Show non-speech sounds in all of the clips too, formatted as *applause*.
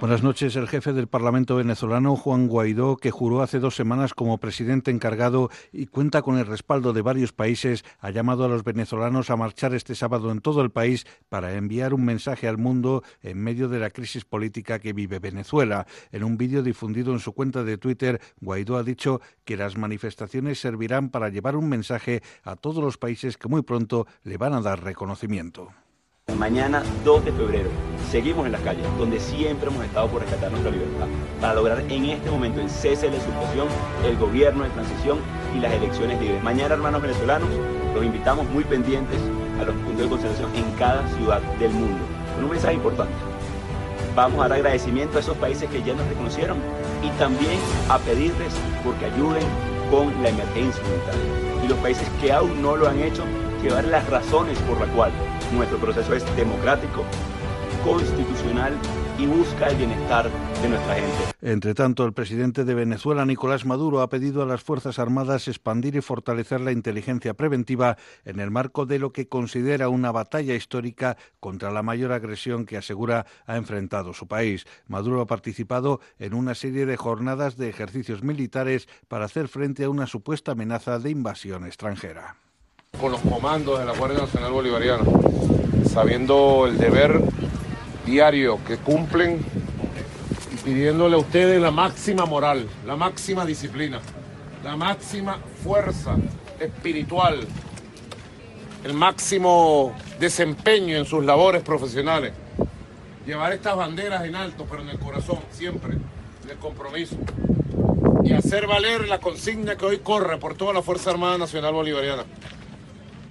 Buenas noches. El jefe del Parlamento venezolano, Juan Guaidó, que juró hace dos semanas como presidente encargado y cuenta con el respaldo de varios países, ha llamado a los venezolanos a marchar este sábado en todo el país para enviar un mensaje al mundo en medio de la crisis política que vive Venezuela. En un vídeo difundido en su cuenta de Twitter, Guaidó ha dicho que las manifestaciones servirán para llevar un mensaje a todos los países que muy pronto le van a dar reconocimiento. Mañana 2 de febrero seguimos en las calles, donde siempre hemos estado por rescatar nuestra libertad, para lograr en este momento el cese de la usurpación, el gobierno de transición y las elecciones libres. Mañana, hermanos venezolanos, los invitamos muy pendientes a los puntos de concentración en cada ciudad del mundo. Con un mensaje importante. Vamos a dar agradecimiento a esos países que ya nos reconocieron y también a pedirles porque ayuden con la emergencia humanitaria. Y los países que aún no lo han hecho, llevar las razones por la cual nuestro proceso es democrático, constitucional y busca el bienestar de nuestra gente. Entre tanto, el presidente de Venezuela, Nicolás Maduro, ha pedido a las Fuerzas Armadas expandir y fortalecer la inteligencia preventiva en el marco de lo que considera una batalla histórica contra la mayor agresión que asegura ha enfrentado su país. Maduro ha participado en una serie de jornadas de ejercicios militares para hacer frente a una supuesta amenaza de invasión extranjera con los comandos de la Guardia Nacional Bolivariana, sabiendo el deber diario que cumplen y pidiéndole a ustedes la máxima moral, la máxima disciplina, la máxima fuerza espiritual, el máximo desempeño en sus labores profesionales. Llevar estas banderas en alto, pero en el corazón, siempre, en el compromiso. Y hacer valer la consigna que hoy corre por toda la Fuerza Armada Nacional Bolivariana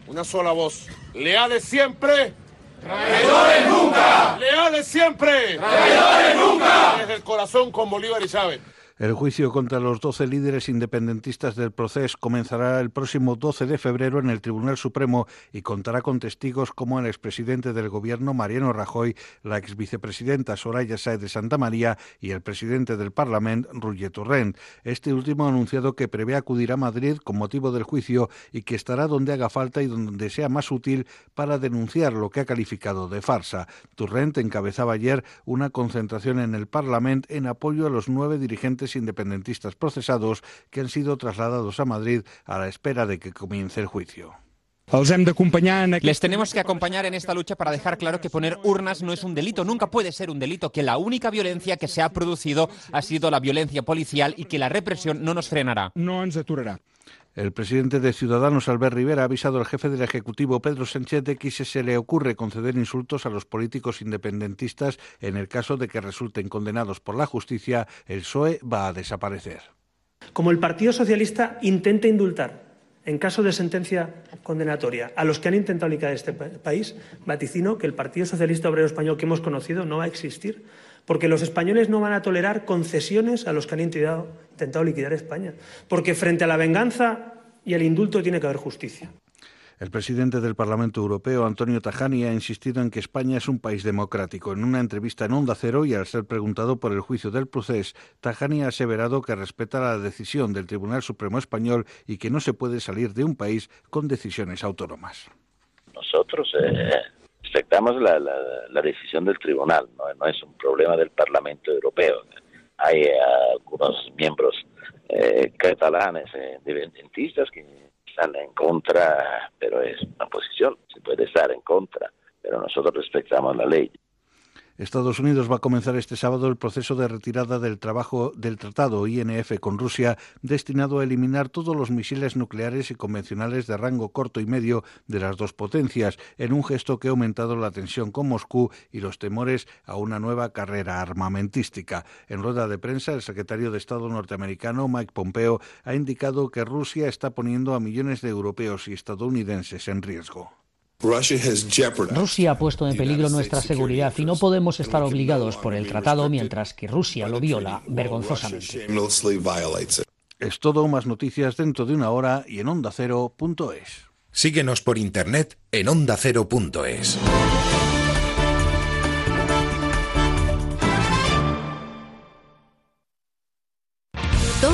una sola voz. Leales siempre. Traidores nunca. Leales siempre. Traidores nunca. Desde el corazón con Bolívar y Chávez. El juicio contra los 12 líderes independentistas del proceso comenzará el próximo 12 de febrero en el Tribunal Supremo y contará con testigos como el expresidente del Gobierno, Mariano Rajoy, la exvicepresidenta Soraya Sáez de Santa María y el presidente del Parlamento, Roger Torrent. Este último ha anunciado que prevé acudir a Madrid con motivo del juicio y que estará donde haga falta y donde sea más útil para denunciar lo que ha calificado de farsa. Torrent encabezaba ayer una concentración en el Parlamento en apoyo a los nueve dirigentes independentistas procesados que han sido trasladados a Madrid a la espera de que comience el juicio. Les tenemos que acompañar en esta lucha para dejar claro que poner urnas no es un delito, nunca puede ser un delito, que la única violencia que se ha producido ha sido la violencia policial y que la represión no nos frenará. No nos El presidente de Ciudadanos, Albert Rivera, ha avisado al jefe del Ejecutivo, Pedro Sánchez, de que si se le ocurre conceder insultos a los políticos independentistas en el caso de que resulten condenados por la justicia, el PSOE va a desaparecer. Como el Partido Socialista intenta indultar en caso de sentencia condenatoria a los que han intentado liquidar este país, vaticino que el Partido Socialista Obrero Español que hemos conocido no va a existir, porque los españoles no van a tolerar concesiones a los que han intentado, intentado liquidar España, porque frente a la venganza y el indulto tiene que haber justicia. El presidente del Parlamento Europeo, Antonio Tajani, ha insistido en que España es un país democrático. En una entrevista en Onda Cero y al ser preguntado por el juicio del proceso, Tajani ha aseverado que respeta la decisión del Tribunal Supremo Español y que no se puede salir de un país con decisiones autónomas. Nosotros eh, respetamos la, decisión del tribunal, ¿no? es un problema del Parlamento Europeo. Hay eh, algunos miembros eh, catalanes, independentistas, que están en contra, pero es una posición, se puede estar en contra, pero nosotros respetamos la ley. Estados Unidos va a comenzar este sábado el proceso de retirada del trabajo del tratado INF con Rusia destinado a eliminar todos los misiles nucleares y convencionales de rango corto y medio de las dos potencias, en un gesto que ha aumentado la tensión con Moscú y los temores a una nueva carrera armamentística. En rueda de prensa, el secretario de Estado norteamericano Mike Pompeo ha indicado que Rusia está poniendo a millones de europeos y estadounidenses en riesgo. Rusia ha puesto en peligro nuestra seguridad y no podemos estar obligados por el tratado mientras que Rusia lo viola vergonzosamente. Es todo, más noticias dentro de una hora y en ondacero.es. Síguenos por internet en ondacero.es.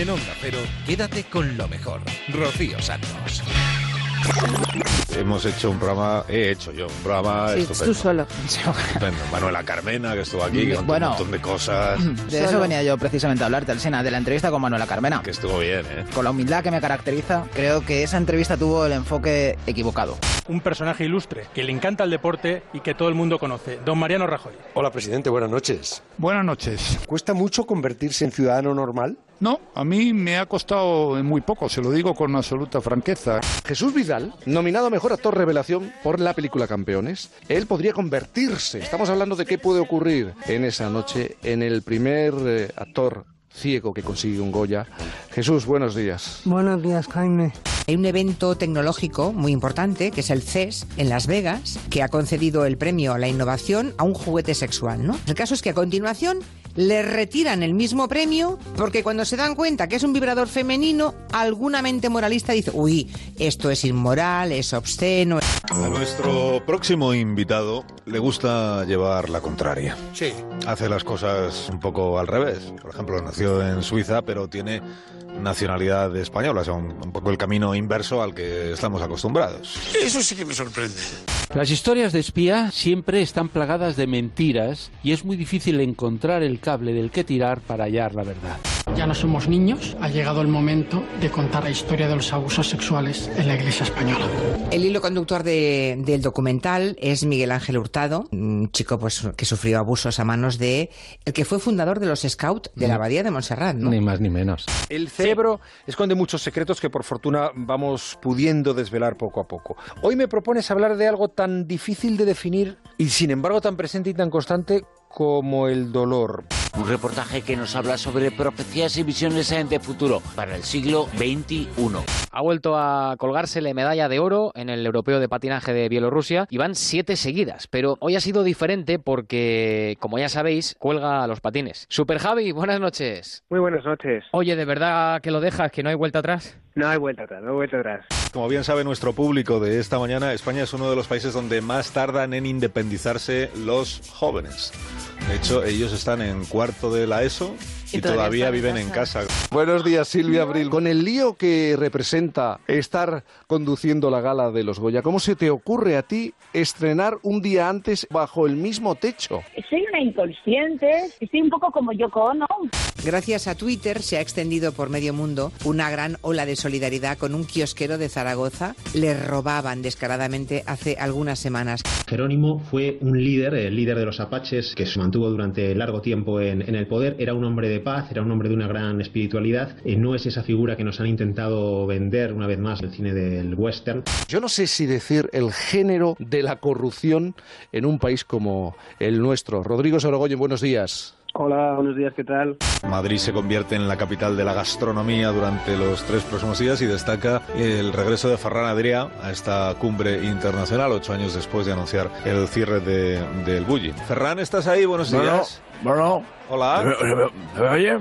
En Onda Cero, quédate con lo mejor. Rocío Santos. Hemos hecho un programa, he hecho yo, un programa Sí, estupendo. tú solo. Estupendo. Manuela Carmena, que estuvo aquí, que contó Bueno. un montón de cosas. De eso venía yo precisamente a hablarte, Alsena, de la entrevista con Manuela Carmena. Que estuvo bien, ¿eh? Con la humildad que me caracteriza, creo que esa entrevista tuvo el enfoque equivocado. Un personaje ilustre, que le encanta el deporte y que todo el mundo conoce, don Mariano Rajoy. Hola, presidente, buenas noches. Buenas noches. ¿Cuesta mucho convertirse en ciudadano normal? No, a mí me ha costado muy poco, se lo digo con absoluta franqueza. Jesús Vidal, nominado a Mejor Actor Revelación por la película Campeones, él podría convertirse, estamos hablando de qué puede ocurrir en esa noche, en el primer eh, actor ciego que consigue un Goya. Jesús, buenos días. Buenos días, Jaime. Hay un evento tecnológico muy importante, que es el CES, en Las Vegas, que ha concedido el premio a la innovación a un juguete sexual, ¿no? El caso es que a continuación le retiran el mismo premio porque cuando se dan cuenta que es un vibrador femenino, alguna mente moralista dice, uy, esto es inmoral, es obsceno. A nuestro próximo invitado le gusta llevar la contraria. Sí. Hace las cosas un poco al revés. Por ejemplo, nació en Suiza, pero tiene nacionalidad española, o sea, un, un poco el camino inverso al que estamos acostumbrados. Eso sí que me sorprende. Las historias de espía siempre están plagadas de mentiras y es muy difícil encontrar el cable del que tirar para hallar la verdad. Ya no somos niños, ha llegado el momento de contar la historia de los abusos sexuales en la Iglesia española. El hilo conductor de- del documental es Miguel Ángel Hurtado, un chico pues que sufrió abusos a manos de el que fue fundador de los Scouts de la Abadía de Montserrat, ¿no? Ni más ni menos. El cerebro esconde muchos secretos que por fortuna vamos pudiendo desvelar poco a poco. Hoy me propones hablar de algo tan difícil de definir y sin embargo tan presente y tan constante como el dolor. Un reportaje que nos habla sobre profecías y visiones de futuro para el siglo XXI. Ha vuelto a colgársele medalla de oro en el Europeo de Patinaje de Bielorrusia y van siete seguidas. Pero hoy ha sido diferente porque, como ya sabéis, cuelga a los patines. Super Javi, buenas noches. Muy buenas noches. Oye, ¿de verdad que lo dejas? ¿Que no hay vuelta atrás? No hay vuelta atrás, no hay vuelta atrás. Como bien sabe nuestro público de esta mañana, España es uno de los países donde más tardan en independizarse los jóvenes. De hecho, ellos están en cuarto de la ESO y, Y todavía todavía están en viven en casa. Buenos días, Silvia Abril. Con el lío que representa estar conduciendo la gala de los Goya, ¿cómo se te ocurre a ti estrenar un día antes bajo el mismo techo? Soy una inconsciente, estoy un poco como Yoko Ono. Gracias a Twitter se ha extendido por medio mundo una gran ola de solidaridad con un kiosquero de Zaragoza. Le robaban descaradamente hace algunas semanas. Jerónimo fue un líder, el líder de los apaches, que se mantuvo durante largo tiempo en, en el poder. Era un hombre de paz, era un hombre de una gran espiritualidad. Eh, no es esa figura que nos han intentado vender una vez más el cine del western. Yo no sé si decir el género de la corrupción en un país como el nuestro. Rodrigo Sorogoyen, buenos días. Hola, buenos días, ¿qué tal? Madrid se convierte en la capital de la gastronomía durante los tres próximos días y destaca el regreso de Ferran Adrià a esta cumbre internacional, ocho años después de anunciar el cierre de- del Bulli. Ferran, ¿estás ahí? Buenos Bueno, días. Bueno, Hola. ¿me, me- me- me oye?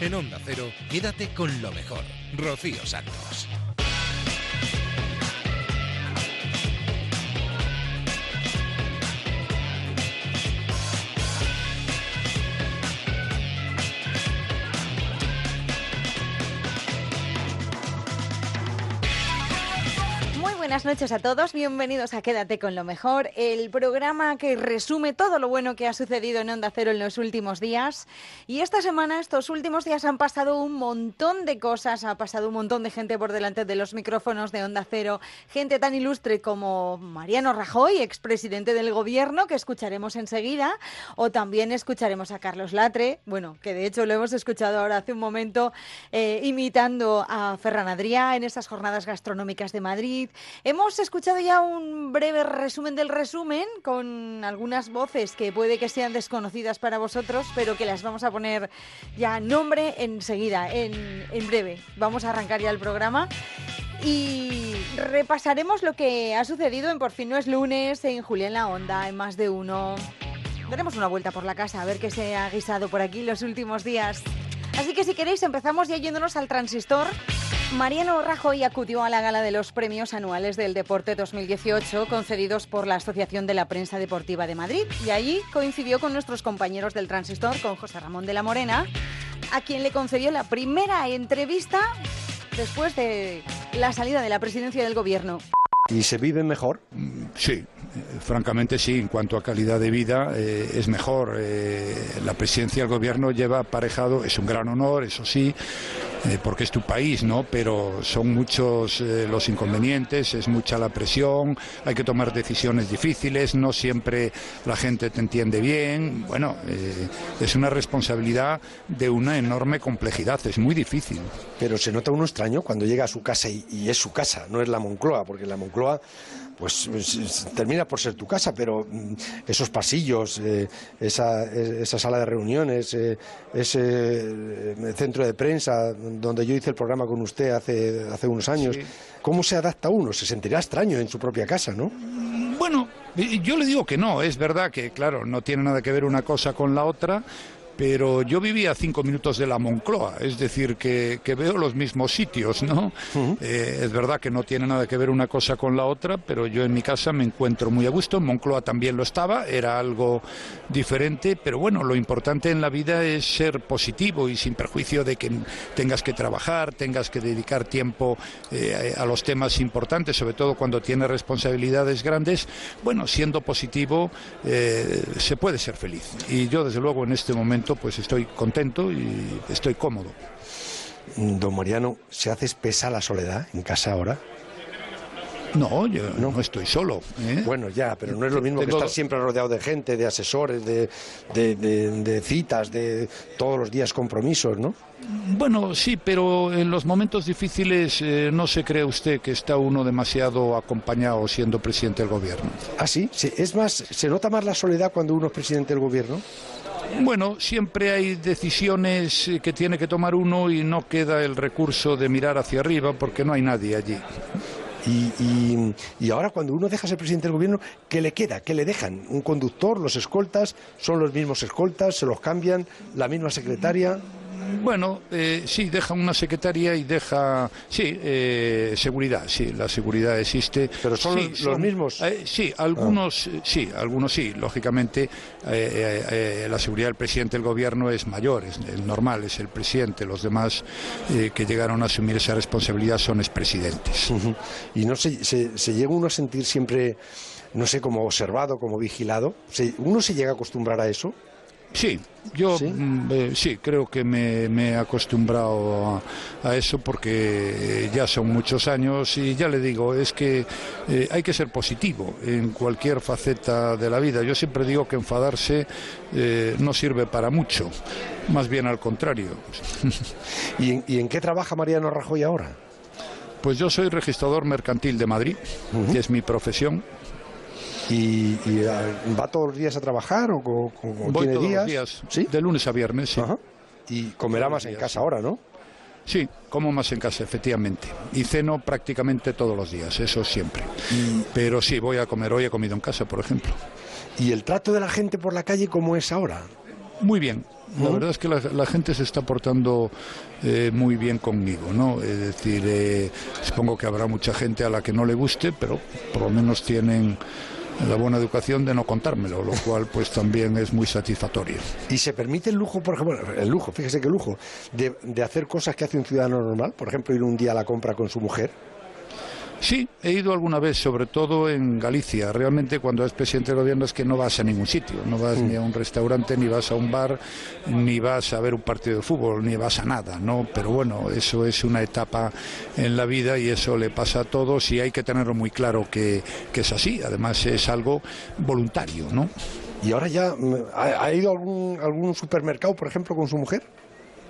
En Onda Cero, quédate con lo mejor. Rocío Santos. Buenas noches a todos, bienvenidos a Quédate con lo mejor, el programa que resume todo lo bueno que ha sucedido en Onda Cero en los últimos días. Y esta semana, estos últimos días han pasado un montón de cosas, ha pasado un montón de gente por delante de los micrófonos de Onda Cero, gente tan ilustre como Mariano Rajoy, expresidente del gobierno, que escucharemos enseguida, o también escucharemos a Carlos Latre, bueno, que de hecho lo hemos escuchado ahora hace un momento, eh, imitando a Ferran Adrià en esas jornadas gastronómicas de Madrid. Hemos escuchado ya un breve resumen del resumen con algunas voces que puede que sean desconocidas para vosotros, pero que las vamos a poner ya nombre enseguida, en, en breve. Vamos a arrancar ya el programa. Y repasaremos lo que ha sucedido en Por fin no es lunes, en Julián la Onda, en más de uno. Daremos una vuelta por la casa a ver qué se ha guisado por aquí los últimos días. Así que si queréis empezamos ya yéndonos al transistor. Mariano Rajoy acudió a la gala de los premios anuales del deporte 2018 concedidos por la Asociación de la Prensa Deportiva de Madrid y allí coincidió con nuestros compañeros del transistor, con José Ramón de la Morena, a quien le concedió la primera entrevista después de la salida de la presidencia del gobierno. ¿Y se vive mejor? Sí, francamente sí, en cuanto a calidad de vida eh, es mejor. Eh, la presidencia del gobierno lleva aparejado, es un gran honor, eso sí, eh, porque es tu país, ¿no? Pero son muchos los inconvenientes, es mucha la presión, hay que tomar decisiones difíciles, no siempre la gente te entiende bien. Bueno, es una responsabilidad de una enorme complejidad, es muy difícil. Pero se nota uno extraño cuando llega a su casa y, y es su casa, no es la Moncloa, porque la Moncloa pues, pues termina por ser tu casa, pero mm, esos pasillos, eh, esa, esa, sala de reuniones, eh, ese eh, centro de prensa donde yo hice el programa con usted hace, hace unos años, ¿cómo se adapta uno? Se sentirá extraño en su propia casa, ¿no? Bueno, yo le digo que no, es verdad que, claro, no tiene nada que ver una cosa con la otra, pero yo vivía a cinco minutos de la Moncloa, es decir, que, veo los mismos sitios, ¿no? Eh, es verdad que no tiene nada que ver una cosa con la otra, pero yo en mi casa me encuentro muy a gusto, en Moncloa también lo estaba, era algo diferente, pero bueno, lo importante en la vida es ser positivo y sin perjuicio de que tengas que trabajar, tengas que dedicar tiempo eh, a los temas importantes, sobre todo cuando tienes responsabilidades grandes, bueno, siendo positivo eh, se puede ser feliz. Y yo desde luego en este momento pues estoy contento y estoy cómodo. Don Mariano, ¿se hace espesa la soledad en casa ahora? No, yo no, estoy solo. ¿eh? Bueno, ya, pero no es lo mismo que estar siempre rodeado de gente, de asesores, de, de, citas, de todos los días compromisos, ¿no? Bueno, sí, pero en los momentos difíciles eh, no se cree usted que está uno demasiado acompañado siendo presidente del gobierno. ¿Ah, sí? sí? Es más, ¿se nota más la soledad cuando uno es presidente del gobierno? Bueno, siempre hay decisiones que tiene que tomar uno y no queda el recurso de mirar hacia arriba porque no hay nadie allí. Y, ahora cuando uno deja ser presidente del gobierno, ¿qué le queda? ¿Qué le dejan? ¿Un conductor? ¿Los escoltas? ¿Son los mismos escoltas? ¿Se los cambian? ¿La misma secretaria? Bueno, eh, sí, deja una secretaria y deja, sí, eh, seguridad, sí, la seguridad existe. Pero son los mismos. Eh, sí, algunos, ah. sí, algunos sí. Lógicamente, la seguridad del presidente del gobierno es mayor, es normal, es el presidente. Los demás que llegaron a asumir esa responsabilidad son expresidentes. Y no se, se, llega uno a sentir siempre no sé, como observado, como vigilado. ¿Uno se llega a acostumbrar a eso? Sí, yo sí, mm, eh, creo que me, he acostumbrado a, eso porque ya son muchos años y ya le digo, es que eh, hay que ser positivo en cualquier faceta de la vida. Yo siempre digo que enfadarse eh, no sirve para mucho, más bien al contrario. *laughs* ¿Y en, qué trabaja Mariano Rajoy ahora? Pues yo soy registrador mercantil de Madrid, que es mi profesión ¿Y, va todos los días a trabajar o, Voy todos días? los días, ¿Sí? de lunes a viernes, sí. Y comerá más en casa ahora, ¿no? Sí, como más en casa, efectivamente. Y ceno prácticamente todos los días, eso siempre. Pero sí, voy a comer. Hoy he comido en casa, por ejemplo. ¿Y el trato de la gente por la calle cómo es ahora? Muy bien. La verdad es que la, gente se está portando eh, muy bien conmigo, ¿no? Es decir, eh, supongo que habrá mucha gente a la que no le guste, pero por lo menos tienen la buena educación de no contármelo, lo cual pues también es muy satisfactorio. ¿Y se permite el lujo, por ejemplo, el lujo, fíjese que lujo, de, de hacer cosas que hace un ciudadano normal? Por ejemplo, ir un día a la compra con su mujer. Sí, he ido alguna vez, sobre todo en Galicia. Realmente cuando es presidente del gobierno es que no vas a ningún sitio, no vas ni a un restaurante, ni vas a un bar, ni vas a ver un partido de fútbol, ni vas a nada, ¿no? Pero bueno, eso es una etapa en la vida y eso le pasa a todos y hay que tenerlo muy claro que, que es así. Además es algo voluntario, ¿no? ¿Y ahora ya mm, ha, ha ido a algún, algún supermercado, por ejemplo, con su mujer?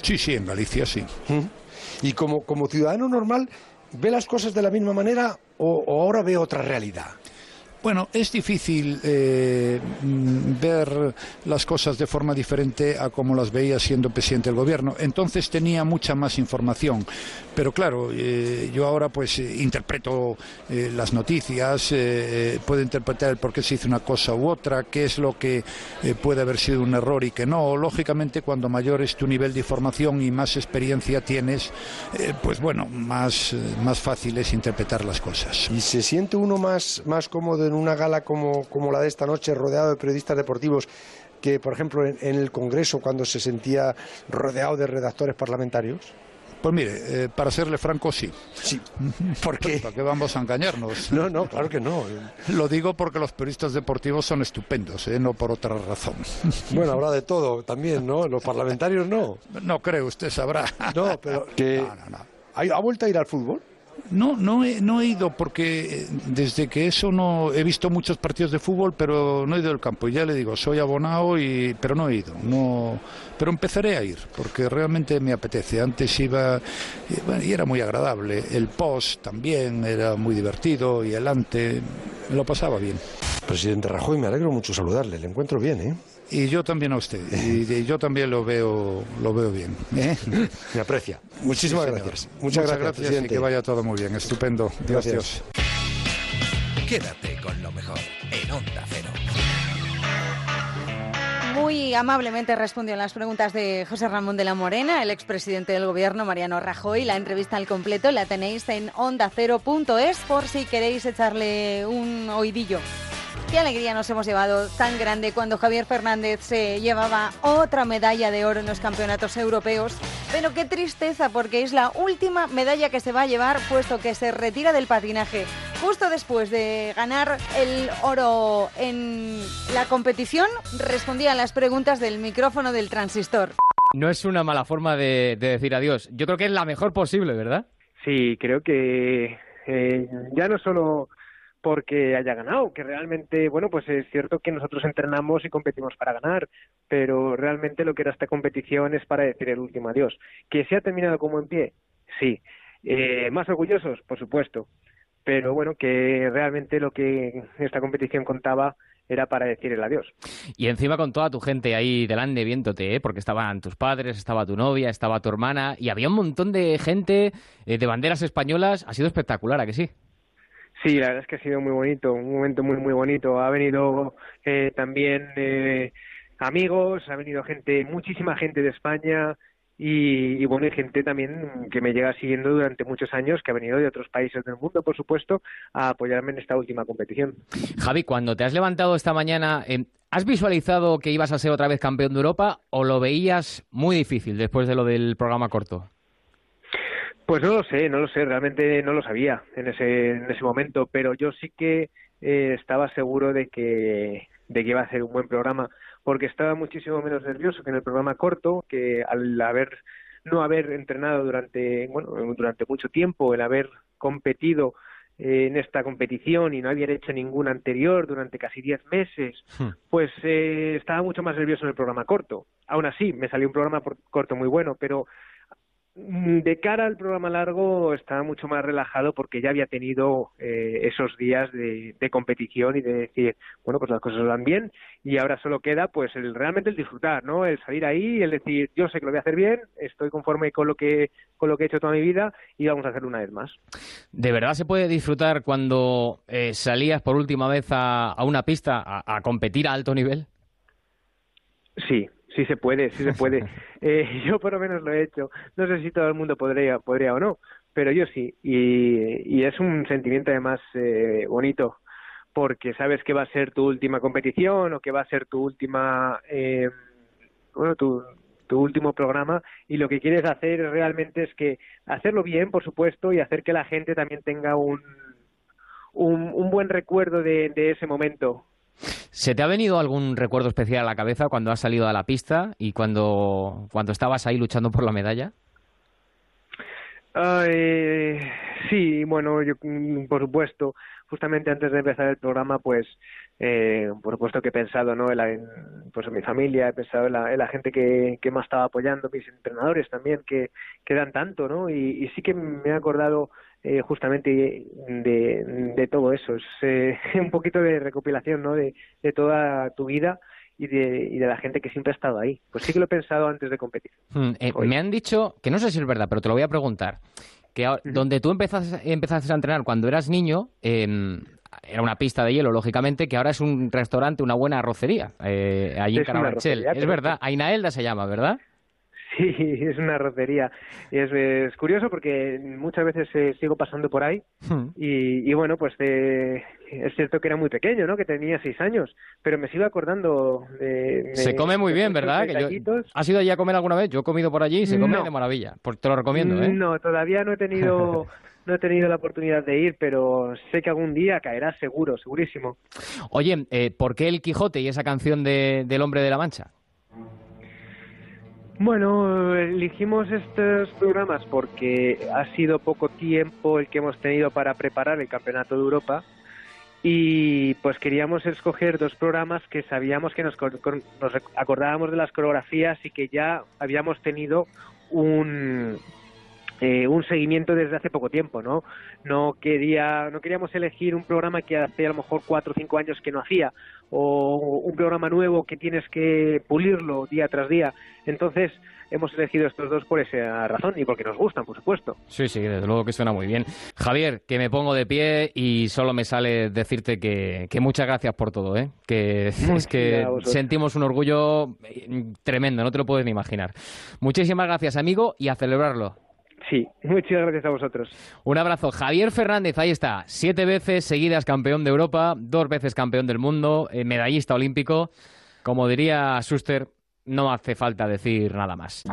Sí, sí, en Galicia sí. Y como, como ciudadano normal, ¿ve las cosas de la misma manera o, ahora ve otra realidad? Bueno, es difícil eh, mm, ver las cosas de forma diferente a como las veía siendo presidente del gobierno. Entonces tenía mucha más información. Pero claro, eh, yo ahora pues interpreto eh, las noticias, puedo interpretar el por qué se hizo una cosa u otra, qué es lo que puede haber sido un error y que no. Lógicamente, cuando mayor es tu nivel de información y más experiencia tienes, pues bueno, más, más fácil es interpretar las cosas. ¿Y se siente uno más, más cómodo en una gala como, como la de esta noche, rodeado de periodistas deportivos, que por ejemplo en, en el Congreso cuando se sentía rodeado de redactores parlamentarios? Pues mire, eh, para serle franco, sí. Sí. *laughs* ¿Por qué? ¿Para qué vamos a engañarnos? No, no, claro que no. Lo digo porque los periodistas deportivos son estupendos, ¿eh? no por otra razón. *laughs* Bueno, habrá de todo también, ¿no? Los parlamentarios no. No creo, usted sabrá. No, pero *laughs* que ¿ha, ha vuelto a ir al fútbol? No, no he, no he ido porque eh, desde que eso no he visto muchos partidos de fútbol, pero no he ido al campo. Y ya le digo, soy abonado y pero no he ido. No, pero empezaré a ir porque realmente me apetece. Antes iba y, era muy agradable. El post también era muy divertido y el ante lo pasaba bien. Presidente Rajoy, me alegro mucho saludarle. Le encuentro bien, ¿eh? Y yo también a usted. Y, *laughs* y yo también lo veo, lo veo bien. ¿eh? *laughs* Me aprecia. Muchísimas Sí, gracias. Muchas, gracias, y presidente. que vaya todo muy bien. Estupendo. Gracias. Gracias. Quédate con lo mejor en Onda Cero. Muy amablemente respondió a las preguntas de José Ramón de la Morena, el expresidente del gobierno Mariano Rajoy. La entrevista al completo la tenéis en ondacero.es por si queréis echarle un oidillo. Qué alegría nos hemos llevado tan grande cuando Javier Fernández se llevaba otra medalla de oro en los campeonatos europeos. Pero qué tristeza porque es la última medalla que se va a llevar puesto que se retira del patinaje justo después de ganar el oro en la competición. Respondía a las preguntas del micrófono del transistor. No es una mala forma de, de decir adiós. Yo creo que es la mejor posible, ¿verdad? Sí, creo que eh, ya no solo porque haya ganado, que realmente, bueno, pues es cierto que nosotros entrenamos y competimos para ganar, pero realmente lo que era esta competición es para decir el último adiós. ¿Que se ha terminado como en pie? Sí. Eh, ¿Más orgullosos? Por supuesto. Pero bueno, que realmente lo que esta competición contaba era para decir el adiós. Y encima con toda tu gente ahí delante viéndote, ¿eh? porque estaban tus padres, estaba tu novia, estaba tu hermana, y había un montón de gente eh, de banderas españolas. Ha sido espectacular, ¿a que sí? Sí, la verdad es que ha sido muy bonito, un momento muy, muy bonito. Ha venido eh, también eh, amigos, ha venido gente, muchísima gente de España y, bueno, hay gente también que me llega siguiendo durante muchos años, que ha venido de otros países del mundo, por supuesto, a apoyarme en esta última competición. Javi, cuando te has levantado esta mañana, eh, ¿has visualizado que ibas a ser otra vez campeón de Europa o lo veías muy difícil después de lo del programa corto? Pues no lo sé, no lo sé, realmente no lo sabía en ese, en ese momento, pero yo sí que eh, estaba seguro de que, de que iba a ser un buen programa, porque estaba muchísimo menos nervioso que en el programa corto, que al haber no haber entrenado durante bueno durante mucho tiempo, el haber competido eh, en esta competición y no haber hecho ninguna anterior durante casi 10 meses, pues eh, estaba mucho más nervioso en el programa corto. Aún así, me salió un programa por- corto muy bueno, pero de cara al programa largo estaba mucho más relajado porque ya había tenido eh, esos días de, de competición y de decir, bueno, pues las cosas van bien y ahora solo queda pues el, realmente el disfrutar, ¿no? El salir ahí el decir, yo sé que lo voy a hacer bien, estoy conforme con lo que con lo que he hecho toda mi vida y vamos a hacerlo una vez más. ¿De verdad se puede disfrutar cuando eh, salías por última vez a, a una pista a, a competir a alto nivel? Sí, sí se puede, sí se puede. *laughs* Eh, *laughs* yo por lo menos lo he hecho. No sé si todo el mundo podría, podría o no, pero yo sí. Y, y es un sentimiento además eh, bonito, porque sabes que va a ser tu última competición o que va a ser tu última, eh, bueno, tu, tu último programa y lo que quieres hacer realmente es que hacerlo bien, por supuesto, y hacer que la gente también tenga un un, un buen recuerdo de, de ese momento. ¿Se te ha venido algún recuerdo especial a la cabeza cuando has salido a la pista y cuando, cuando estabas ahí luchando por la medalla? Sí, bueno, yo, mm, por supuesto, justamente antes de empezar el programa, pues, eh, por supuesto que he pensado, ¿no? En, la- pues en mi familia, he pensado en la, en la gente que, que me estaba apoyando, mis entrenadores también, que, que dan tanto, ¿no? Y, y sí que me he acordado eh, justamente de, de todo eso. Es eh, *laughs* un poquito de recopilación, ¿no? De, de toda tu vida y de, y de la gente que siempre ha estado ahí. Pues sí que lo he pensado antes de competir. Mm, eh, me han dicho, que no sé si es verdad, pero te lo voy a preguntar, que donde tú empezaste, empezaste a entrenar cuando eras niño, em, era una pista de hielo, lógicamente, que ahora es un restaurante, una buena arrocería, eh, allí en Es Carabanchel. Es verdad, Ainaelda se llama, ¿verdad? Sí, *laughs* es una rocería. Es, es curioso porque muchas veces eh, sigo pasando por ahí Hmm. y, y bueno, pues eh, es cierto que era muy pequeño, ¿no? Que tenía seis años, pero me sigo acordando de... de- Se come muy bien, ¿verdad? Que yo-. ¿Has ido allí a comer alguna vez? Yo he comido por allí y se come No. de maravilla. Pues te lo recomiendo, ¿eh? No, todavía no he tenido... *laughs* No he tenido la oportunidad de ir, pero sé que algún día caerá seguro, segurísimo. Oye, eh, ¿por qué El Quijote y esa canción de, del Hombre de la Mancha? Bueno, elegimos estos programas porque ha sido poco tiempo el que hemos tenido para preparar el Campeonato de Europa y pues queríamos escoger dos programas que sabíamos que nos, nos acordábamos de las coreografías y que ya habíamos tenido un eh, un seguimiento desde hace poco tiempo, ¿no? No quería, no queríamos elegir un programa que hace a lo mejor cuatro o cinco años que no hacía, o un programa nuevo que tienes que pulirlo día tras día. Entonces hemos elegido estos dos por esa razón y porque nos gustan, por supuesto. Sí, sí, desde luego que suena muy bien. Javier, que me pongo de pie y solo me sale decirte que, que muchas gracias por todo, ¿eh? Que *laughs* es que sentimos un orgullo eh, tremendo, no te lo puedes ni imaginar. Muchísimas gracias, amigo, y a celebrarlo. Sí, *laughs* muchas gracias a vosotros. Un abrazo. Javier Fernández, ahí está. Siete veces seguidas campeón de Europa, dos veces campeón del mundo, eh, medallista olímpico. Como diría Schuster, no hace falta decir nada más.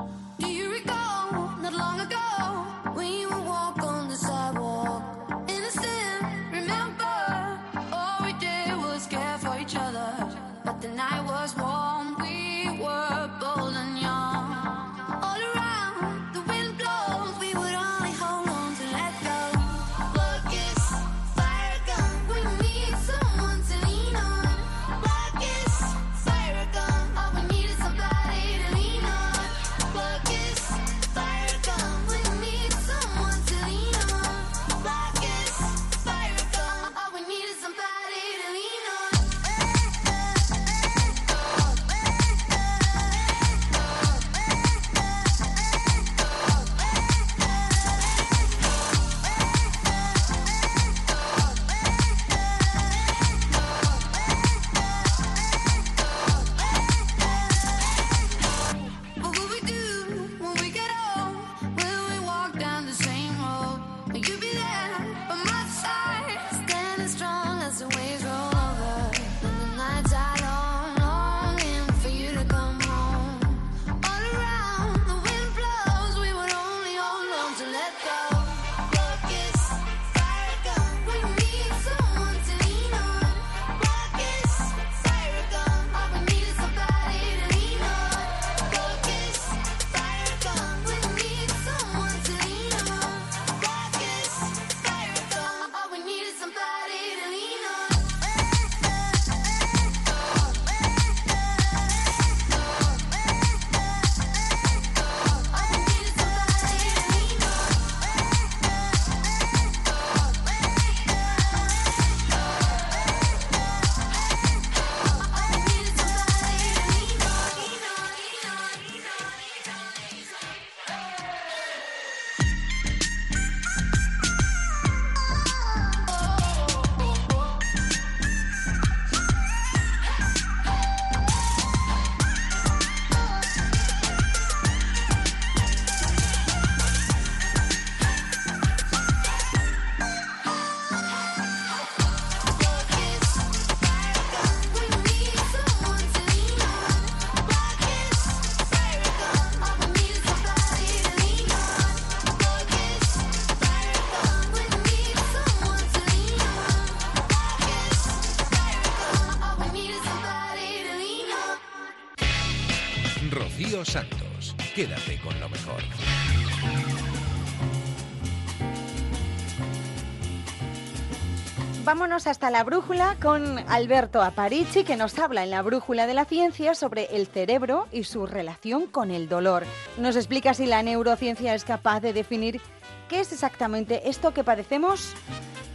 Hasta la brújula con Alberto Aparici, que nos habla en la brújula de la ciencia sobre el cerebro y su relación con el dolor. Nos explica si la neurociencia es capaz de definir qué es exactamente esto que padecemos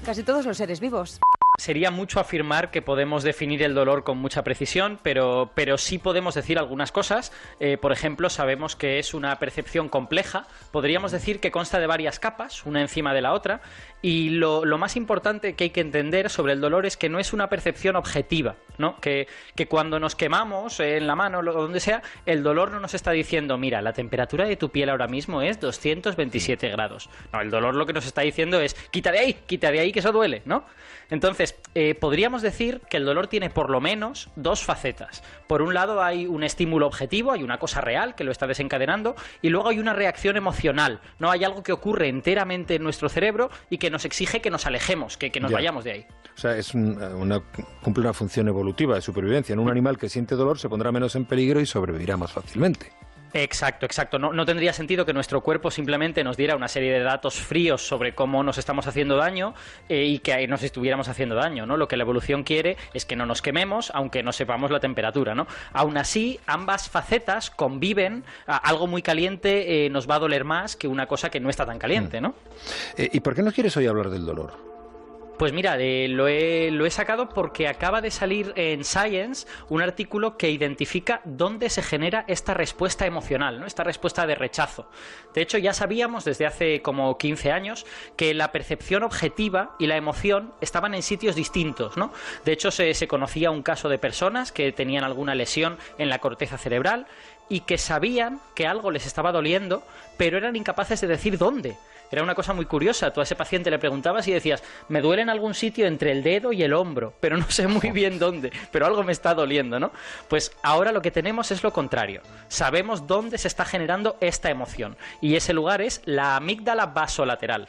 casi todos los seres vivos. Sería mucho afirmar que podemos definir el dolor con mucha precisión, pero, pero sí podemos decir algunas cosas. Eh, por ejemplo, sabemos que es una percepción compleja. Podríamos decir que consta de varias capas, una encima de la otra. Y lo, lo más importante que hay que entender sobre el dolor es que no es una percepción objetiva, ¿no? Que, que cuando nos quemamos en la mano o donde sea, el dolor no nos está diciendo, mira, la temperatura de tu piel ahora mismo es 227 grados. No, el dolor lo que nos está diciendo es, quita de ahí, quita de ahí que eso duele, ¿no? Entonces, eh, podríamos decir que el dolor tiene por lo menos dos facetas. Por un lado hay un estímulo objetivo, hay una cosa real que lo está desencadenando, y luego hay una reacción emocional, ¿no? Hay algo que ocurre enteramente en nuestro cerebro y que nos exige que nos alejemos, que, que nos Ya. vayamos de ahí. O sea, es un- una, cumple una función evolutiva de supervivencia. En un animal que siente dolor se pondrá menos en peligro y sobrevivirá más fácilmente. Exacto, exacto. No, no tendría sentido que nuestro cuerpo simplemente nos diera una serie de datos fríos sobre cómo nos estamos haciendo daño eh, y que nos estuviéramos haciendo daño, ¿no? Lo que la evolución quiere es que no nos quememos, aunque no sepamos la temperatura, ¿no? Aún así, ambas facetas conviven. A- algo muy caliente eh, nos va a doler más que una cosa que no está tan caliente, ¿no? Eh, ¿Y por qué no quieres hoy hablar del dolor? Pues mira, lo, he, lo he sacado porque acaba de salir en Science un artículo que identifica dónde se genera esta respuesta emocional, ¿no? esta respuesta de rechazo. De hecho, ya sabíamos desde hace como 15 años que la percepción objetiva y la emoción estaban en sitios distintos. ¿no? De hecho, se conocía un caso de personas que tenían alguna lesión en la corteza cerebral y que sabían que algo les estaba doliendo, pero eran incapaces de decir dónde. Era una cosa muy curiosa. Tú a ese paciente le preguntabas y decías, me duele en algún sitio entre el dedo y el hombro, pero no sé muy *laughs* bien dónde, pero algo me está doliendo, ¿no? Pues ahora lo que tenemos es lo contrario. Sabemos dónde se está generando esta emoción. Y ese lugar es la amígdala vasolateral.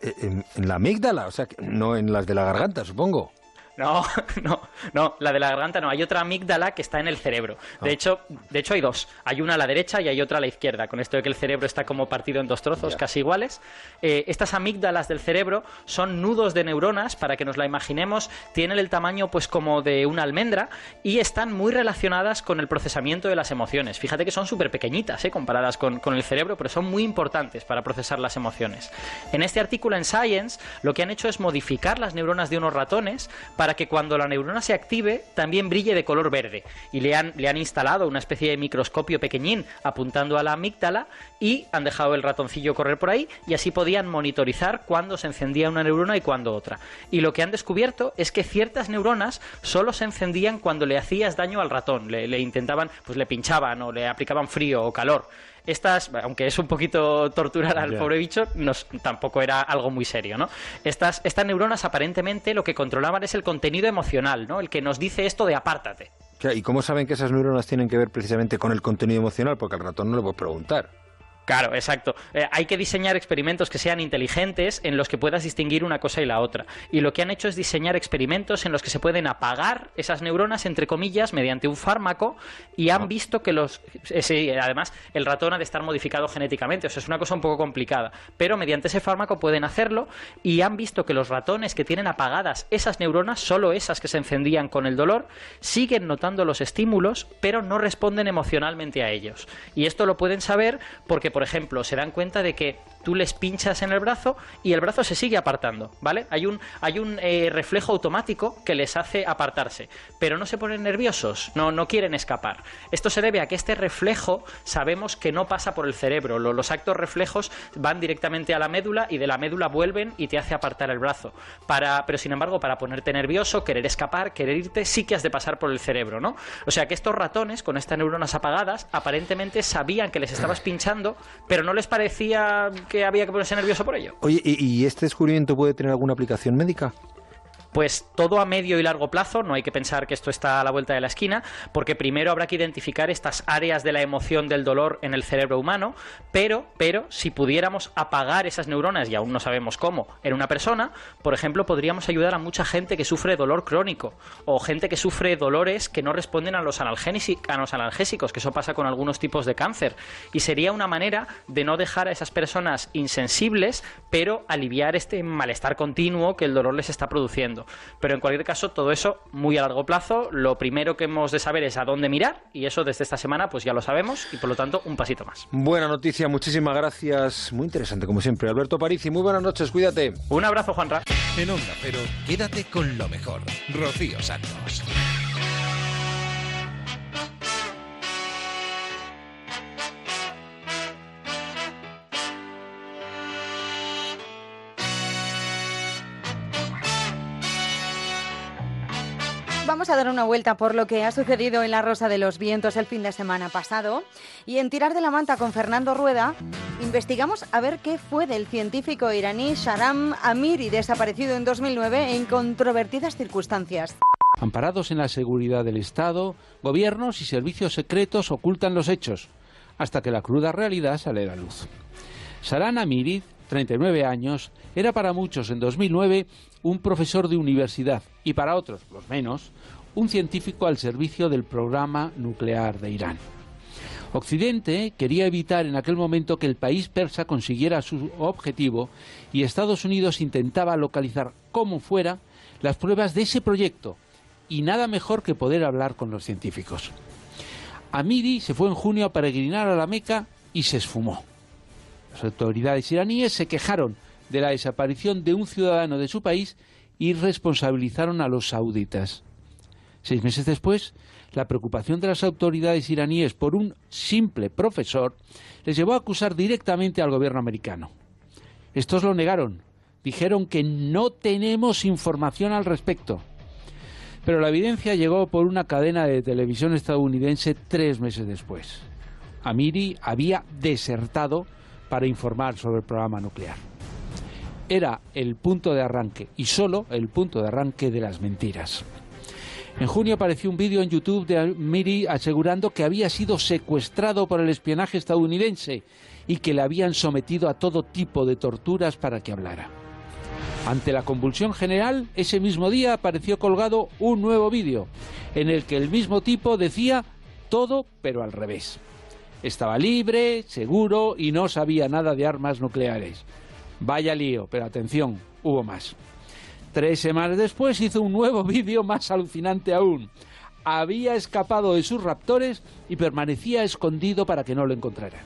Eh, en, en la amígdala, o sea, que no en las de la garganta, supongo. No, *laughs* no, no, la de la garganta no. Hay otra amígdala que está en el cerebro. De hecho, de hecho hay dos. Hay una a la derecha y hay otra a la izquierda. Con esto de que el cerebro está como partido en dos trozos casi iguales. Eh, estas amígdalas del cerebro son nudos de neuronas, para que nos la imaginemos. Tienen el tamaño pues como de una almendra y están muy relacionadas con el procesamiento de las emociones. Fíjate que son súper pequeñitas, ¿eh? comparadas con, con el cerebro, pero son muy importantes para procesar las emociones. En este artículo en Science, lo que han hecho es modificar las neuronas de unos ratones para que cuando la neurona se active también brille de color verde. Y le han, le han instalado una especie de microscopio pequeñín apuntando a la amígdala y han dejado el ratoncillo correr por ahí y así podían monitorizar cuándo se encendía una neurona y cuándo otra. Y lo que han descubierto es que ciertas neuronas solo se encendían cuando le hacías daño al ratón, le intentaban, pues le pinchaban o le aplicaban frío o calor. Estas, aunque es un poquito torturar al pobre bicho, nos- tampoco era algo muy serio, ¿no? Estas, estas neuronas aparentemente lo que controlaban es el contenido emocional, ¿no? El que nos dice esto de apártate. ¿Y cómo saben que esas neuronas tienen que ver precisamente con el contenido emocional? Porque al ratón no le puedes preguntar. Claro, exacto. Eh, hay que diseñar experimentos que sean inteligentes en los que puedas distinguir una cosa y la otra. Y lo que han hecho es diseñar experimentos en los que se pueden apagar esas neuronas, entre comillas, mediante un fármaco y han visto que los... eh, sí, además, el ratón ha de estar modificado genéticamente, o sea, es una cosa un poco complicada. Pero mediante ese fármaco pueden hacerlo y han visto que los ratones que tienen apagadas esas neuronas, solo esas que se encendían con el dolor, siguen notando los estímulos, pero no responden emocionalmente a ellos. Y esto lo pueden saber porque, por ejemplo, se dan cuenta de que tú les pinchas en el brazo y el brazo se sigue apartando, ¿vale? Hay un, hay un eh, reflejo automático que les hace apartarse, pero no se ponen nerviosos, no, no quieren escapar. Esto se debe a que este reflejo sabemos que no pasa por el cerebro, Lo- los actos reflejos van directamente a la médula y de la médula vuelven y te hace apartar el brazo. Para, pero sin embargo, para ponerte nervioso, querer escapar, querer irte, sí que has de pasar por el cerebro, ¿no? O sea que estos ratones, con estas neuronas apagadas, aparentemente sabían que les estabas pinchando, pero no les parecía que había que ponerse nervioso por ello. Oye, ¿y, y este descubrimiento puede tener alguna aplicación médica? Pues todo a medio y largo plazo, no hay que pensar que esto está a la vuelta de la esquina, porque primero habrá que identificar estas áreas de la emoción del dolor en el cerebro humano, pero, pero si pudiéramos apagar esas neuronas, y aún no sabemos cómo, en una persona, por ejemplo, podríamos ayudar a mucha gente que sufre dolor crónico o gente que sufre dolores que no responden a los, a los analgésicos, que eso pasa con algunos tipos de cáncer. Y sería una manera de no dejar a esas personas insensibles, pero aliviar este malestar continuo que el dolor les está produciendo. Pero en cualquier caso, todo eso muy a largo plazo. Lo primero que hemos de saber es a dónde mirar, y eso desde esta semana pues ya lo sabemos, y por lo tanto un pasito más. Buena noticia, muchísimas gracias. Muy interesante, como siempre. Alberto Parisi, muy buenas noches, cuídate. Un abrazo, Juanra. En Onda Cero, quédate con lo mejor. Rocío Santos. Vamos a dar una vuelta por lo que ha sucedido en la Rosa de los Vientos el fin de semana pasado y en Tirar de la Manta con Fernando Rueda investigamos a ver qué fue del científico iraní Sharam Amiri desaparecido en 2009 en controvertidas circunstancias. Amparados en la seguridad del Estado, gobiernos y servicios secretos ocultan los hechos, hasta que la cruda realidad sale a la luz. Saran Amiri, 39 años, era para muchos en 2009 un profesor de universidad y para otros, los menos, un científico al servicio del programa nuclear de Irán. Occidente quería evitar en aquel momento que el país persa consiguiera su objetivo y Estados Unidos intentaba localizar como fuera las pruebas de ese proyecto y nada mejor que poder hablar con los científicos. Amiri se fue en junio a peregrinar a la Meca y se esfumó. Las autoridades iraníes se quejaron de la desaparición de un ciudadano de su país y responsabilizaron a los sauditas. Seis meses después, la preocupación de las autoridades iraníes por un simple profesor les llevó a acusar directamente al gobierno americano. Estos lo negaron. Dijeron que no tenemos información al respecto. Pero la evidencia llegó por una cadena de televisión estadounidense tres meses después. Amiri había desertado para informar sobre el programa nuclear. Era el punto de arranque, y solo el punto de arranque de las mentiras. En junio apareció un vídeo en YouTube de Amiri asegurando que había sido secuestrado por el espionaje estadounidense y que le habían sometido a todo tipo de torturas para que hablara. Ante la convulsión general, ese mismo día apareció colgado un nuevo vídeo, en el que el mismo tipo decía todo pero al revés. Estaba libre, seguro y no sabía nada de armas nucleares. Vaya lío, pero atención, hubo más. Tres semanas después hizo un nuevo *laughs* vídeo más alucinante aún. Había escapado de sus raptores y permanecía escondido para que no lo encontraran.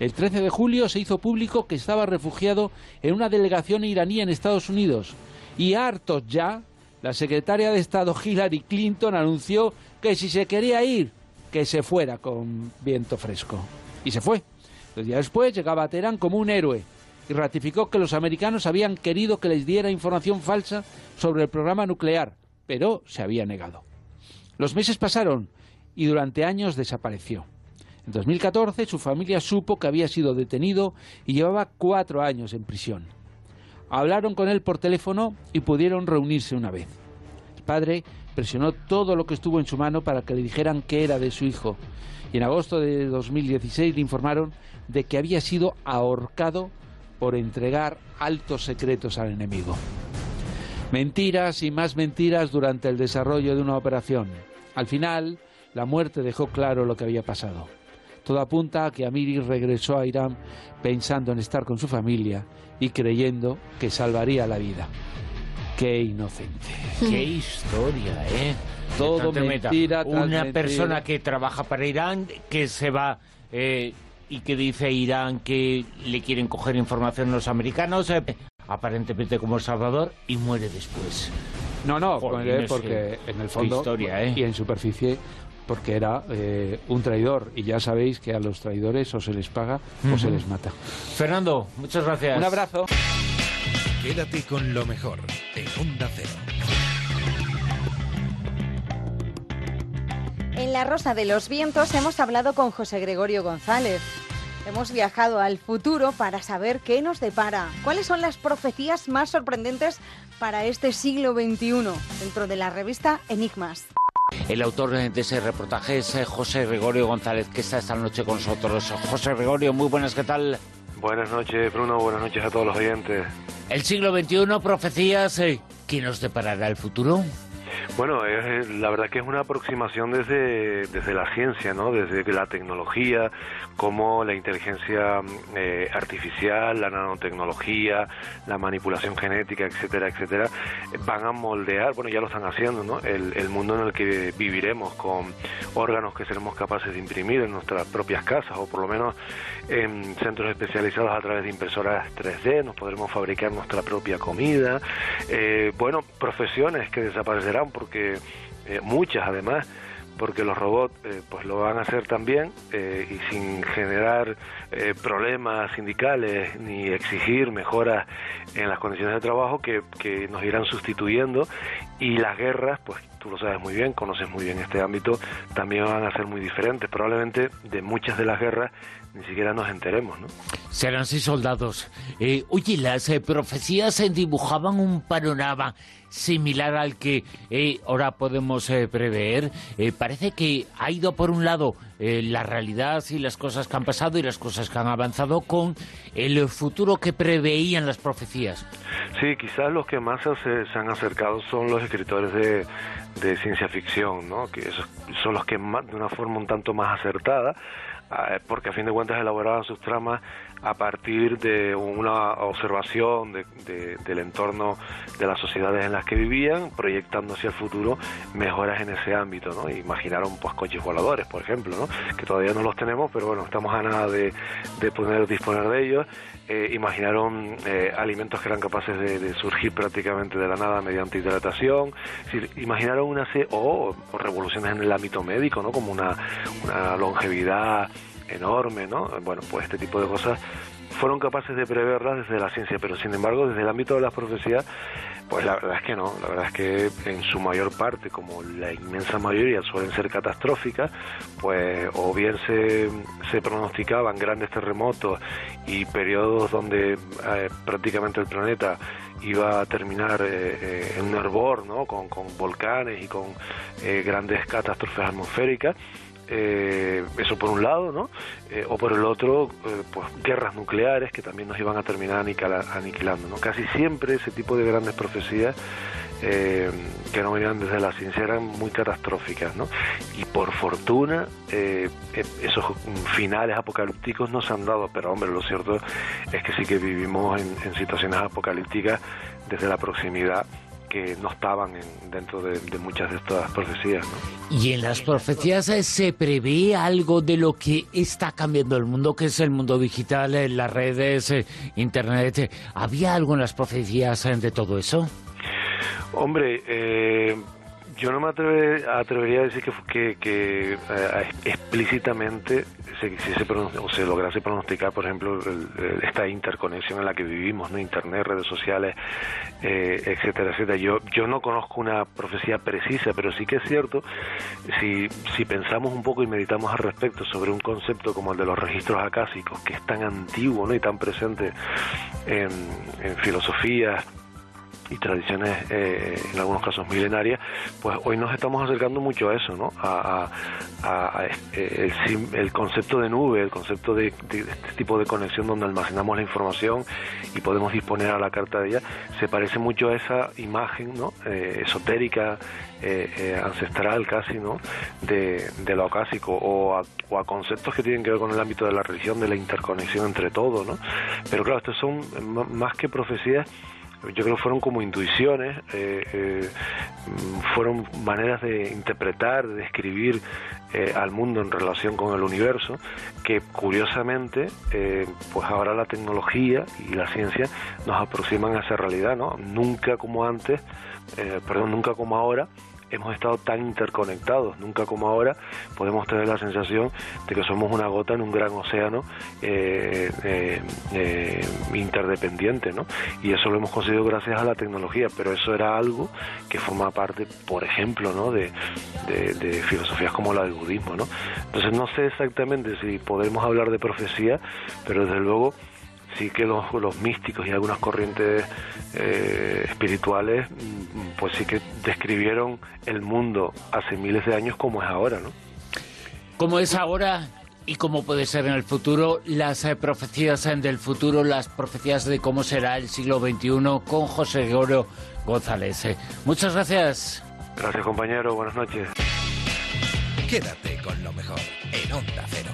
El 13 de julio se hizo público que estaba refugiado en una delegación iraní en Estados Unidos y hartos ya, la secretaria de Estado *laughs* Hillary Clinton anunció que si se quería ir, que se fuera con viento fresco. Y se fue. Dos días después llegaba a Teherán como un héroe y ratificó que los americanos habían querido que les diera información falsa sobre el programa nuclear, pero se había negado. Los meses pasaron y durante años desapareció. En 2014 su familia supo que había sido detenido y llevaba cuatro años en prisión. Hablaron con él por teléfono y pudieron reunirse una vez. El padre presionó todo lo que estuvo en su mano para que le dijeran que era de su hijo y en agosto de 2016 le informaron de que había sido ahorcado por entregar altos secretos al enemigo. Mentiras y más mentiras durante el desarrollo de una operación. Al final, la muerte dejó claro lo que había pasado. Todo apunta a que Amiri regresó a Irán pensando en estar con su familia y creyendo que salvaría la vida. Qué inocente. Qué historia, ¿eh? Todo mentira Una mentira. persona que trabaja para Irán, que se va eh, y que dice a Irán que le quieren coger información los americanos, eh, aparentemente como El Salvador, y muere después. No, no, Joder, porque, en el fondo historia, ¿eh? y en superficie porque era eh, un traidor y ya sabéis que a los traidores o se les paga o se les mata. Fernando, muchas gracias. Un abrazo. Quédate con lo mejor en Onda Cero. En La Rosa de los Vientos hemos hablado con José Gregorio González. Hemos viajado al futuro para saber qué nos depara. ¿Cuáles son las profecías más sorprendentes para este siglo XXI? Dentro de la revista Enigmas. El autor de ese reportaje es eh, José Gregorio González, que está esta noche con nosotros. José Gregorio, muy buenas, ¿qué tal? Buenas noches, Bruno. Buenas noches a todos los oyentes. El siglo XXI, profecías, eh, ¿qué nos deparará el futuro? Bueno, la verdad que es una aproximación desde, desde la ciencia, ¿no? Desde la tecnología, como la inteligencia eh, artificial, la nanotecnología, la manipulación genética, etcétera, etcétera, van a moldear, bueno, ya lo están haciendo, ¿no? El, el mundo en el que viviremos con órganos que seremos capaces de imprimir en nuestras propias casas o por lo menos en centros especializados a través de impresoras 3D, nos podremos fabricar nuestra propia comida, eh, bueno, profesiones que desaparecerán porque eh, muchas además porque los robots eh, pues lo van a hacer también eh, y sin generar problemas sindicales ni exigir mejoras en las condiciones de trabajo que, que nos irán sustituyendo y las guerras pues tú lo sabes muy bien, conoces muy bien este ámbito, también van a ser muy diferentes. Probablemente de muchas de las guerras ni siquiera nos enteremos, ¿no? Serán seis soldados. Oye, las profecías dibujaban un panorama similar al que eh, ahora podemos eh, prever. Eh, parece que ha ido por un lado la realidad y las cosas que han pasado y las cosas que han avanzado con el futuro que preveían las profecías. Sí, quizás los que más se, han acercado son los escritores de, de ciencia ficción, ¿no? que esos son los que más, de una forma un tanto más acertada, eh, porque a fin de cuentas elaboraban sus tramas a partir de una observación de- de- del entorno de las sociedades en las que vivían, proyectando hacia el futuro mejoras en ese ámbito, ¿no? Imaginaron pues coches voladores, por ejemplo, ¿no? Que todavía no los tenemos, pero bueno, estamos a nada de, de poder disponer de ellos. Eh, imaginaron eh, alimentos que eran capaces de, surgir prácticamente de la nada mediante hidratación. Es imaginaron una o, o revoluciones en el ámbito médico, ¿no? Como una, una longevidad enorme, ¿no? Bueno, pues este tipo de cosas fueron capaces de preverlas desde la ciencia, pero sin embargo desde el ámbito de las profecías, pues la verdad es que no, la verdad es que en su mayor parte, como la inmensa mayoría suelen ser catastróficas, pues o bien se, se pronosticaban grandes terremotos y periodos donde eh, prácticamente el planeta iba a terminar eh, eh, en un hervor, ¿no? Con, con volcanes y con eh, grandes catástrofes atmosféricas, eh, eso por un lado, ¿no? Eh, o por el otro, eh, pues guerras nucleares que también nos iban a terminar aniquila- aniquilando, ¿no? Casi siempre ese tipo de grandes profecías que no venían desde la ciencia eran muy catastróficas, ¿no? Y por fortuna eh, esos finales apocalípticos no se han dado, pero hombre, lo cierto es que sí que vivimos en situaciones apocalípticas desde la proximidad que no estaban en- dentro de, de muchas de estas profecías, ¿no? Y en las profecías se prevé algo de lo que está cambiando el mundo, que es el mundo digital, eh, las redes, eh, Internet. ¿Había algo en las profecías eh, de todo eso? Hombre, eh, yo no me atreve- atrevería a decir que, que, que, eh, explícitamente se, o se lograse pronosticar, por ejemplo, el- esta interconexión en la que vivimos, ¿no? Internet, redes sociales, eh, etcétera, etcétera. Yo, yo no conozco una profecía precisa, pero sí que es cierto, si, si pensamos un poco y meditamos al respecto sobre un concepto como el de los registros acásicos, que es tan antiguo ¿no? y tan presente en, en filosofías y tradiciones eh, en algunos casos milenarias, pues hoy nos estamos acercando mucho a eso, ¿no? A, eh, el, concepto de nube, el concepto de, este tipo de conexión donde almacenamos la información y podemos disponer a la carta de ella, se parece mucho a esa imagen, ¿no? Eh, esotérica, eh, eh, ancestral casi, ¿no? De, de lo acásico o a, o a conceptos que tienen que ver con el ámbito de la religión, de la interconexión entre todo, ¿no? Pero claro, estos son más que profecías, yo creo que fueron como intuiciones, eh, eh, fueron maneras de interpretar, de describir eh, al mundo en relación con el universo, que curiosamente, pues ahora la tecnología y la ciencia nos aproximan a esa realidad, ¿no? Nunca como antes, perdón, nunca como ahora, hemos estado tan interconectados, nunca como ahora podemos tener la sensación de que somos una gota en un gran océano eh, eh, eh, interdependiente, ¿no? Y eso lo hemos conseguido gracias a la tecnología, pero eso era algo que forma parte, por ejemplo, ¿no? De, de- de filosofías como la del budismo, ¿no? Entonces no sé exactamente si podemos hablar de profecía, pero desde luego sí que los, los místicos y algunas corrientes eh, espirituales pues sí que describieron el mundo hace miles de años como es ahora, ¿no? Como es ahora y como puede ser en el futuro, las eh, profecías del futuro, las profecías de cómo será el siglo XXI con José Gregorio González. Eh, Muchas gracias. Gracias compañero, buenas noches. Quédate con lo mejor en Onda Cero.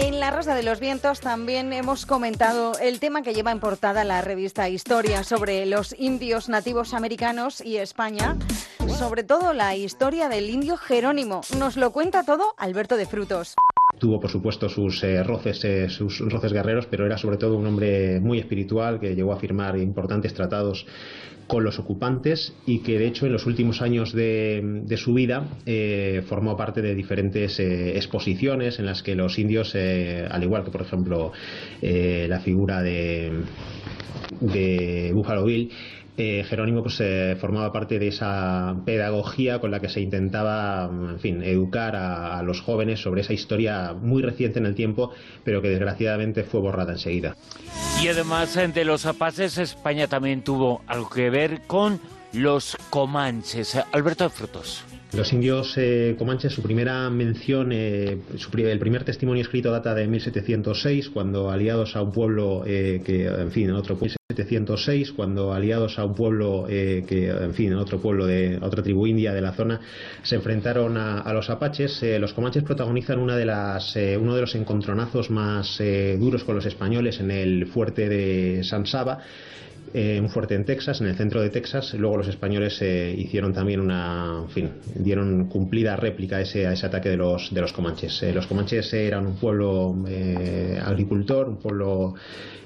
En La Rosa de los Vientos también hemos comentado el tema que lleva en portada la revista Historia sobre los indios nativos americanos y España, sobre todo la historia del indio Jerónimo. Nos lo cuenta todo Alberto de Frutos. Tuvo, por supuesto, sus eh, roces, eh, sus roces guerreros, pero era sobre todo un hombre muy espiritual que llegó a firmar importantes tratados con los ocupantes y que, de hecho, en los últimos años de, de su vida eh, formó parte de diferentes exposiciones en las que los indios, al igual que, por ejemplo, la figura de, de Buffalo Bill, eh, Jerónimo pues, eh, formaba parte de esa pedagogía con la que se intentaba, en fin, educar a, los jóvenes sobre esa historia muy reciente en el tiempo, pero que desgraciadamente fue borrada enseguida. Y además de los apaces, España también tuvo algo que ver con los comanches. Alberto de Frutos. Los indios eh, comanches, su primera mención, eh, su el primer testimonio escrito data de 1706, cuando aliados a un pueblo eh, que, en fin, en otro pueblo 1706, cuando aliados a un pueblo eh, que, en fin, en otro pueblo de otra tribu india de la zona, se enfrentaron a, a los apaches. Eh, los comanches protagonizan una de las, eh, uno de los encontronazos más eh, duros con los españoles en el fuerte de San Saba eh, un fuerte en Texas, en el centro de Texas. Luego los españoles eh, hicieron también una, en fin, dieron cumplida réplica a ese, a ese ataque de los, de los comanches. Eh, los comanches eran un pueblo agricultor, un pueblo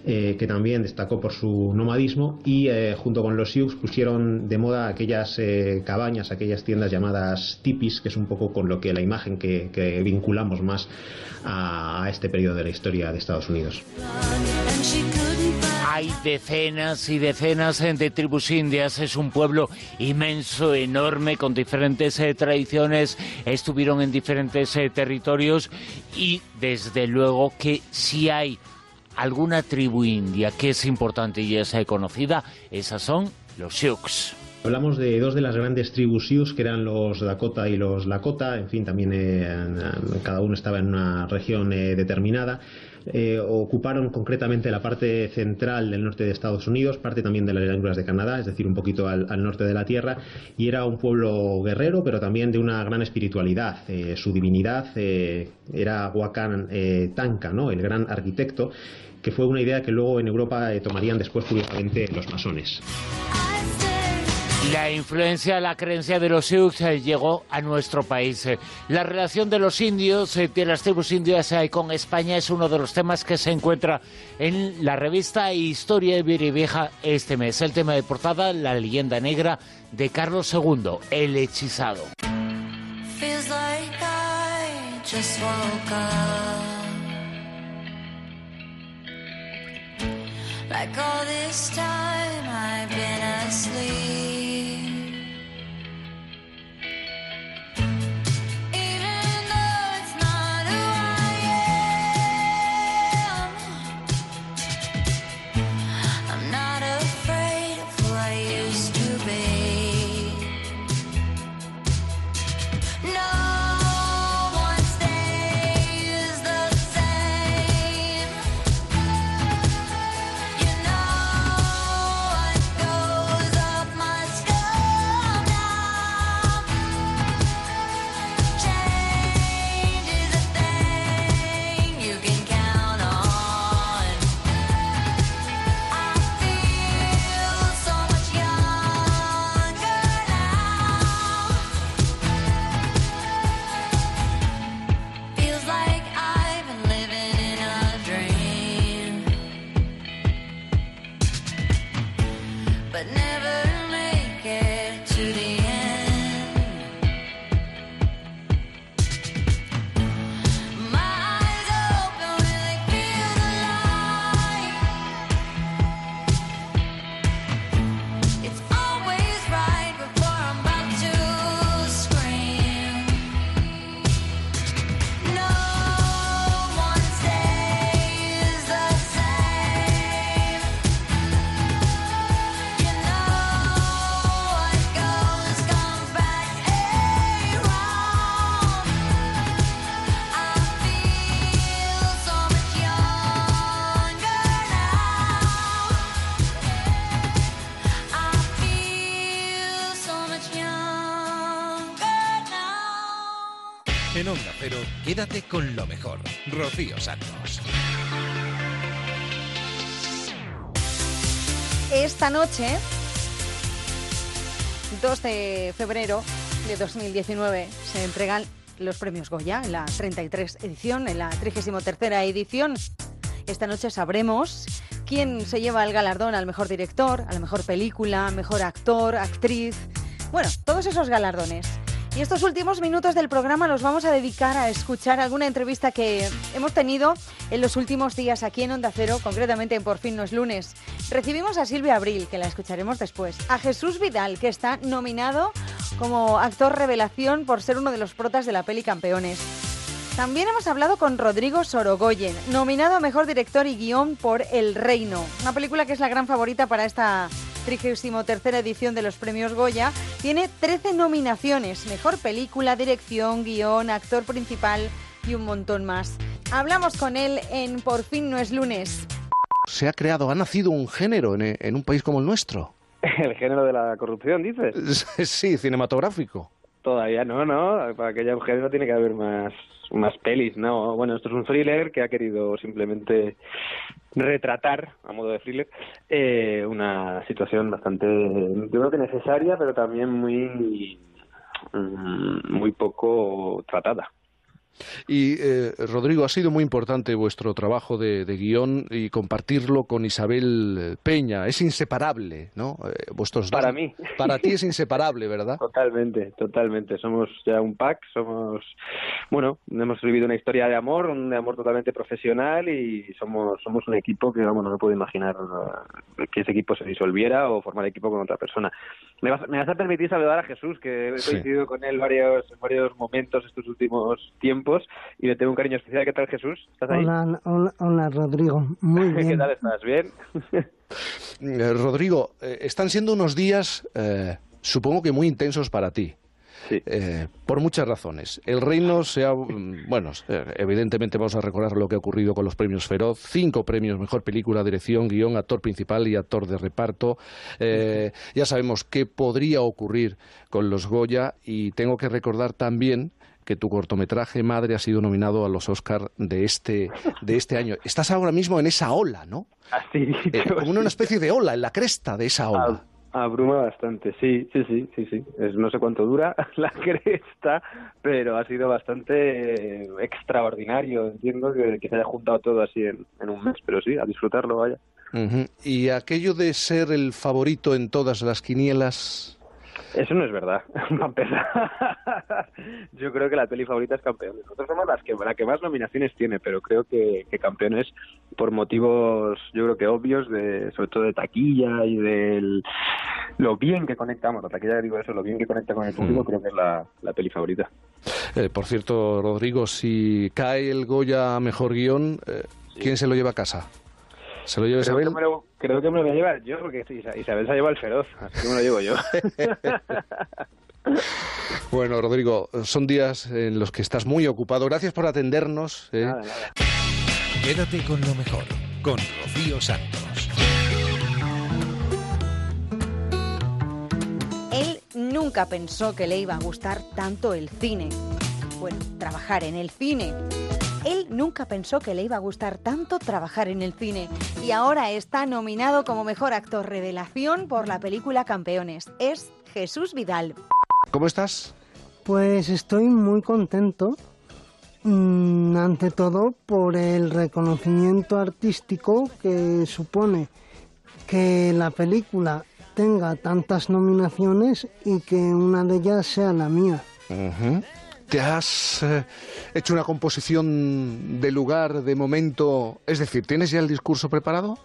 que también destacó por su nomadismo y junto con los Sioux pusieron de moda aquellas cabañas, aquellas tiendas llamadas tipis, que es un poco con lo que la imagen que, que vinculamos más a, a este periodo de la historia de Estados Unidos. Hay decenas y decenas de tribus indias, es un pueblo inmenso, enorme, con diferentes eh, tradiciones, estuvieron en diferentes eh, territorios y desde luego que si hay alguna tribu india que es importante y es eh, conocida, esas son los Sioux. Hablamos de dos de las grandes tribus Sioux, que eran los Dakota y los Lakota, en fin, también cada uno estaba en una región determinada. Eh, ocuparon concretamente la parte central del norte de Estados Unidos, parte también de las llanuras de Canadá, es decir, un poquito al, norte de la tierra, y era un pueblo guerrero, pero también de una gran espiritualidad. Eh, su divinidad eh, era Tanka, ¿no? el gran arquitecto, que fue una idea que luego en Europa tomarían después, curiosamente, los masones. La influencia, la creencia de los Sioux eh, llegó a nuestro país. Eh, La relación de los indios, eh, de las tribus indias con España es uno de los temas que se encuentra en la revista Historia de Vieja este mes. El tema de portada, la leyenda negra de Carlos II, el hechizado. En Onda Cero, quédate con lo mejor. Rocío Santos. Esta noche, 2 de febrero de 2019, se entregan los premios Goya en la 33 edición, en la 33 edición. Esta noche sabremos quién se lleva el galardón al mejor director, a la mejor película, mejor actor, actriz. Bueno, todos esos galardones. Y estos últimos minutos del programa los vamos a dedicar a escuchar alguna entrevista que hemos tenido en los últimos días aquí en Onda Cero, concretamente en Por fin no es lunes. Recibimos a Silvia Abril, que la escucharemos después, a Jesús Vidal, que está nominado como actor revelación por ser uno de los protas de la peli Campeones. También hemos hablado con Rodrigo Sorogoyen, nominado a Mejor Director y Guión por El Reino, una película que es la gran favorita para esta 33 edición de los premios Goya. Tiene 13 nominaciones, Mejor Película, Dirección, Guión, Actor Principal y un montón más. Hablamos con él en Por fin no es lunes. Se ha creado, ha nacido un género en, en un país como el nuestro. *laughs* El género de la corrupción, dices. *laughs* Sí, cinematográfico. Todavía no, ¿no? Para que haya un género tiene que haber más, más pelis, ¿no? Bueno, esto es un thriller que ha querido simplemente retratar, a modo de thriller, eh, una situación bastante, yo creo que necesaria, pero también muy, mm, muy poco tratada. Y eh, Rodrigo, ha sido muy importante vuestro trabajo de, de guion y compartirlo con Isabel Peña. Es inseparable, ¿no? Eh, vuestros dos- Para mí. Para ti es *laughs* inseparable, ¿verdad? Totalmente, totalmente. Somos ya un pack, somos, bueno, hemos vivido una historia de amor, un de amor totalmente profesional y somos, somos un equipo que, vamos, no me puedo imaginar eh, que ese equipo se disolviera o formar equipo con otra persona. Me vas, me vas a permitir saludar a Jesús, que he Sí. coincidido con él varios, en varios momentos estos últimos tiempos y le tengo un cariño especial. ¿Qué tal, Jesús? ¿Estás ahí? Hola, hola, hola, Rodrigo. Muy *laughs* bien. ¿Qué tal estás? ¿Bien? *laughs* Eh, Rodrigo, eh, están siendo unos días, eh, supongo que muy intensos para ti. Eh, por muchas razones. El reino se ha. *laughs* Bueno, evidentemente vamos a recordar lo que ha ocurrido con los premios Feroz. Cinco premios: mejor película, dirección, guion, actor principal y actor de reparto. Eh, ya sabemos qué podría ocurrir con los Goya y tengo que recordar también que tu cortometraje Madre ha sido nominado a los Oscar de este, de este año. Estás ahora mismo en esa ola, ¿no? Así. Eh, como una especie de ola, en la cresta de esa ola. Abruma bastante, sí, sí, sí, sí, sí. Es- no sé cuánto dura *laughs* la cresta, pero ha sido bastante eh, extraordinario. Entiendo que, que se haya juntado todo así en, en un mes, pero sí, a disfrutarlo, vaya. Y aquello de ser el favorito en todas las quinielas. Eso no es verdad, *laughs* para. Yo creo que la peli favorita es Campeones. Nosotros somos las que, la que más nominaciones tiene, pero creo que, que Campeones, por motivos, yo creo que obvios, de, sobre todo de taquilla y del lo bien que conectamos, la taquilla digo eso, lo bien que conecta con el público, Mm. creo que es la, la peli favorita. Eh, por cierto, Rodrigo, si cae el Goya mejor guion, eh, ¿quién se lo lleva a casa? ¿Se lo lleva Creo Isabel? que, me lo, creo que me lo voy a llevar yo, porque Isa- Isabel se ha llevado el feroz, así que me lo llevo yo. *laughs* Bueno, Rodrigo, son días en los que estás muy ocupado. Gracias por atendernos. eh. Quédate con lo mejor, con Rocío Santos. Él nunca pensó que le iba a gustar tanto el cine. Bueno, trabajar en el cine. Él nunca pensó que le iba a gustar tanto trabajar en el cine. Y ahora está nominado como mejor actor revelación por la película Campeones. Es Jesús Vidal. ¿Cómo estás? Pues estoy muy contento, mm, ante todo por el reconocimiento artístico que supone que la película tenga tantas nominaciones y que una de ellas sea la mía. ¿Te has eh, hecho una composición de lugar, de momento? Es decir, ¿tienes ya el discurso preparado?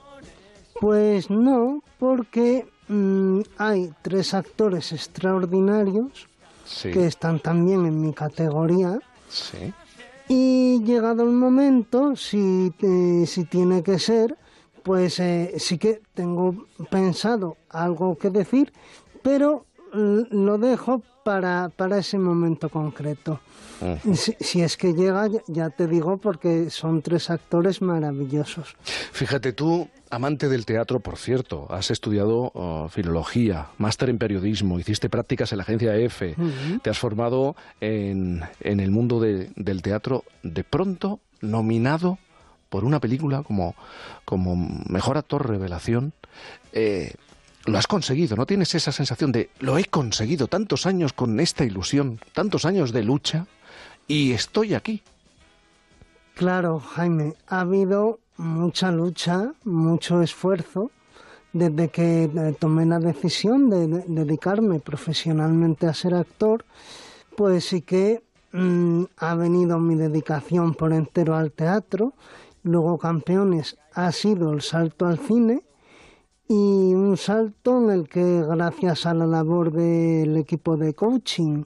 Pues no, porque mm, hay tres actores extraordinarios Sí. que están también en mi categoría Sí. y llegado el momento, si, te- si tiene que ser, pues eh, sí que tengo pensado algo que decir, pero mm, lo dejo para, para ese momento concreto. Si, si es que llega, ya- te digo, porque son tres actores maravillosos. Fíjate tú, amante del teatro, por cierto, has estudiado oh, filología, máster en periodismo, hiciste prácticas en la agencia EFE, Ujú. te has formado en, en el mundo de- del teatro, de pronto nominado por una película como, como mejor actor revelación. eh, lo has conseguido, ¿no tienes esa sensación de lo he conseguido tantos años con esta ilusión, tantos años de lucha y estoy aquí? Claro, Jaime, ha habido mucha lucha, mucho esfuerzo desde que eh, tomé la decisión de, de- dedicarme profesionalmente a ser actor, pues sí que mm, ha venido mi dedicación por entero al teatro, luego Campeones ha sido el salto al cine y un salto en el que gracias a la labor del equipo de coaching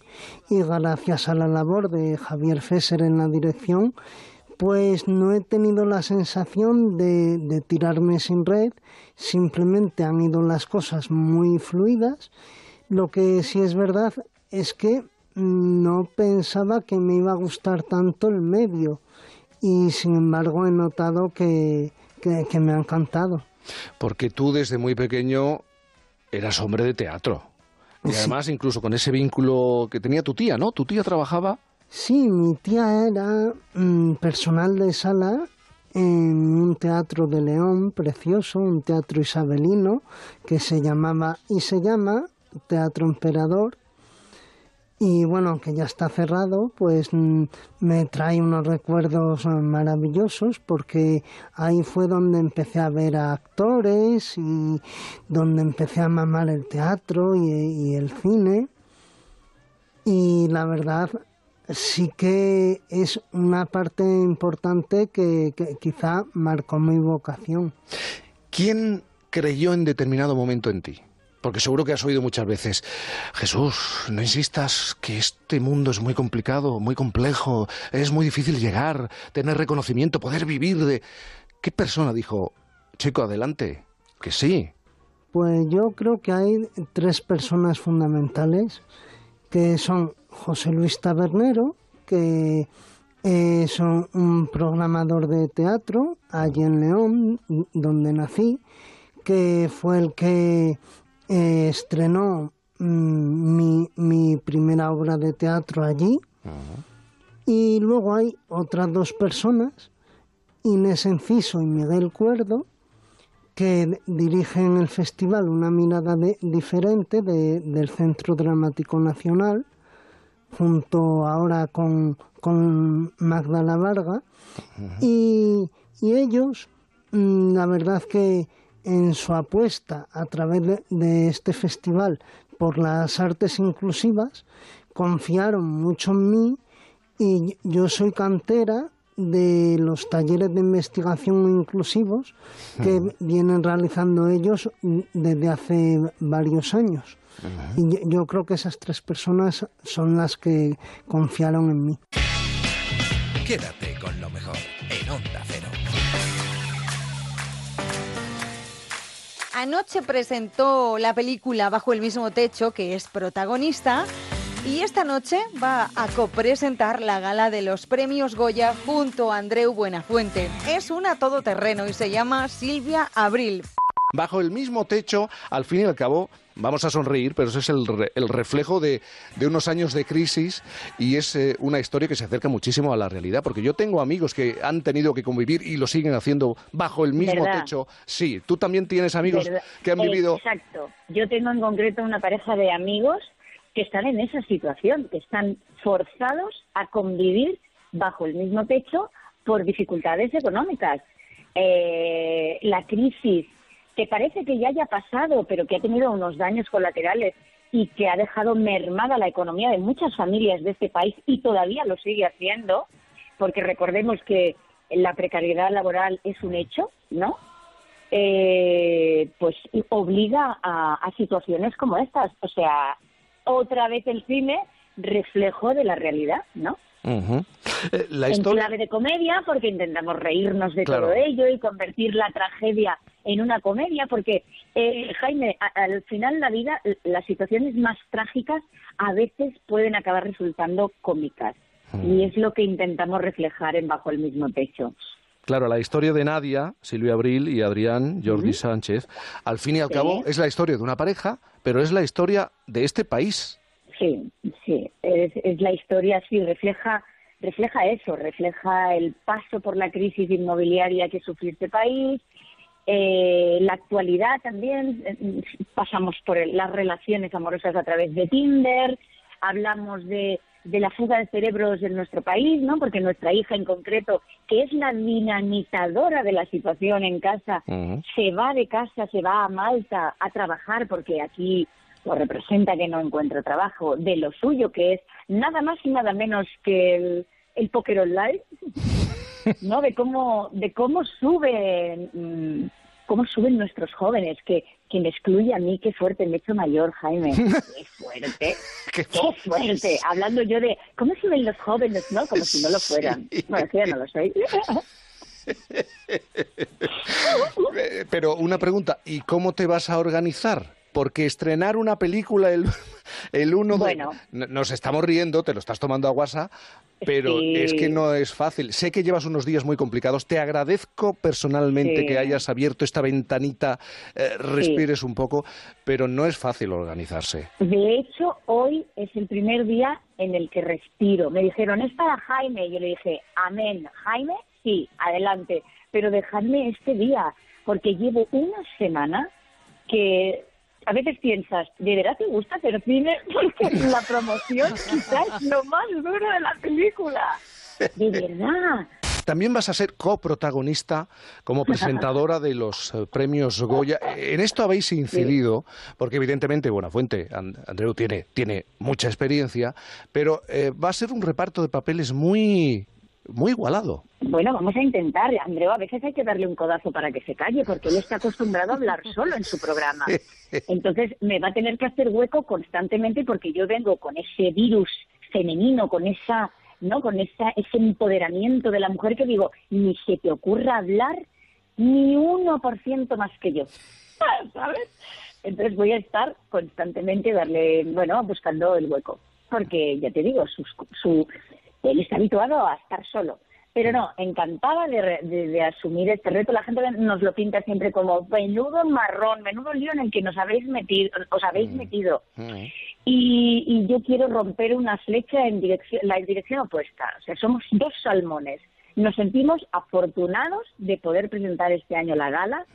y gracias a la labor de Javier Fesser en la dirección, pues no he tenido la sensación de, tirarme sin red, simplemente han ido las cosas muy fluidas. Lo que sí es verdad es que no pensaba que me iba a gustar tanto el medio y sin embargo he notado que- que me ha encantado. Porque tú desde muy pequeño eras hombre de teatro. Y además incluso con ese vínculo que tenía tu tía, ¿no? Tu tía trabajaba... Sí, mi tía era mm, personal de sala en un teatro de León precioso, un teatro isabelino que se llamaba y se llama Teatro Emperador. Y bueno, aunque ya está cerrado, pues mm, me trae unos recuerdos eh, maravillosos porque ahí fue donde empecé a ver a actores y donde empecé a mamar el teatro y, el cine. Y la verdad, sí que es una parte importante que quizá marcó mi vocación. ¿Quién creyó en determinado momento en ti? Porque seguro que has oído muchas veces, Jesús, no insistas que este mundo es muy complicado, muy complejo, es muy difícil llegar, tener reconocimiento, poder vivir de... ¿Qué persona dijo, chico, adelante? Que sí. Pues yo creo que hay tres personas fundamentales que son José Luis Tabernero, que es un un programador de teatro allí en León, donde nací, que fue el que eh, estrenó mm, mi, mi primera obra de teatro allí. Y luego hay otras dos personas, Inés Enciso y Miguel Cuerdo, que dirigen el festival Una mirada de- diferente de- del Centro Dramático Nacional, junto ahora con, con Magdala Varga. y, y ellos, mm, la verdad que en su apuesta a través de, de este festival por las artes inclusivas, confiaron mucho en mí y yo soy cantera de los talleres de investigación inclusivos que vienen realizando ellos desde hace varios años. Y yo- yo creo que esas tres personas son las que confiaron en mí. Quédate con Anoche presentó la película Bajo el mismo techo, que es protagonista, y esta noche va a copresentar la gala de los premios Goya junto a Andreu Buenafuente. Es una todoterreno y se llama Silvia Abril. Bajo el mismo techo, al fin y al cabo, vamos a sonreír, pero eso es el, re- el reflejo de, de unos años de crisis y es eh, una historia que se acerca muchísimo a la realidad, porque yo tengo amigos que han tenido que convivir y lo siguen haciendo bajo el mismo ¿Verdad? techo. Sí, tú también tienes amigos ¿Verdad? que han vivido... Exacto. Yo tengo en concreto una pareja de amigos que están en esa situación, que están forzados a convivir bajo el mismo techo por dificultades económicas. Eh, la crisis que parece que ya haya pasado, pero que ha tenido unos daños colaterales y que ha dejado mermada la economía de muchas familias de este país y todavía lo sigue haciendo, porque recordemos que la precariedad laboral es un hecho, ¿no? Eh, pues obliga a, a situaciones como estas. O sea, otra vez el cine reflejo de la realidad, ¿no? Eh, la en clave de comedia, porque intentamos reírnos de Claro. todo ello y convertir la tragedia en una comedia, porque, eh, Jaime, a- al final la vida, las situaciones más trágicas a veces pueden acabar resultando cómicas. Y es lo que intentamos reflejar en Bajo el mismo techo. Claro, la historia de Nadia, Silvia Abril y Adrián Jordi Sánchez, al fin y al Sí. cabo es la historia de una pareja, pero es la historia de este país. Sí, sí, es, es la historia, sí, refleja, refleja eso, refleja el paso por la crisis inmobiliaria que sufrió este país, eh, la actualidad también, eh, pasamos por el- las relaciones amorosas a través de Tinder, hablamos de, de la fuga de cerebros en nuestro país, ¿no? Porque nuestra hija en concreto, que es la dinamizadora de la situación en casa, se va de casa, se va a Malta a trabajar porque aquí lo representa que no encuentra trabajo, de lo suyo que es nada más y nada menos que el, el póker online, *laughs* ¿no? De cómo, de cómo suben, mm, cómo suben nuestros jóvenes, que, que me excluye a mí, qué fuerte, me he hecho mayor, Jaime, *laughs* qué fuerte, *laughs* qué fuerte, hablando yo de cómo suben los jóvenes, ¿no? Como si no lo fueran. Bueno, que ya no lo soy. *laughs* Pero una pregunta, ¿y cómo te vas a organizar? Porque estrenar una película el, *laughs* el 1 Bueno. de... Nos estamos riendo, te lo estás tomando a guasa, pero Sí. es que no es fácil. Sé que llevas unos días muy complicados. Te agradezco personalmente Sí. que hayas abierto esta ventanita, eh, respires un poco, pero no es fácil organizarse. De hecho, hoy es el primer día en el que respiro. Me dijeron, es para Jaime. Yo le dije, amén. Jaime, sí, adelante. Pero dejadme este día, porque llevo una semana que a veces piensas, ¿de verdad te gusta hacer cine? *laughs* Porque la promoción quizás es lo más duro de la película. De verdad. También vas a ser coprotagonista como presentadora de los eh, premios Goya. En esto habéis incidido, porque evidentemente Buenafuente, And- Andreu, tiene, tiene mucha experiencia, pero eh, va a ser un reparto de papeles muy, muy igualado. Bueno, vamos a intentar. Andreu, a veces hay que darle un codazo para que se calle, porque él está acostumbrado a hablar solo en su programa. Entonces me va a tener que hacer hueco constantemente porque yo vengo con ese virus femenino, con esa, ¿no? Con esa, ese empoderamiento de la mujer que digo, ni se te ocurra hablar ni uno por ciento más que yo. *laughs* ¿Sabes? Entonces voy a estar constantemente darle, bueno, buscando el hueco. Porque ya te digo, sus- su, él está habituado a estar solo. Pero no, encantada de, de- de asumir este reto. La gente nos lo pinta siempre como menudo marrón, menudo lío en el que nos habéis metido, os habéis metido. Y, y yo quiero romper una flecha en dirección, la dirección opuesta. O sea, somos dos salmones. Nos sentimos afortunados de poder presentar este año la gala,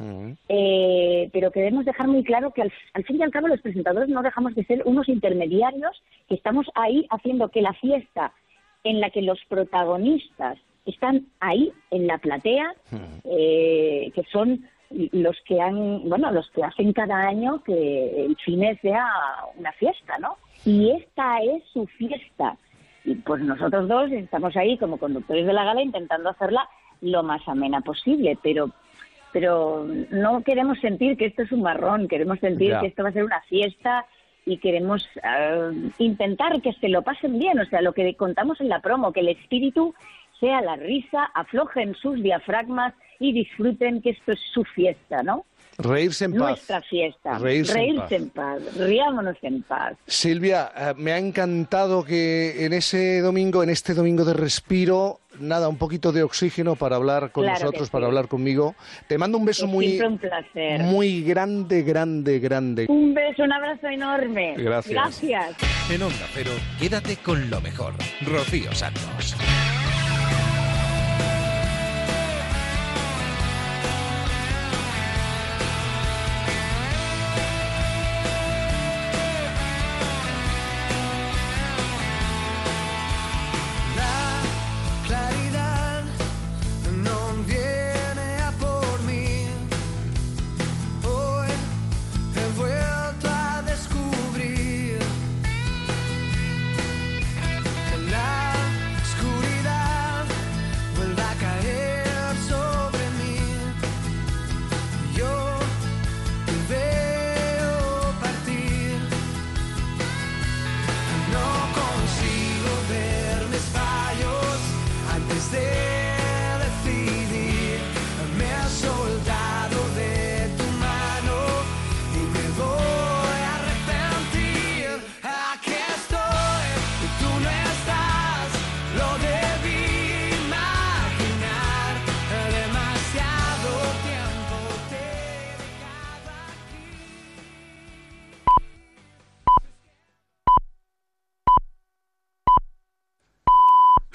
eh, pero queremos dejar muy claro que al, al fin y al cabo los presentadores no dejamos de ser unos intermediarios que estamos ahí haciendo que la fiesta en la que los protagonistas están ahí en la platea, eh, que son los que han, bueno, los que hacen cada año que el cine sea una fiesta, ¿no? Y esta es su fiesta. Y pues nosotros dos estamos ahí como conductores de la gala intentando hacerla lo más amena posible, pero pero no queremos sentir que esto es un marrón, queremos sentir Ya. que esto va a ser una fiesta y queremos eh, intentar que se lo pasen bien, o sea, lo que contamos en la promo, que el espíritu sea la risa, aflojen sus diafragmas y disfruten que esto es su fiesta, ¿no? Reírse en paz. Nuestra fiesta. Reírse en paz. en paz. Riámonos en paz. Silvia, eh, me ha encantado que en ese domingo, en este domingo de respiro, nada, un poquito de oxígeno para hablar con Claro nosotros, sí. para hablar conmigo. Te mando un beso Es muy, siempre un placer. muy grande, grande, grande. Un beso, un abrazo enorme. Gracias. Gracias. En Onda Cero, quédate con lo mejor. Rocío Santos.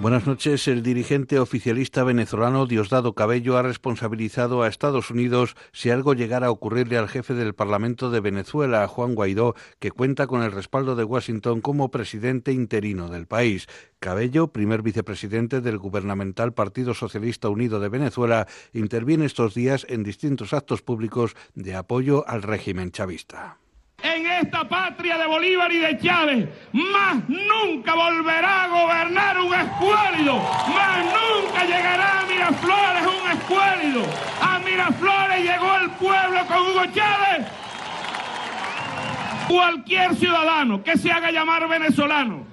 Buenas noches. El dirigente oficialista venezolano Diosdado Cabello ha responsabilizado a Estados Unidos si algo llegara a ocurrirle al jefe del Parlamento de Venezuela, Juan Guaidó, que cuenta con el respaldo de Washington como presidente interino del país. Cabello, primer vicepresidente del gubernamental Partido Socialista Unido de Venezuela, interviene estos días en distintos actos públicos de apoyo al régimen chavista esta patria de Bolívar y de Chávez, más nunca volverá a gobernar un escuálido, más nunca llegará a Miraflores un escuálido. A Miraflores llegó el pueblo con Hugo Chávez. Cualquier ciudadano que se haga llamar venezolano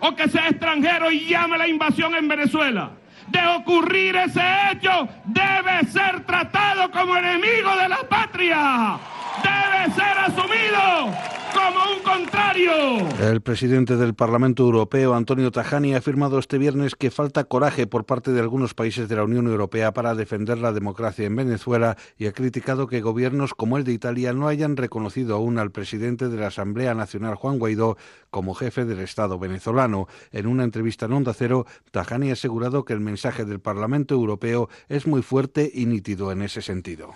o que sea extranjero y llame la invasión en Venezuela, de ocurrir ese hecho, debe ser tratado como enemigo de la patria debe ser asumido como un contrario. El presidente del Parlamento Europeo, Antonio Tajani, ha afirmado este viernes que falta coraje por parte de algunos países de la Unión Europea para defender la democracia en Venezuela y ha criticado que gobiernos como el de Italia no hayan reconocido aún al presidente de la Asamblea Nacional, Juan Guaidó, como jefe del Estado venezolano. En una entrevista en Onda Cero, Tajani ha asegurado que el mensaje del Parlamento Europeo es muy fuerte y nítido en ese sentido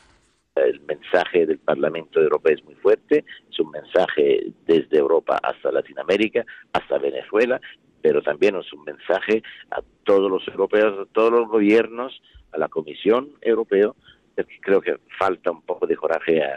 el mensaje del Parlamento Europeo es muy fuerte, es un mensaje desde Europa hasta Latinoamérica, hasta Venezuela, pero también es un mensaje a todos los europeos, a todos los gobiernos, a la Comisión Europea, porque creo que falta un poco de coraje a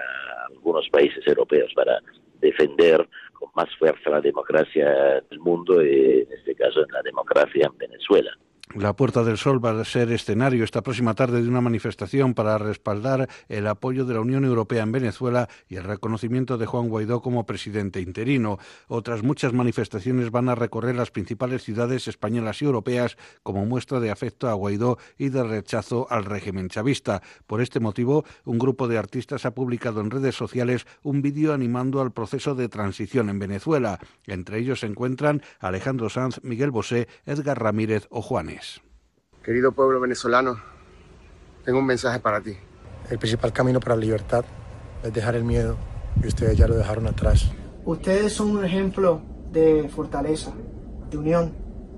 algunos países europeos para defender con más fuerza la democracia del mundo y en este caso la democracia en Venezuela. La Puerta del Sol va a ser escenario esta próxima tarde de una manifestación para respaldar el apoyo de la Unión Europea en Venezuela y el reconocimiento de Juan Guaidó como presidente interino. Otras muchas manifestaciones van a recorrer las principales ciudades españolas y europeas como muestra de afecto a Guaidó y de rechazo al régimen chavista. Por este motivo, un grupo de artistas ha publicado en redes sociales un vídeo animando al proceso de transición en Venezuela. Entre ellos se encuentran Alejandro Sanz, Miguel Bosé, Edgar Ramírez o Juanes. Querido pueblo venezolano, tengo un mensaje para ti. El principal camino para la libertad es dejar el miedo y ustedes ya lo dejaron atrás. Ustedes son un ejemplo de fortaleza, de unión,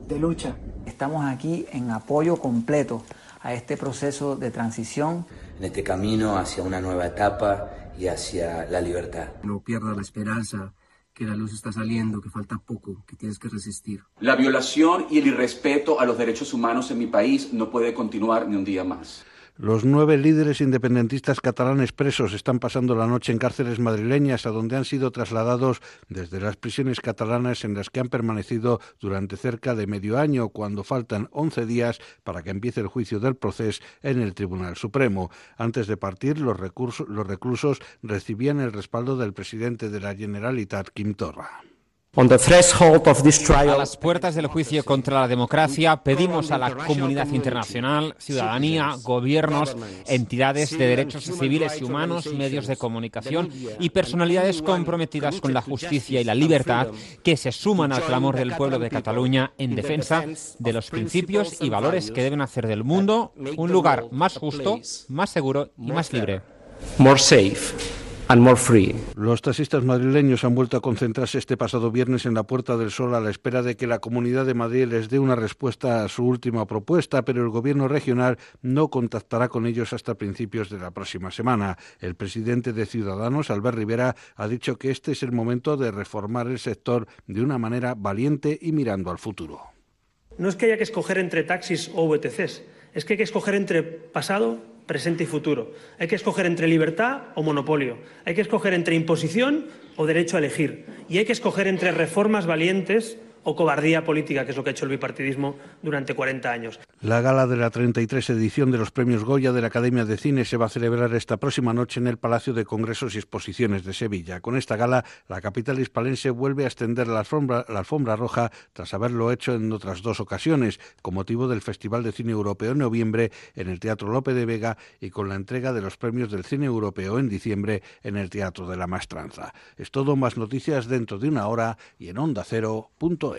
de lucha. Estamos aquí en apoyo completo a este proceso de transición. En este camino hacia una nueva etapa y hacia la libertad. No pierda la esperanza que la luz está saliendo, que falta poco, que tienes que resistir. La violación y el irrespeto a los derechos humanos en mi país no puede continuar ni un día más. Los nueve líderes independentistas catalanes presos están pasando la noche en cárceles madrileñas, a donde han sido trasladados desde las prisiones catalanas en las que han permanecido durante cerca de medio año, cuando faltan once días para que empiece el juicio del proceso en el Tribunal Supremo. Antes de partir, los, los reclusos recibían el respaldo del presidente de la Generalitat, Quim Torra. A las puertas del juicio contra la democracia pedimos a la comunidad internacional, ciudadanía, gobiernos, entidades de derechos civiles y humanos, medios de comunicación y personalidades comprometidas con la justicia y la libertad que se suman al clamor del pueblo de Cataluña en defensa de los principios y valores que deben hacer del mundo un lugar más justo, más seguro y más libre. More safe. Los taxistas madrileños han vuelto a concentrarse este pasado viernes en la Puerta del Sol a la espera de que la Comunidad de Madrid les dé una respuesta a su última propuesta, pero el Gobierno regional no contactará con ellos hasta principios de la próxima semana. El presidente de Ciudadanos, Albert Rivera, ha dicho que este es el momento de reformar el sector de una manera valiente y mirando al futuro. No es que haya que escoger entre taxis o VTCs, es que hay que escoger entre pasado presente y futuro. Hay que escoger entre libertad o monopolio. Hay que escoger entre imposición o derecho a elegir. Y hay que escoger entre reformas valientes o cobardía política, que es lo que ha hecho el bipartidismo durante 40 años. La gala de la 33 edición de los Premios Goya de la Academia de Cine se va a celebrar esta próxima noche en el Palacio de Congresos y Exposiciones de Sevilla. Con esta gala, la capital hispalense vuelve a extender la alfombra, roja tras haberlo hecho en otras dos ocasiones, con motivo del Festival de Cine Europeo en noviembre en el Teatro Lope de Vega y con la entrega de los Premios del Cine Europeo en diciembre en el Teatro de la Mastranza. Es todo, más noticias dentro de una hora y en onda ondacero.es.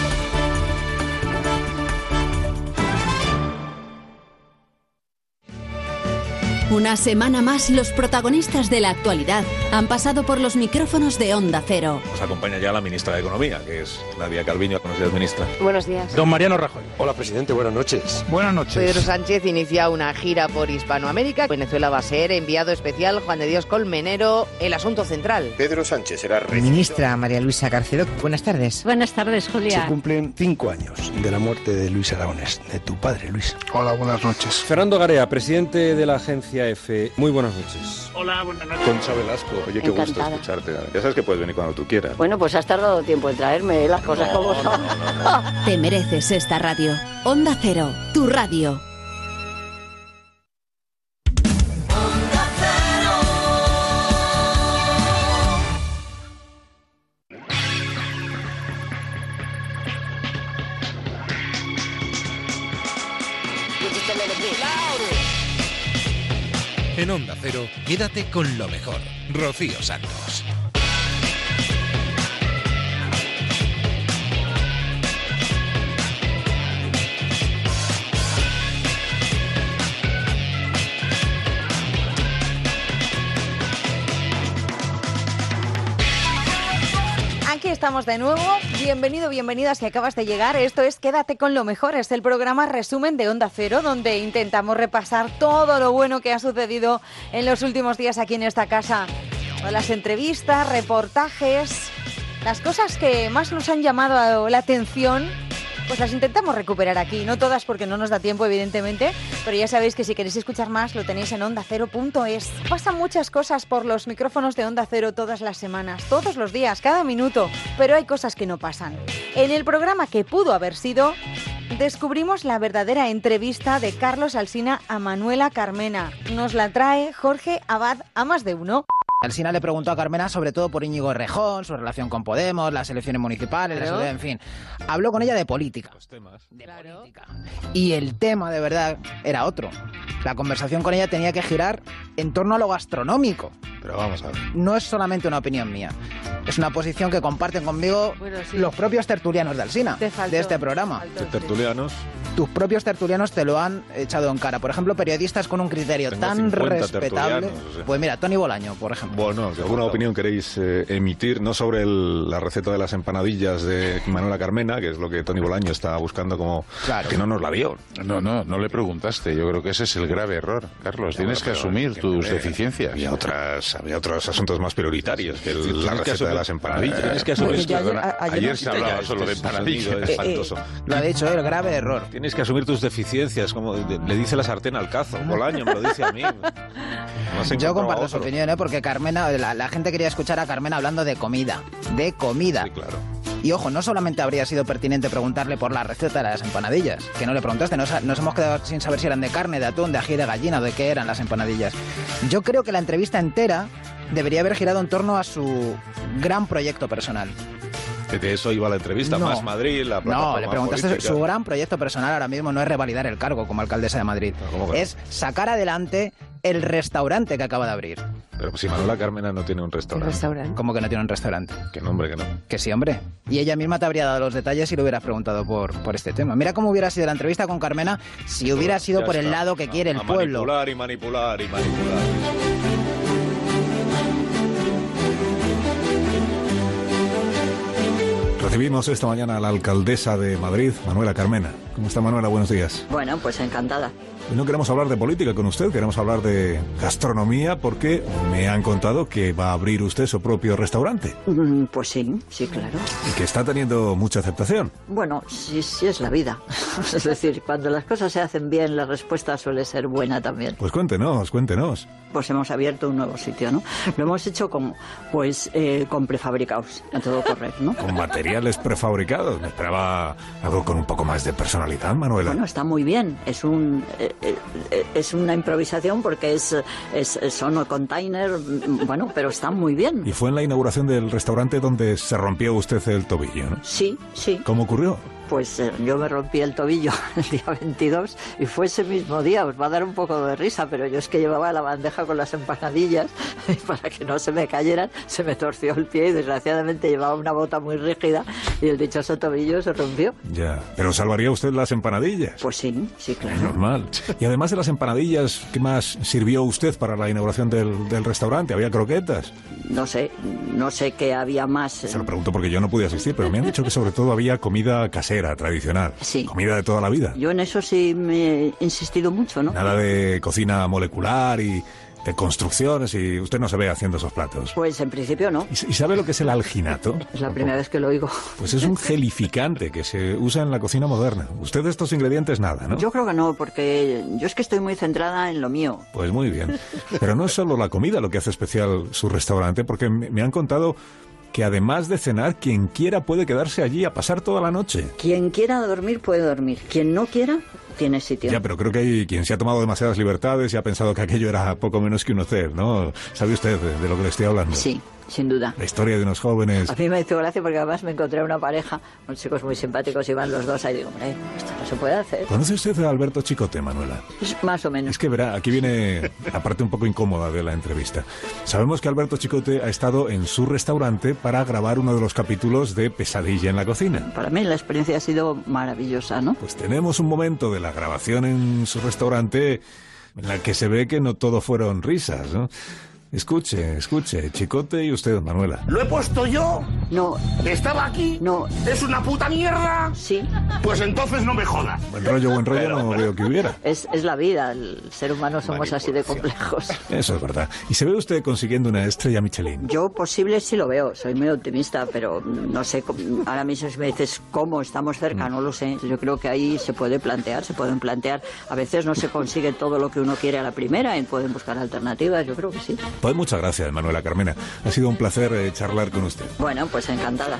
Una semana más, los protagonistas de la actualidad han pasado por los micrófonos de Onda Cero. Nos acompaña ya la ministra de Economía, que es Nadia Calviño. Buenos días, ministra. Buenos días. Don Mariano Rajoy. Hola, presidente, buenas noches. Buenas noches. Pedro Sánchez inicia una gira por Hispanoamérica. Venezuela va a ser enviado especial Juan de Dios Colmenero, el asunto central. Pedro Sánchez será rey. Ministra María Luisa Carcedo, buenas tardes. Buenas tardes, Julia. Se cumplen cinco años de la muerte de Luis Aragonés, de tu padre, Luis. Hola, buenas noches. Fernando Garea, presidente de la agencia Muy buenas noches. Hola, buenas noches. Concha Velasco. Oye, qué gusto Encantada. escucharte. Ya sabes que puedes venir cuando tú quieras. Bueno, pues has tardado tiempo en traerme las cosas como son. Te mereces esta radio. Onda Cero, tu radio. Onda quédate con lo mejor. Rocío Santos. Estamos de nuevo. Bienvenido, bienvenida si acabas de llegar. Esto es Quédate con lo mejor. Es el programa resumen de Onda Cero, donde intentamos repasar todo lo bueno que ha sucedido en los últimos días aquí en esta casa. Las entrevistas, reportajes, las cosas que más nos han llamado la atención. Pues las intentamos recuperar aquí, no todas porque no nos da tiempo evidentemente, pero ya sabéis que si queréis escuchar más lo tenéis en ondacero.es. Pasan muchas cosas por los micrófonos de Onda Cero todas las semanas, todos los días, cada minuto, pero hay cosas que no pasan. En el programa que pudo haber sido, descubrimos la verdadera entrevista de Carlos Alsina a Manuela Carmena. Nos la trae Jorge Abad a más de uno. Alsina le preguntó a Carmena sobre todo por Íñigo Rejón, su relación con Podemos, las elecciones municipales, la seguridad, en fin. Habló con ella de política. De política. Y el tema de verdad era otro. La conversación con ella tenía que girar en torno a lo gastronómico. Pero vamos a ver. No es solamente una opinión mía. Es una posición que comparten conmigo Bueno, sí. los propios tertulianos de Alsina, de este te programa. faltó. Tertulianos. Tus propios tertulianos te lo han echado en cara. Por ejemplo, periodistas con un criterio Tengo tan 50 respetable. o sea. Pues mira, Tony Bolaño, por ejemplo. Bueno, si alguna opinión queréis eh, emitir, no sobre el- la receta de las empanadillas de Manuela Carmena, que es lo que Tony Bolaño está buscando como que no nos la dio. No, no, no le preguntaste. Yo creo que ese es el grave error, Carlos. Tienes que asumir que tus deficiencias. Había otras, había otros asuntos más prioritarios que el- la que receta asumir- de las empanadillas. Tienes que asumir- ya ayer- ayer Ayer no- se hablaba solo de este empanadillas. es Eh, eh. Lo ha dicho, el grave error. Tienes que asumir tus deficiencias, como le dice la sartén al cazo. Bolaño me lo dice a mí. No Yo comparto su opinión, ¿eh? porque Carmena, la, la gente quería escuchar a Carmena hablando de comida. De comida. Y ojo, no solamente habría sido pertinente preguntarle por la receta de las empanadillas, que no le preguntaste, nos, nos hemos quedado sin saber si eran de carne, de atún, de ají de gallina o de qué eran las empanadillas. Yo creo que la entrevista entera debería haber girado en torno a su gran proyecto personal. Que de eso iba la entrevista. No. Más Madrid, la No, le preguntaste política. su gran proyecto personal ahora mismo no es revalidar el cargo como alcaldesa de Madrid, ¿cómo que no? es sacar adelante el restaurante que acaba de abrir. Pero si Manuela Carmena no tiene un restaurante. ¿Cómo que no tiene un restaurante? Que no, hombre, que no. Que sí, hombre. Y ella misma te habría dado los detalles si le hubieras preguntado por, por este tema. Mira cómo hubiera sido la entrevista con Carmena si hubiera sido Ya por el lado que quiere el A pueblo. Manipular y manipular y manipular. Recibimos esta mañana a la alcaldesa de Madrid, Manuela Carmena. ¿Cómo está Manuela? Buenos días. Bueno, pues encantada. No queremos hablar de política con usted, queremos hablar de gastronomía porque me han contado que va a abrir usted su propio restaurante Mm, Pues sí, sí, claro. y que está teniendo mucha aceptación. Bueno, sí, sí es la vida. *laughs* Es decir, cuando las cosas se hacen bien, la respuesta suele ser buena también. Pues cuéntenos, cuéntenos. Pues hemos abierto un nuevo sitio, ¿no? Lo hemos hecho como, pues, eh, con prefabricados, a todo correr, ¿no? Con materiales prefabricados. Me esperaba algo con un poco más de personalidad, Manuela. Bueno, está muy bien. Es un eh, es una improvisación porque es, es son container, mm, bueno, pero está muy bien. Y fue en la inauguración del restaurante donde se rompió usted el tobillo, ¿no? Sí, sí. ¿Cómo ocurrió? Pues eh, yo me rompí el tobillo *laughs* el día 22 y fue ese mismo día. Os va a dar un poco de risa, pero yo es que llevaba la bandeja con las empanadillas *laughs* y para que no se me cayeran se me torció el pie y desgraciadamente llevaba una bota muy rígida y el dichoso tobillo se rompió. Ya, pero ¿salvaría usted las empanadillas? Pues sí, sí, claro. Normal. Y además de las empanadillas, ¿qué más sirvió usted para la inauguración del, del restaurante? ¿Había croquetas? No sé, no sé qué había más. Se lo pregunto porque yo no pude asistir, pero me han dicho que sobre todo había comida casera, tradicional. Sí. Comida de toda la vida. Yo en eso sí me he insistido mucho, ¿no? Nada de cocina molecular y de construcciones y usted no se ve haciendo esos platos. Pues en principio no. ¿Y, sabe lo que es el alginato? *laughs* Es la primera vez que lo oigo. Pues es un gelificante que se usa en la cocina moderna. Usted de estos ingredientes nada, ¿no? Yo creo que no, porque yo es que estoy muy centrada en lo mío. Pues muy bien. Pero no es solo la comida lo que hace especial su restaurante, porque me han contado que además de cenar, quien quiera puede quedarse allí a pasar toda la noche. Quien quiera dormir puede dormir. Quien no quiera tiene sitio. Ya, pero creo que hay quien se ha tomado demasiadas libertades y ha pensado que aquello era poco menos que un hotel, ¿no? ¿Sabe usted de, de lo que le estoy hablando? Sí, sin duda. La historia de unos jóvenes. A mí me hizo gracia porque además me encontré una pareja, unos chicos muy simpáticos, iban los dos ahí digo, hombre, esto no se puede hacer. ¿Conoce usted a Alberto Chicote, Manuela? Pues más o menos. Es que verá, aquí viene la parte un poco incómoda de la entrevista. Sabemos que Alberto Chicote ha estado en su restaurante para grabar uno de los capítulos de Pesadilla en la cocina. Para mí la experiencia ha sido maravillosa, ¿no? Pues tenemos un momento de la grabación en su restaurante en la que se ve que no todo fueron risas, ¿no? Escuche, escuche, Chicote y usted, Manuela. ¿Lo he puesto yo? No. ¿Estaba aquí? No. ¿Es una puta mierda? Sí. Pues entonces no me jodas. Buen rollo, buen rollo no veo que hubiera. Es, es la vida, el ser humano somos así de complejos. Eso es verdad. ¿Y se ve usted consiguiendo una estrella Michelin? Yo posible sí lo veo, soy muy optimista, pero no sé, cómo- ahora mismo si me dices cómo estamos cerca, no lo sé. Yo creo que ahí se puede plantear, se pueden plantear. A veces no se consigue todo lo que uno quiere a la primera y pueden buscar alternativas, yo creo que sí. Pues muchas gracias, Manuela Carmena. Ha sido un placer eh, charlar con usted. Bueno, pues encantada.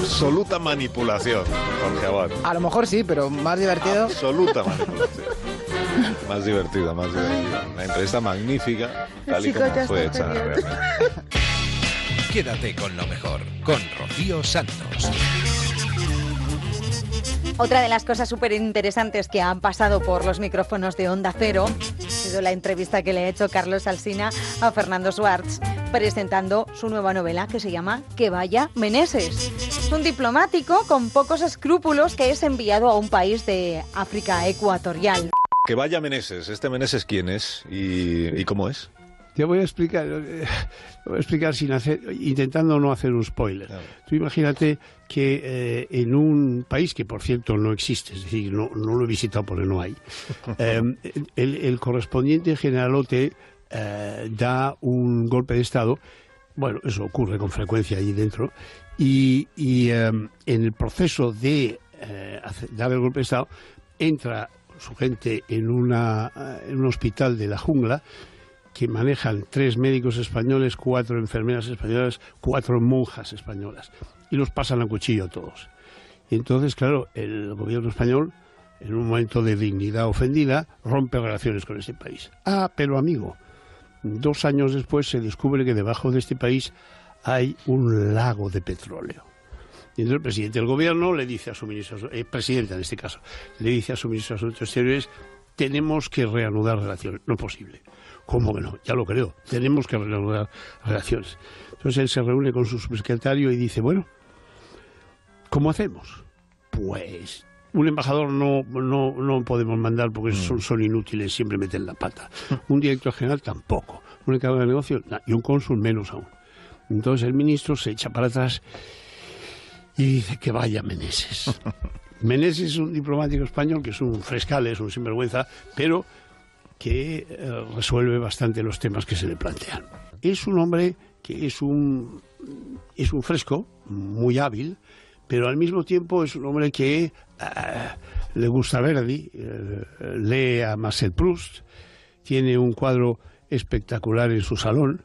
Absoluta manipulación, Jorge Abad. A lo mejor sí, pero más divertido. Absoluta manipulación. Más divertida, más divertida. Una entrevista magnífica, tal y chico como fue hecha realmente. Quédate con lo mejor, con Rocío Santos. Otra de las cosas súper interesantes que han pasado por los micrófonos de Onda Cero ha sido la entrevista que le ha hecho Carlos Alsina a Fernando Schwartz presentando su nueva novela que se llama Que vaya Meneses. Es un diplomático con pocos escrúpulos que es enviado a un país de África ecuatorial. Que vaya Meneses. ¿Este Meneses quién es y, y cómo es? Te voy a explicar, eh, voy a explicar sin hacer, intentando no hacer un spoiler. Tú imagínate que eh, en un país que por cierto no existe, es decir, no, no lo he visitado porque no hay, *laughs* eh, el, el correspondiente generalote eh, da un golpe de estado. Bueno, eso ocurre con frecuencia ahí dentro. Y, y, eh, en el proceso de eh, dar el golpe de estado entra su gente en, una, eh, en un hospital de la jungla que manejan tres médicos españoles, cuatro enfermeras españolas, cuatro monjas españolas, y los pasan a cuchillo a todos. Y entonces, claro, el gobierno español, en un momento de dignidad ofendida, rompe relaciones con este país. Ah, pero amigo, dos años después se descubre que debajo de este país hay un lago de petróleo. Y entonces el presidente del gobierno le dice a su ministro, eh, presidenta en este caso, le dice a su ministro de Asuntos Exteriores, tenemos que reanudar relaciones. No es posible. ¿Cómo que no? Ya lo creo. Tenemos que reanudar relaciones. Entonces él se reúne con su subsecretario y dice, bueno, ¿cómo hacemos? Pues un embajador no, no, no podemos mandar porque son, son inútiles, siempre meten la pata. Un director general tampoco. Un encargado de negocio y un cónsul menos aún. Entonces el ministro se echa para atrás y dice que vaya Meneses. *laughs* Meneses es un diplomático español que es un frescal, es un sinvergüenza, pero que eh, resuelve bastante los temas que se le plantean. Es un hombre que es un, es un fresco, muy hábil, pero al mismo tiempo es un hombre que eh, le gusta Verdi, eh, lee a Marcel Proust, tiene un cuadro espectacular en su salón,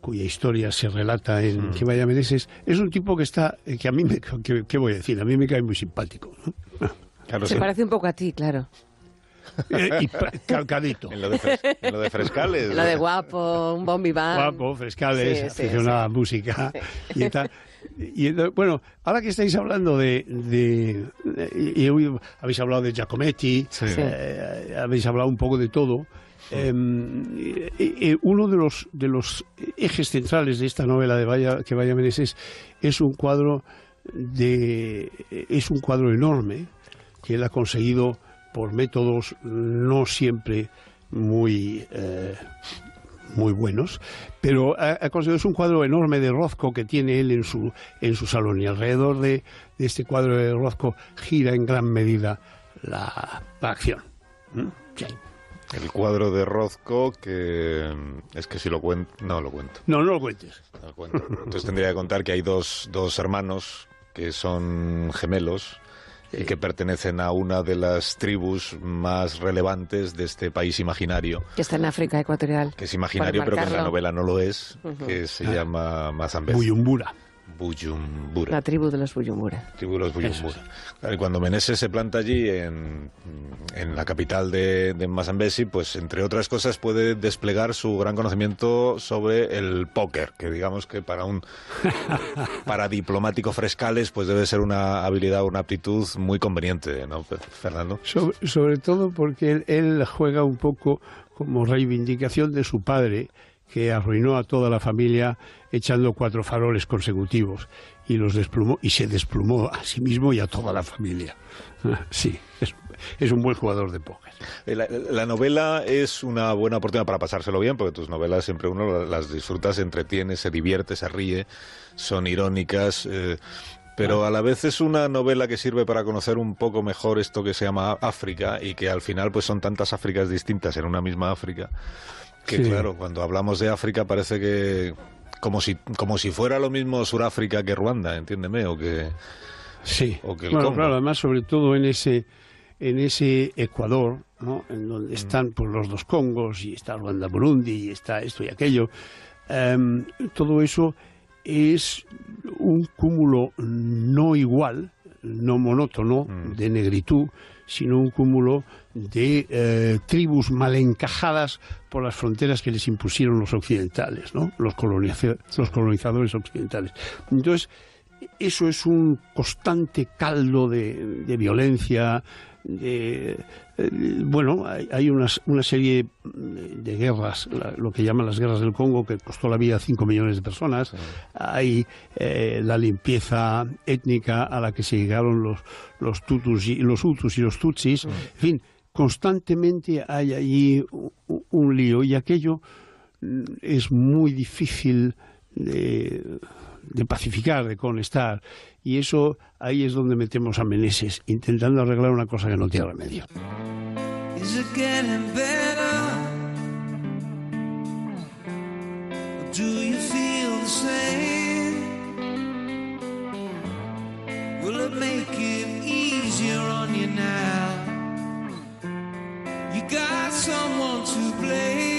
cuya historia se relata en Que vaya Meneses. Es un tipo que está, eh, que a mí, me, que, ¿qué voy a decir? A mí me cae muy simpático. ¿no? Se parece un poco a ti, claro. Eh, y calcadito. En lo de, fres- en lo de frescales. Lo de guapo, un bon vivant. Guapo, frescales, Sí, sí, aficionado a la música y tal. Y entonces, bueno, ahora que estáis hablando de... de- de- y, y hoy habéis hablado de Giacometti, Sí. eh, habéis hablado un poco de todo, Em, eh, eh, uno de los, de los ejes centrales de esta novela de Vaya, que Vaya Meneses es un cuadro de es un cuadro enorme que él ha conseguido por métodos no siempre muy eh, muy buenos, pero ha, conseguido es un cuadro enorme de Rozco que tiene él en su en su salón y alrededor de, este cuadro de Rozco gira en gran medida la, acción. El cuadro de Rozco, que es que si lo cuento, no lo cuento. No, no lo cuentes. Entonces tendría que contar que hay dos, dos hermanos que son gemelos y que pertenecen a una de las tribus más relevantes de este país imaginario. Que está en África Ecuatorial. Que es imaginario, pero que en la novela no lo es, que se llama Mazambés. Buyumbura. Buyumbura. La tribu de los Buyumbura. Tribu de los Buyumbura. cuando Meneses se planta allí en, la capital de, de Masambesi, pues entre otras cosas puede desplegar su gran conocimiento sobre el póker, que digamos que para un *laughs* para diplomático frescales pues debe ser una habilidad, una aptitud muy conveniente, ¿no, Fernando? Sobre, todo porque él, él juega un poco como reivindicación de su padre, que arruinó a toda la familia echando cuatro faroles consecutivos y los desplumó y se desplumó a sí mismo y a toda la familia. *laughs* Sí, es, un buen jugador de póker. Eh, la, novela es una buena oportunidad para pasárselo bien, porque tus novelas siempre uno las disfruta, se entretiene, se divierte, se ríe, son irónicas. Eh, pero a la vez es una novela que sirve para conocer un poco mejor esto que se llama África y que al final pues son tantas Áfricas distintas en una misma África que claro, cuando hablamos de África parece que como si, como si fuera lo mismo Suráfrica que Ruanda, entiéndeme, o que... Sí, o que claro, además sobre todo en ese, en ese Ecuador, ¿no? en donde mm. están pues, los dos Congos y está Ruanda-Burundi y está esto y aquello, em, todo eso es un cúmulo no igual, no monótono, mm. de negritud, sino un cúmulo de eh, tribus mal encajadas por las fronteras que les impusieron los occidentales, ¿no? los, los colonizadores occidentales. Entonces, eso es un constante caldo de, de violencia, de, eh, bueno, hay, una, serie de guerras, lo que llaman las guerras del Congo, que costó la vida a 5 millones de personas. Hay eh, la limpieza étnica a la que se llegaron los, los, tutus y, los Hutus y los Tutsis. En fin, constantemente hay allí un, lío y aquello mm, es muy difícil de, pacificar, de conectar. Y eso ahí es donde metemos a Meneses, intentando arreglar una cosa que no tiene remedio. You got someone to blame.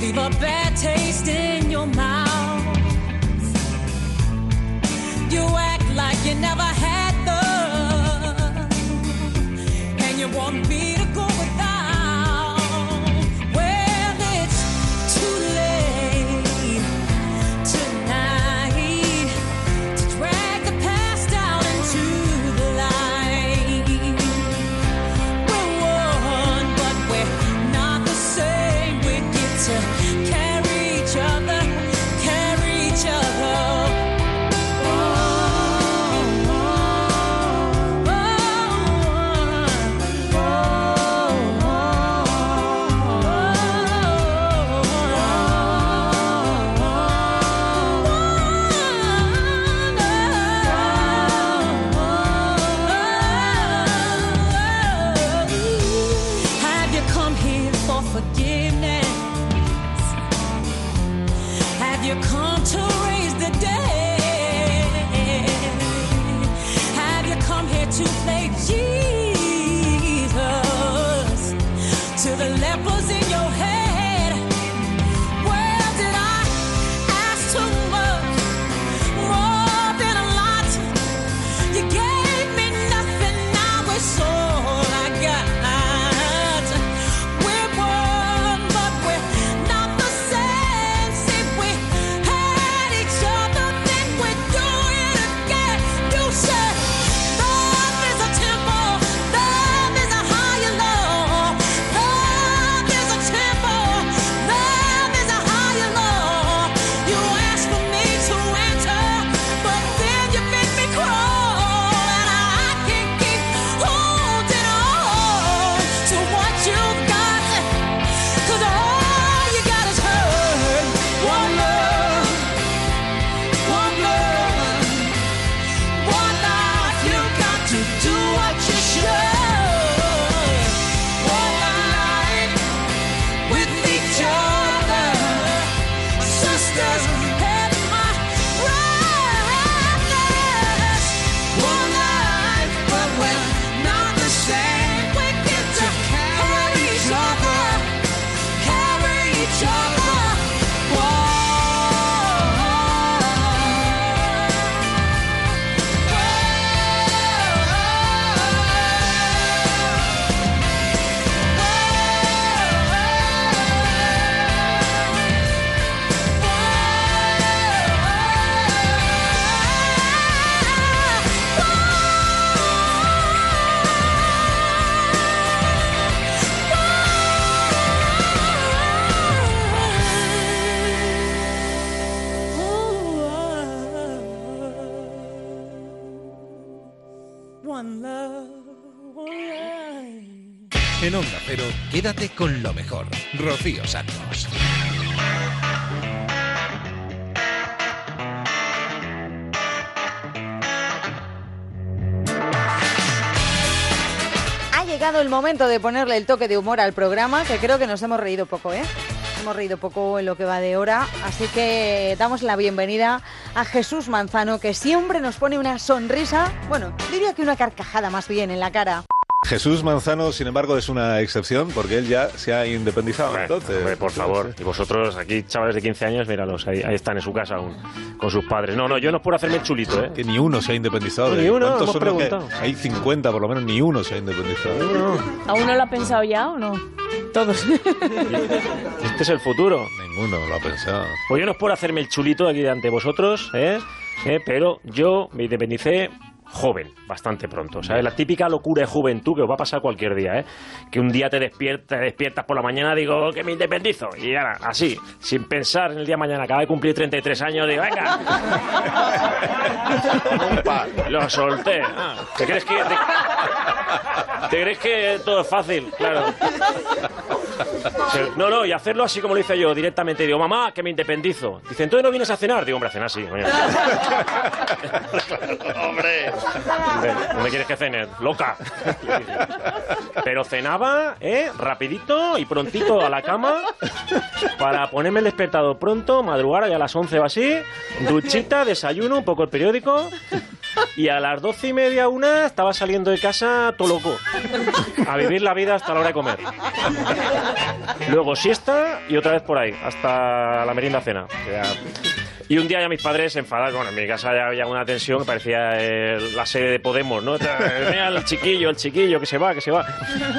Leave a bad taste in your mouth. You act like you never had them, and you want me momento de ponerle el toque de humor al programa, que creo que nos hemos reído poco, ¿eh? Hemos reído poco en lo que va de hora, así que damos la bienvenida a Jesús Manzano, que siempre nos pone una sonrisa, bueno, diría que una carcajada más bien en la cara. Jesús Manzano, sin embargo, es una excepción porque él ya se ha independizado. entonces, Hombre, por favor. Y vosotros, aquí, chavales de 15 años, míralos, ahí, ahí están en su casa aún, con sus padres. No, no, yo no es por hacerme el chulito, ¿eh? Que ni uno se ha independizado. No, de ni uno, ¿Cuántos hemos son los que- preguntado. Hay 50, por lo menos, ni uno se ha independizado. ¿Aún no lo ha pensado ya o no? Todos. *laughs* Este es el futuro. Ninguno lo ha pensado. Pues yo no es por hacerme el chulito aquí delante de vosotros, ¿eh? ¿Eh? Pero yo me independicé joven, bastante pronto, ¿sabes? La típica locura de juventud que os va a pasar cualquier día, ¿eh? Que un día te despiertas, te despiertas por la mañana, digo, que me independizo. Y ahora, así, sin pensar en el día de mañana, acaba de cumplir 33 años, digo, venga. Lo solté. Ah, ¿Te crees que... Te, te crees que todo es fácil? Claro. No, no, y hacerlo así como lo hice yo, directamente. Digo, mamá, que me independizo. Dice, entonces no vienes a cenar. Digo, hombre, a cenar sí, coño. *laughs* hombre. ¿Dónde quieres que cene? Loca. Pero cenaba, ¿eh? Rapidito y prontito a la cama para ponerme el despertador pronto, madrugar ya a las 11 o así, duchita, desayuno, un poco el periódico y a las doce y media, una, estaba saliendo de casa todo loco. A vivir la vida hasta la hora de comer. Luego siesta y otra vez por ahí, hasta la merienda cena. Y un día ya mis padres se enfadaron. Bueno, en mi casa ya había una tensión que parecía eh, la serie de Podemos, ¿no? Mira el chiquillo, el chiquillo, que se va, que se va.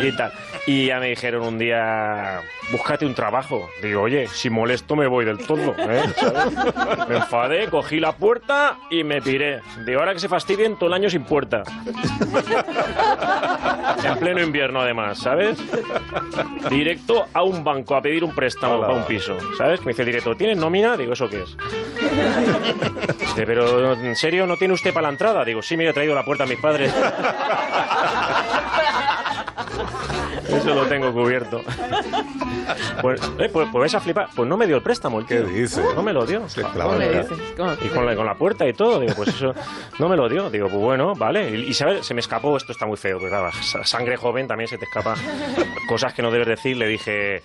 Y tal. Y ya me dijeron un día, búscate un trabajo. Digo, oye, si molesto me voy del todo. ¿eh? ¿Sabes? Me enfadé, cogí la puerta y me piré. Digo, ahora que se fastidien todo el año sin puerta. En pleno invierno, además, ¿sabes? Directo a un banco a pedir un préstamo para un piso, ¿sabes? Me dice el director, ¿tienes nómina? Digo, ¿eso qué es? Dice, pero ¿en serio no tiene usted para la entrada? Digo, sí, me he traído la puerta a mis padres. Eso lo tengo cubierto. Pues, eh, pues, pues vais a flipar. Pues no me dio el préstamo el tío. ¿Qué dice? No me lo dio. clava ¿Cómo le dices? Y con la, con la puerta y todo. Digo, pues eso no me lo dio. Digo, pues bueno, vale. Y, y, ¿sabes? Se me escapó, esto está muy feo, sa- sangre joven también se te escapa cosas que no debes decir. Le dije,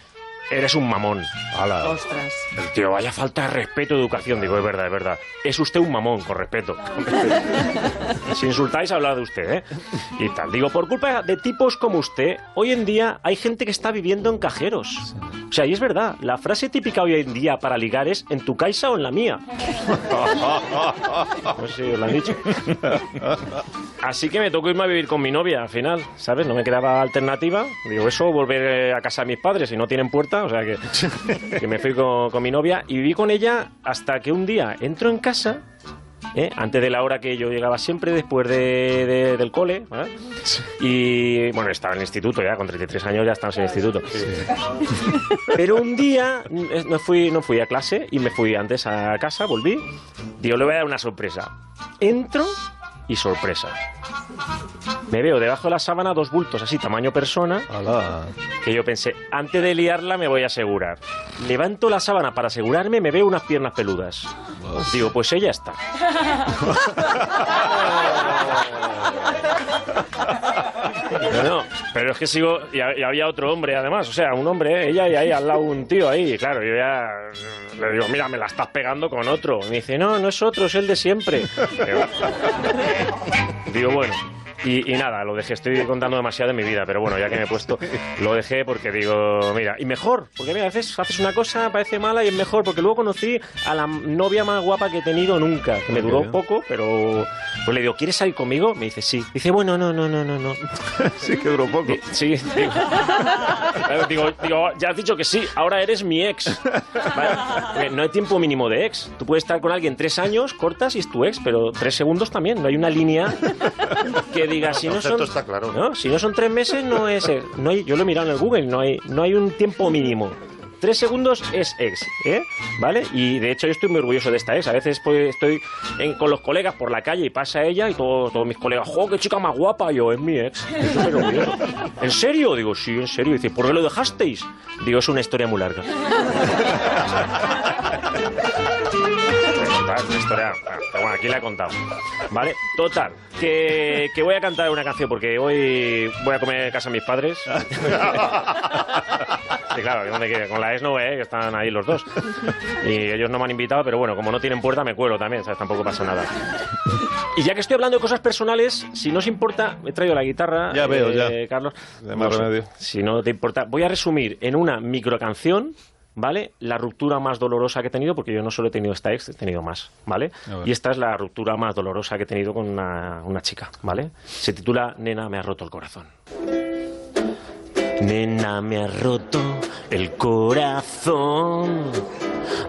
eres un mamón. Ostras. El tío, vaya falta de respeto, educación. Digo, es verdad, es verdad. Es usted un mamón, con respeto. *laughs* si insultáis, habla de usted, ¿eh? Y tal. Digo, por culpa de tipos como usted, hoy en día hay gente que está viviendo en cajeros. O sea, y es verdad, la frase típica hoy en día para ligar es en tu caixa o en la mía. *laughs* No sé si os lo han dicho. Así que me tocó irme a vivir con mi novia al final, ¿sabes? No me quedaba alternativa. Digo, eso, o volver eh, a casa de mis padres y no tienen puerta, o sea que, que me fui con, con mi novia y viví con ella hasta que un día entro en casa. ¿eh? Antes de la hora que yo llegaba siempre, después de, de- del cole, y bueno, estaba en el instituto ya, con 33 años ya estaba en el instituto. Pero un día no fui, no fui a clase y me fui antes a casa, volví. Digo, le voy a dar una sorpresa. Entro y sorpresa. Me veo debajo de la sábana dos bultos así, tamaño persona, que yo pensé, antes de liarla me voy a asegurar. Levanto la sábana para asegurarme, me veo unas piernas peludas. Digo, pues ella está. *laughs* No, no, pero es que sigo. Y, ha- y había otro hombre además, o sea, un hombre, ¿eh? ella y ahí al lado un tío ahí. Y claro, yo ya le digo, mira, me la estás pegando con otro. Y me dice, no, no es otro, es el de siempre. Digo, Digo, bueno. Y, y nada, lo dejé, estoy contando demasiado de mi vida, pero bueno, ya que me he puesto, *laughs* lo dejé porque digo, mira, y mejor, porque mira, a veces haces una cosa, parece mala y es mejor, porque luego conocí a la novia más guapa que he tenido nunca, que me duró bien. poco, pero pues le digo, ¿quieres salir conmigo? Me dice, sí. Dice, bueno, no, no, no, no, no. *laughs* sí que duró poco. Sí, digo, *laughs* digo, digo, ya has dicho que sí, ahora eres mi ex. Vale, No hay tiempo mínimo de ex. Tú puedes estar con alguien tres años, cortas y es tu ex, pero tres segundos también. No hay una línea que diga, si no son, concepto está claro. ¿no? si no son tres meses, no es ex. No hay, yo lo he mirado en el Google, no hay, no hay un tiempo mínimo. Tres segundos es ex, ¿eh? ¿Vale? Y de hecho yo estoy muy orgulloso de esta ex. A veces pues, estoy en- con los colegas por la calle y pasa ella y todos, todos mis colegas, ¡jo, qué chica más guapa! Yo, es mi ex. ¿En serio? Digo, sí, en serio. Dice, ¿por qué lo dejasteis? Digo, es una historia muy larga. *laughs* Vale, una historia, pero bueno, aquí la he contado. ¿Vale? Total, que, que voy a cantar una canción porque hoy voy a comer en casa de mis padres. *laughs* Sí, claro, con la ex no, ¿eh? que están ahí los dos. Y ellos no me han invitado, pero bueno, como no tienen puerta, me cuelo también, ¿sabes? Tampoco pasa nada. Y ya que estoy hablando de cosas personales, si no os importa, he traído la guitarra, Ya veo, eh, ya. Carlos. De más No remedio. Si no te importa, voy a resumir en una microcanción, ¿vale? La ruptura más dolorosa que he tenido, porque yo no solo he tenido esta ex, he tenido más, ¿vale? Y esta es la ruptura más dolorosa que he tenido con una, una chica, ¿vale? Se titula Nena, me ha roto el corazón. Nena, me ha roto el corazón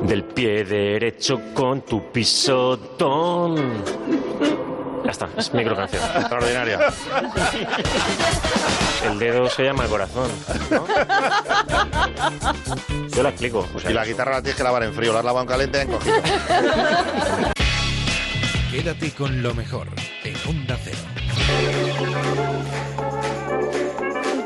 del pie derecho con tu pisotón. Ya está, es microcanción. Extraordinaria. El dedo se llama corazón. ¿no? Yo la explico. o sea, Y la guitarra la tienes que lavar en frío, la has lavado en caliente en cogido. Quédate con lo mejor en Onda Cero.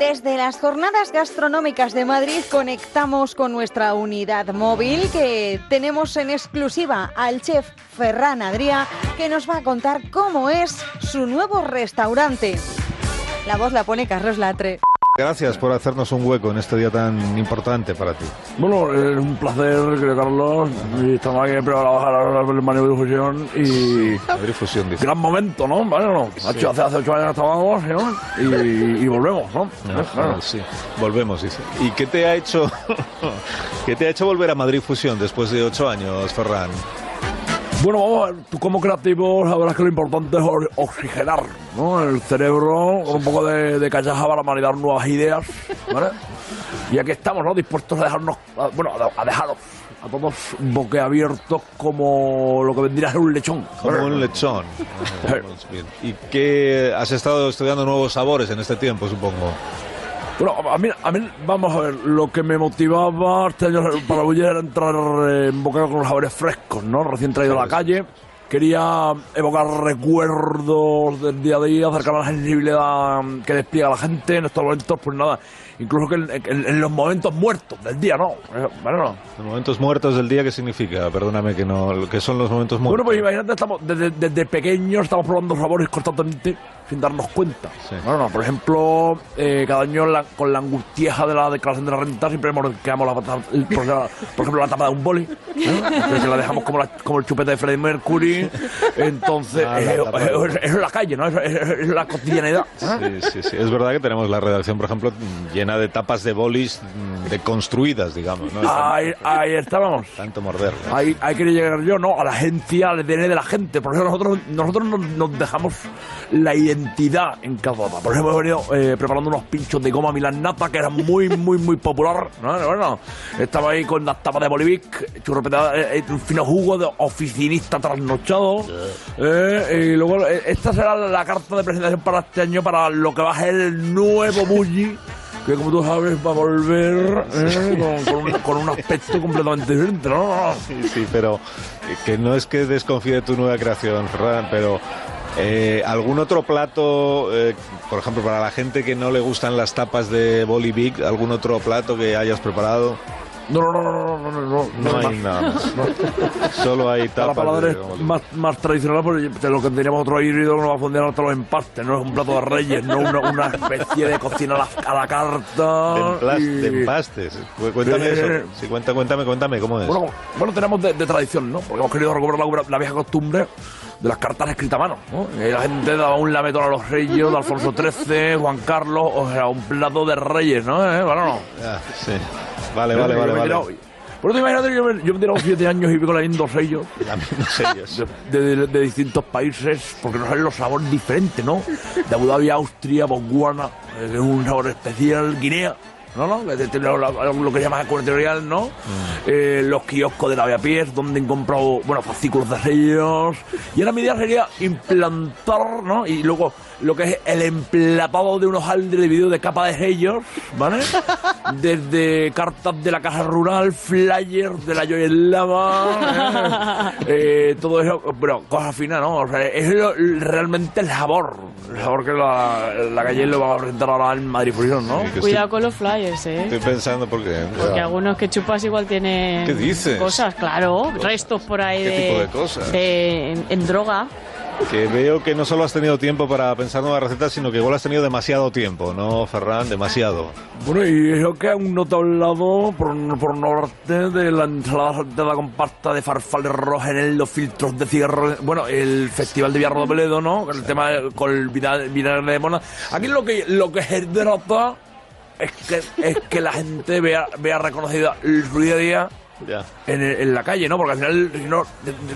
Desde las jornadas gastronómicas de Madrid conectamos con nuestra unidad móvil que tenemos en exclusiva al chef Ferran Adrià que nos va a contar cómo es su nuevo restaurante. La voz la pone Carlos Latre. Gracias por hacernos un hueco en este día tan importante para ti. Bueno, es un placer, querido Carlos. Y estamos aquí preparados para ver el Madrid Fusión y... Madrid Fusión, dice. Gran momento, ¿no? Hace, hace, hace ocho años estábamos, ¿no? Y, y volvemos, ¿no? Claro. sí, volvemos, dice. ¿Y qué te ha hecho *laughs* qué te ha hecho volver a Madrid Fusión después de ocho años, Ferran? Bueno, vamos a ver, tú como creativo sabrás que lo importante es oxigenar ¿no? el cerebro con un poco de, de callaja para maridar nuevas ideas, ¿vale? Y aquí estamos, ¿no? Dispuestos a dejarnos, a- bueno, a, dejaros a todos boquiabiertos como lo que vendría a ser un lechón. Como un lechón. Bien. ¿Y qué has estado estudiando nuevos sabores en este tiempo, supongo? Bueno, a mí, a mí, vamos a ver, lo que me motivaba este año para Buller era entrar eh, en bocado con los sabores frescos, ¿no? Recién traído a la calle. Quería evocar recuerdos del día a día, acercar a la sensibilidad que despliega la gente en estos momentos, pues nada, incluso que en, en- en los momentos muertos del día, ¿no? Eh, Bueno, no. Los momentos muertos del día, ¿qué significa? Perdóname que no. ¿Qué son los momentos Bueno, muertos? pues imagínate, estamos, desde, desde pequeños estamos probando sabores constantemente, sin darnos cuenta. No, no, por ejemplo, eh, cada año la- con la angustieja de la declaración de la renta siempre quedamos la el- por, ejemplo, por ejemplo, la tapa de un boli, ¿eh? Que la dejamos como, la- como el chupete de Freddie Mercury. Entonces, Ah, la eh, eh, de- es, es la calle, ¿no? Es, es- es la cotidianidad. Sí, sí, sí. Es verdad que tenemos la redacción, por ejemplo, llena de tapas de bolis mm, deconstruidas, digamos. ¿no? Ahí, ahí estábamos. Tanto morder. Ahí, ahí quería llegar yo, ¿no? A la agencia, al ADN de la gente. Por eso nosotros, nosotros nos, nos dejamos la identidad en cada tapa. Por ejemplo, hemos venido eh, preparando unos pinchos de goma Milan Nata que eran muy, muy, muy popular. ¿no? Bueno, estaba ahí con las tapas de Bolivic, churropetada, eh, eh, un fino jugo de oficinista trasnochado. Eh, y luego, eh, esta será la carta de presentación para este año, para lo que va a ser el nuevo Bulli que como tú sabes va a volver eh, con, con un, con un aspecto completamente diferente, ¿no? Sí, sí, pero que no es que desconfíe de tu nueva creación, Ferran, pero eh, algún otro plato, eh, por ejemplo, para la gente que no le gustan las tapas de Bolivic, algún otro plato que hayas preparado. No, no, no, no, no, no, no, No hay nada más. Solo hay tapas de Bolivic. más, más tradicional, de lo que teníamos otro híbrido nos va a funcionar todos los empastes, no es un plato de reyes, no una, una especie de cocina a la, a la carta. De, y- de empastes. Cu- Cuéntame eso. Sí, cuenta, cuéntame, cuéntame, ¿cómo es? Bueno, bueno, tenemos de, de tradición, ¿no? Porque hemos querido recuperar la, la vieja costumbre de las cartas escritas a mano, ¿no? Y la gente daba un lametón a los reyes de Alfonso XIII, Juan Carlos, o sea, un plato de reyes, ¿no? ¿Eh? Bueno, no. Ya, sí. Vale, vale, vale. vale. tirado- Por eso imagínate que yo me, yo me he tirado siete años y pico leyendo sellos. *laughs* De, de- de distintos países, porque nos salen los sabores diferentes, ¿no? De Abu Dhabi, Austria, Botswana, eh, que es un sabor especial, Guinea. No, no, lo, lo- lo que se llama ecuatorial, ¿no? Eh, los kioscos de lavapiés, donde han comprado, bueno, fascículos de sellos. Y ahora mi idea sería implantar, ¿no? Y luego lo que es el emplatado de unos aldres de vídeo de capa de sellos, ¿vale? *laughs* Desde cartas de la casa rural, flyers de la Lava, *laughs* eh, todo eso, pero cosas finas, ¿no? O sea, es lo- realmente el sabor, el sabor que la, la calle lo va a presentar ahora en Madrid Fusión, ¿no? Cuidado con los flyers, ¿eh? Estoy pensando por qué. Porque algunos que chupas igual tienen ¿Qué dices? cosas, claro, restos por ahí ¿Qué de, tipo de cosas? de- en, en droga. Que veo que no solo has tenido tiempo para pensar nuevas recetas, sino que igual has tenido demasiado tiempo, ¿no, Ferran? Demasiado. Bueno, y eso que aún no te he hablado por, por norte de la ensalada salteada con pasta de farfalle rojenel, los filtros de cigarro. Bueno, el festival de Villarro de Toledo, ¿no? Con el tema de- con el vinagre, de mona. Aquí lo que lo que es derrota es que es que la gente vea vea reconocido su día a día Ya. en, en la calle, ¿no? Porque al final no,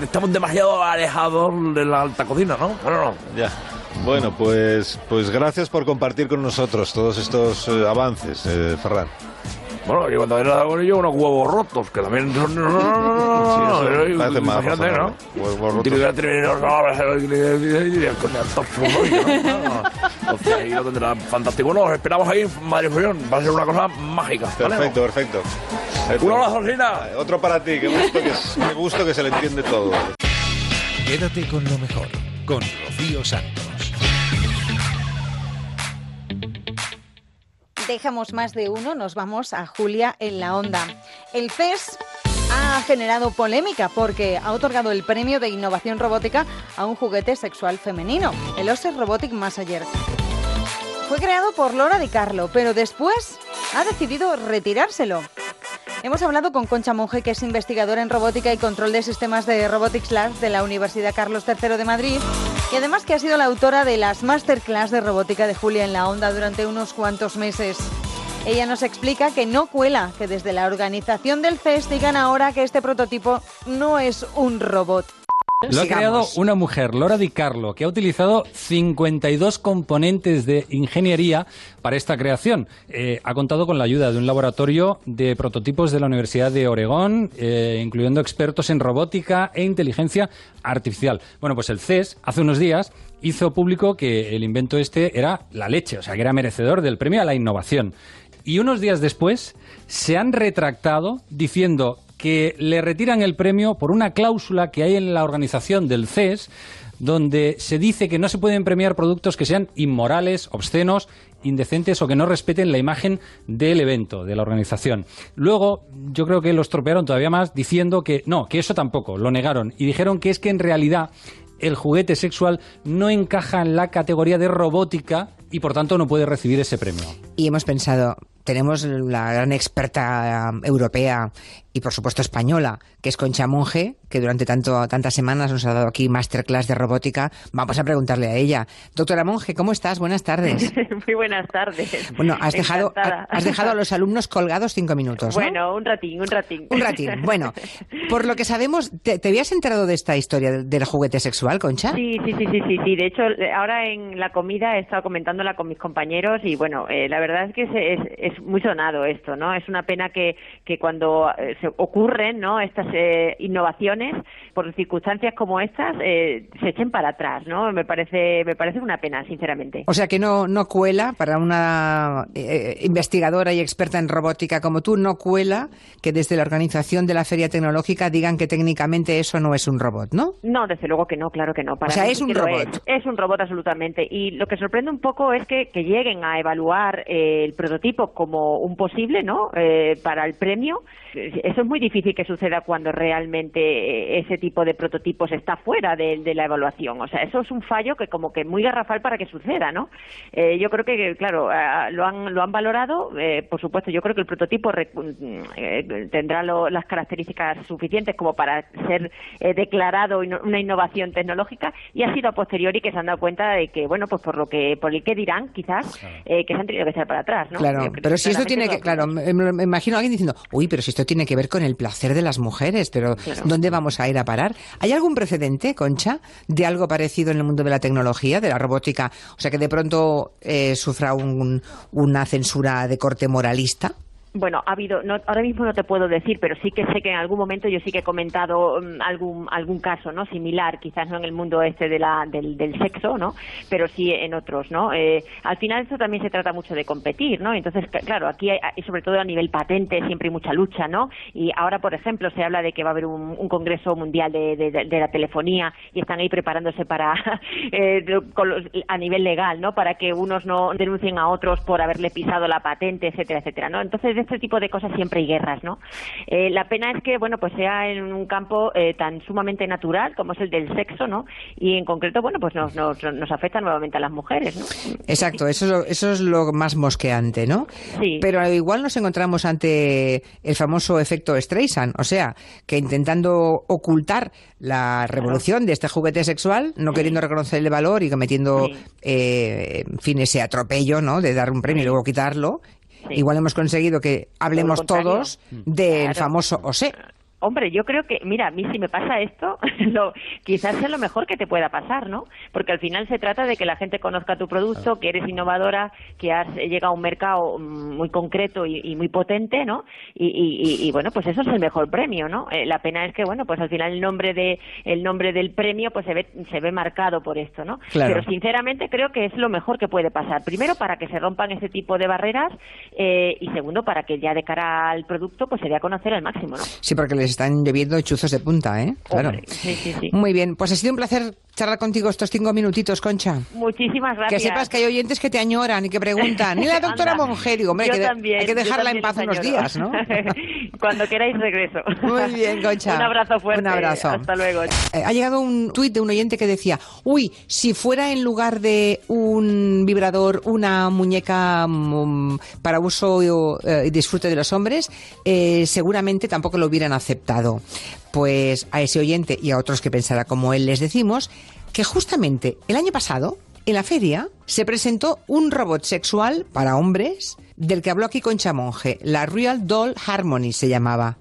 estamos demasiado alejados de la alta cocina, ¿no? Bueno, no. Ya. Bueno, pues, pues gracias por compartir con nosotros todos estos eh, avances, eh, Ferran. Bueno, y cuando era con ello unos huevos rotos, que también son... No, no, no, no, no, Sí, no, eso no, parece más imagínate, ¿no? fantástico. Bueno, os esperamos ahí Madrid Fusión. Va a ser una cosa mágica. Perfecto, perfecto. Un abrazo, Sina. Otro para ti, qué gusto que, qué gusto que se le entiende todo. Quédate con lo mejor, con Rocío Santos. Dejamos más de uno, nos vamos a Julia en la onda. El CES ha generado polémica porque ha otorgado el premio de innovación robótica a un juguete sexual femenino, el Osser Robotic Massager. Fue creado por Laura Di Carlo, pero después ha decidido retirárselo. Hemos hablado con Concha Monge, que es investigadora en robótica y control de sistemas de Robotics Labs de la Universidad Carlos III de Madrid, y además que ha sido la autora de las masterclass de robótica de Julia en la Onda durante unos cuantos meses. Ella nos explica que no cuela que desde la organización del CES digan ahora que este prototipo no es un robot. Lo ha Sigamos. creado una mujer, Laura Di Carlo, que ha utilizado 52 componentes de ingeniería para esta creación. Eh, ha contado con la ayuda de un laboratorio de prototipos de la Universidad de Oregón, eh, incluyendo expertos en robótica e inteligencia artificial. Bueno, pues el CES, hace unos días, hizo público que el invento este era la leche, o sea, que era merecedor del premio a la innovación. Y unos días después se han retractado diciendo que le retiran el premio por una cláusula que hay en la organización del CES donde se dice que no se pueden premiar productos que sean inmorales, obscenos, indecentes o que no respeten la imagen del evento, de la organización. Luego, yo creo que lo estropearon todavía más diciendo que no, que eso tampoco, lo negaron y dijeron que es que en realidad el juguete sexual no encaja en la categoría de robótica y por tanto no puede recibir ese premio. Y hemos pensado, tenemos la gran experta eh, europea y por supuesto española, que es Concha Monge, que durante tanto, tantas semanas nos ha dado aquí masterclass de robótica. Vamos a preguntarle a ella. Doctora Monge, ¿cómo estás? Buenas tardes. *laughs* Muy buenas tardes. Bueno, has dejado, Encantada. has dejado a los alumnos colgados cinco minutos, ¿no? Bueno, un ratín, un ratín. Un ratín. Bueno, por lo que sabemos, ¿te, te habías enterado de esta historia del, del juguete sexual, Concha? Sí, sí, sí, sí, sí, sí. De hecho, ahora en la comida he estado comentándola con mis compañeros y bueno, eh, la verdad es que es, es, es muy sonado esto, ¿no? Es una pena que, que cuando eh, ocurren, ¿no? Estas eh, innovaciones, por circunstancias como estas, eh, se echen para atrás, ¿no? Me parece, me parece una pena, sinceramente. O sea que no, no cuela para una eh, investigadora y experta en robótica como tú, no cuela que desde la organización de la feria tecnológica digan que técnicamente eso no es un robot, ¿no? No, desde luego que no, claro que no. Para O sea, es un robot. Es, Es un robot absolutamente. Y lo que sorprende un poco es que, que lleguen a evaluar eh, el prototipo como un posible, ¿no? Eh, para el premio. Eso es muy difícil que suceda cuando realmente eh, ese tipo de prototipos está fuera de, de la evaluación. O sea, eso es un fallo que como que muy garrafal para que suceda, ¿no? Eh, yo creo que, claro, lo han, lo han valorado. eh, por supuesto, yo creo que el prototipo rec- eh, tendrá lo- las características suficientes como para ser eh, declarado una innovación tecnológica y ha sido a posteriori que se han dado cuenta de que, bueno, pues por lo que por el que dirán, quizás, eh, que se han tenido que echar para atrás, ¿no? Claro, pero si esto tiene que, claro, me imagino a alguien diciendo, uy, pero si esto tiene que ver con el placer de las mujeres, pero ¿dónde vamos a ir a parar? ¿Hay algún precedente, Concha, de algo parecido en el mundo de la tecnología, de la robótica? O sea, que de pronto eh, sufra un- una censura de corte moralista. Bueno, ha habido, no, ahora mismo no te puedo decir, pero sí que sé que en algún momento yo sí que he comentado mm, algún algún caso, ¿no? Similar, quizás no en el mundo este de la, del, del sexo, ¿no? Pero sí en otros, ¿no? Eh, al final esto también se trata mucho de competir, ¿no? Entonces, claro, aquí hay, sobre todo a nivel patente siempre hay mucha lucha, ¿no? Y ahora, por ejemplo, se habla de que va a haber un, congreso mundial de, de- de- la telefonía y están ahí preparándose para *laughs* eh, a nivel legal, ¿no? Para que unos no denuncien a otros por haberle pisado la patente, etcétera, etcétera, ¿no? Entonces, este tipo de cosas siempre hay guerras, ¿no? Eh, la pena es que, bueno, pues sea en un campo eh, tan sumamente natural como es el del sexo, ¿no? Y en concreto, bueno, pues nos, nos, nos afecta nuevamente a las mujeres, ¿no? Exacto, eso es lo, eso es lo más mosqueante, ¿no? Sí. Pero igual nos encontramos ante el famoso efecto Streisand, o sea, que intentando ocultar la revolución de este juguete sexual, no queriendo reconocer el valor y cometiendo, eh, en fin, ese atropello, ¿no? De dar un premio y luego quitarlo. Igual hemos conseguido que hablemos todos del Claro. famoso OSE. Hombre, yo creo que, mira, a mí si me pasa esto, *laughs* lo, quizás sea lo mejor que te pueda pasar, ¿no? Porque al final se trata de que la gente conozca tu producto, que eres innovadora, que has llegado a un mercado mm, muy concreto y, y muy potente, ¿no? Y, y- y- y, bueno, pues eso es el mejor premio, ¿no? Eh, la pena es que, bueno, pues al final el nombre de el nombre del premio pues se ve se ve marcado por esto, ¿no? Claro. Pero sinceramente creo que es lo mejor que puede pasar. Primero para que se rompan ese tipo de barreras eh, y segundo para que ya de cara al producto pues se dé a conocer al máximo, ¿no? Sí, porque les están lloviendo chuzos de punta, ¿eh? Claro. Hombre, sí, sí, sí. Muy bien, pues ha sido un placer charlar contigo estos cinco minutitos, Concha. Muchísimas gracias. Que sepas que hay oyentes que te añoran y que preguntan. ¿Y la *laughs* doctora. Monge? Digo, hombre, Yo hay que, de- también, hay que dejarla en paz unos días, ¿no? *laughs* Cuando queráis regreso. Muy bien, Concha. Un abrazo fuerte. Un abrazo. Hasta luego. Eh, ha llegado un tuit de un oyente que decía, uy, si fuera en lugar de un vibrador una muñeca mm, para uso eh, y disfrute de los hombres, eh, seguramente tampoco lo hubieran aceptado. Pues a ese oyente y a otros que pensara como él les decimos que justamente el año pasado, en la feria, se presentó un robot sexual para hombres del que habló aquí Concha Monge, la Real Doll Harmony se llamaba.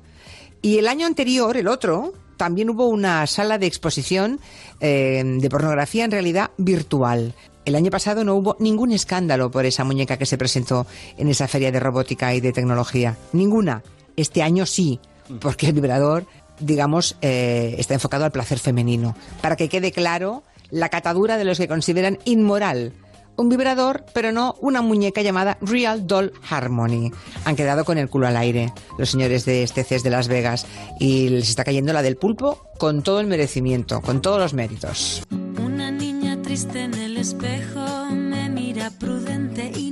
Y el año anterior, el otro, también hubo una sala de exposición eh, de pornografía en realidad virtual. El año pasado no hubo ningún escándalo por esa muñeca que se presentó en esa feria de robótica y de tecnología. Ninguna. Este año sí, porque el vibrador, digamos, eh, está enfocado al placer femenino. Para que quede claro la catadura de los que consideran inmoral un vibrador, pero no una muñeca llamada Real Doll Harmony. Han quedado con el culo al aire los señores de este CES de Las Vegas y les está cayendo la del pulpo con todo el merecimiento, con todos los méritos. Una niña triste en el espejo me mira prudente y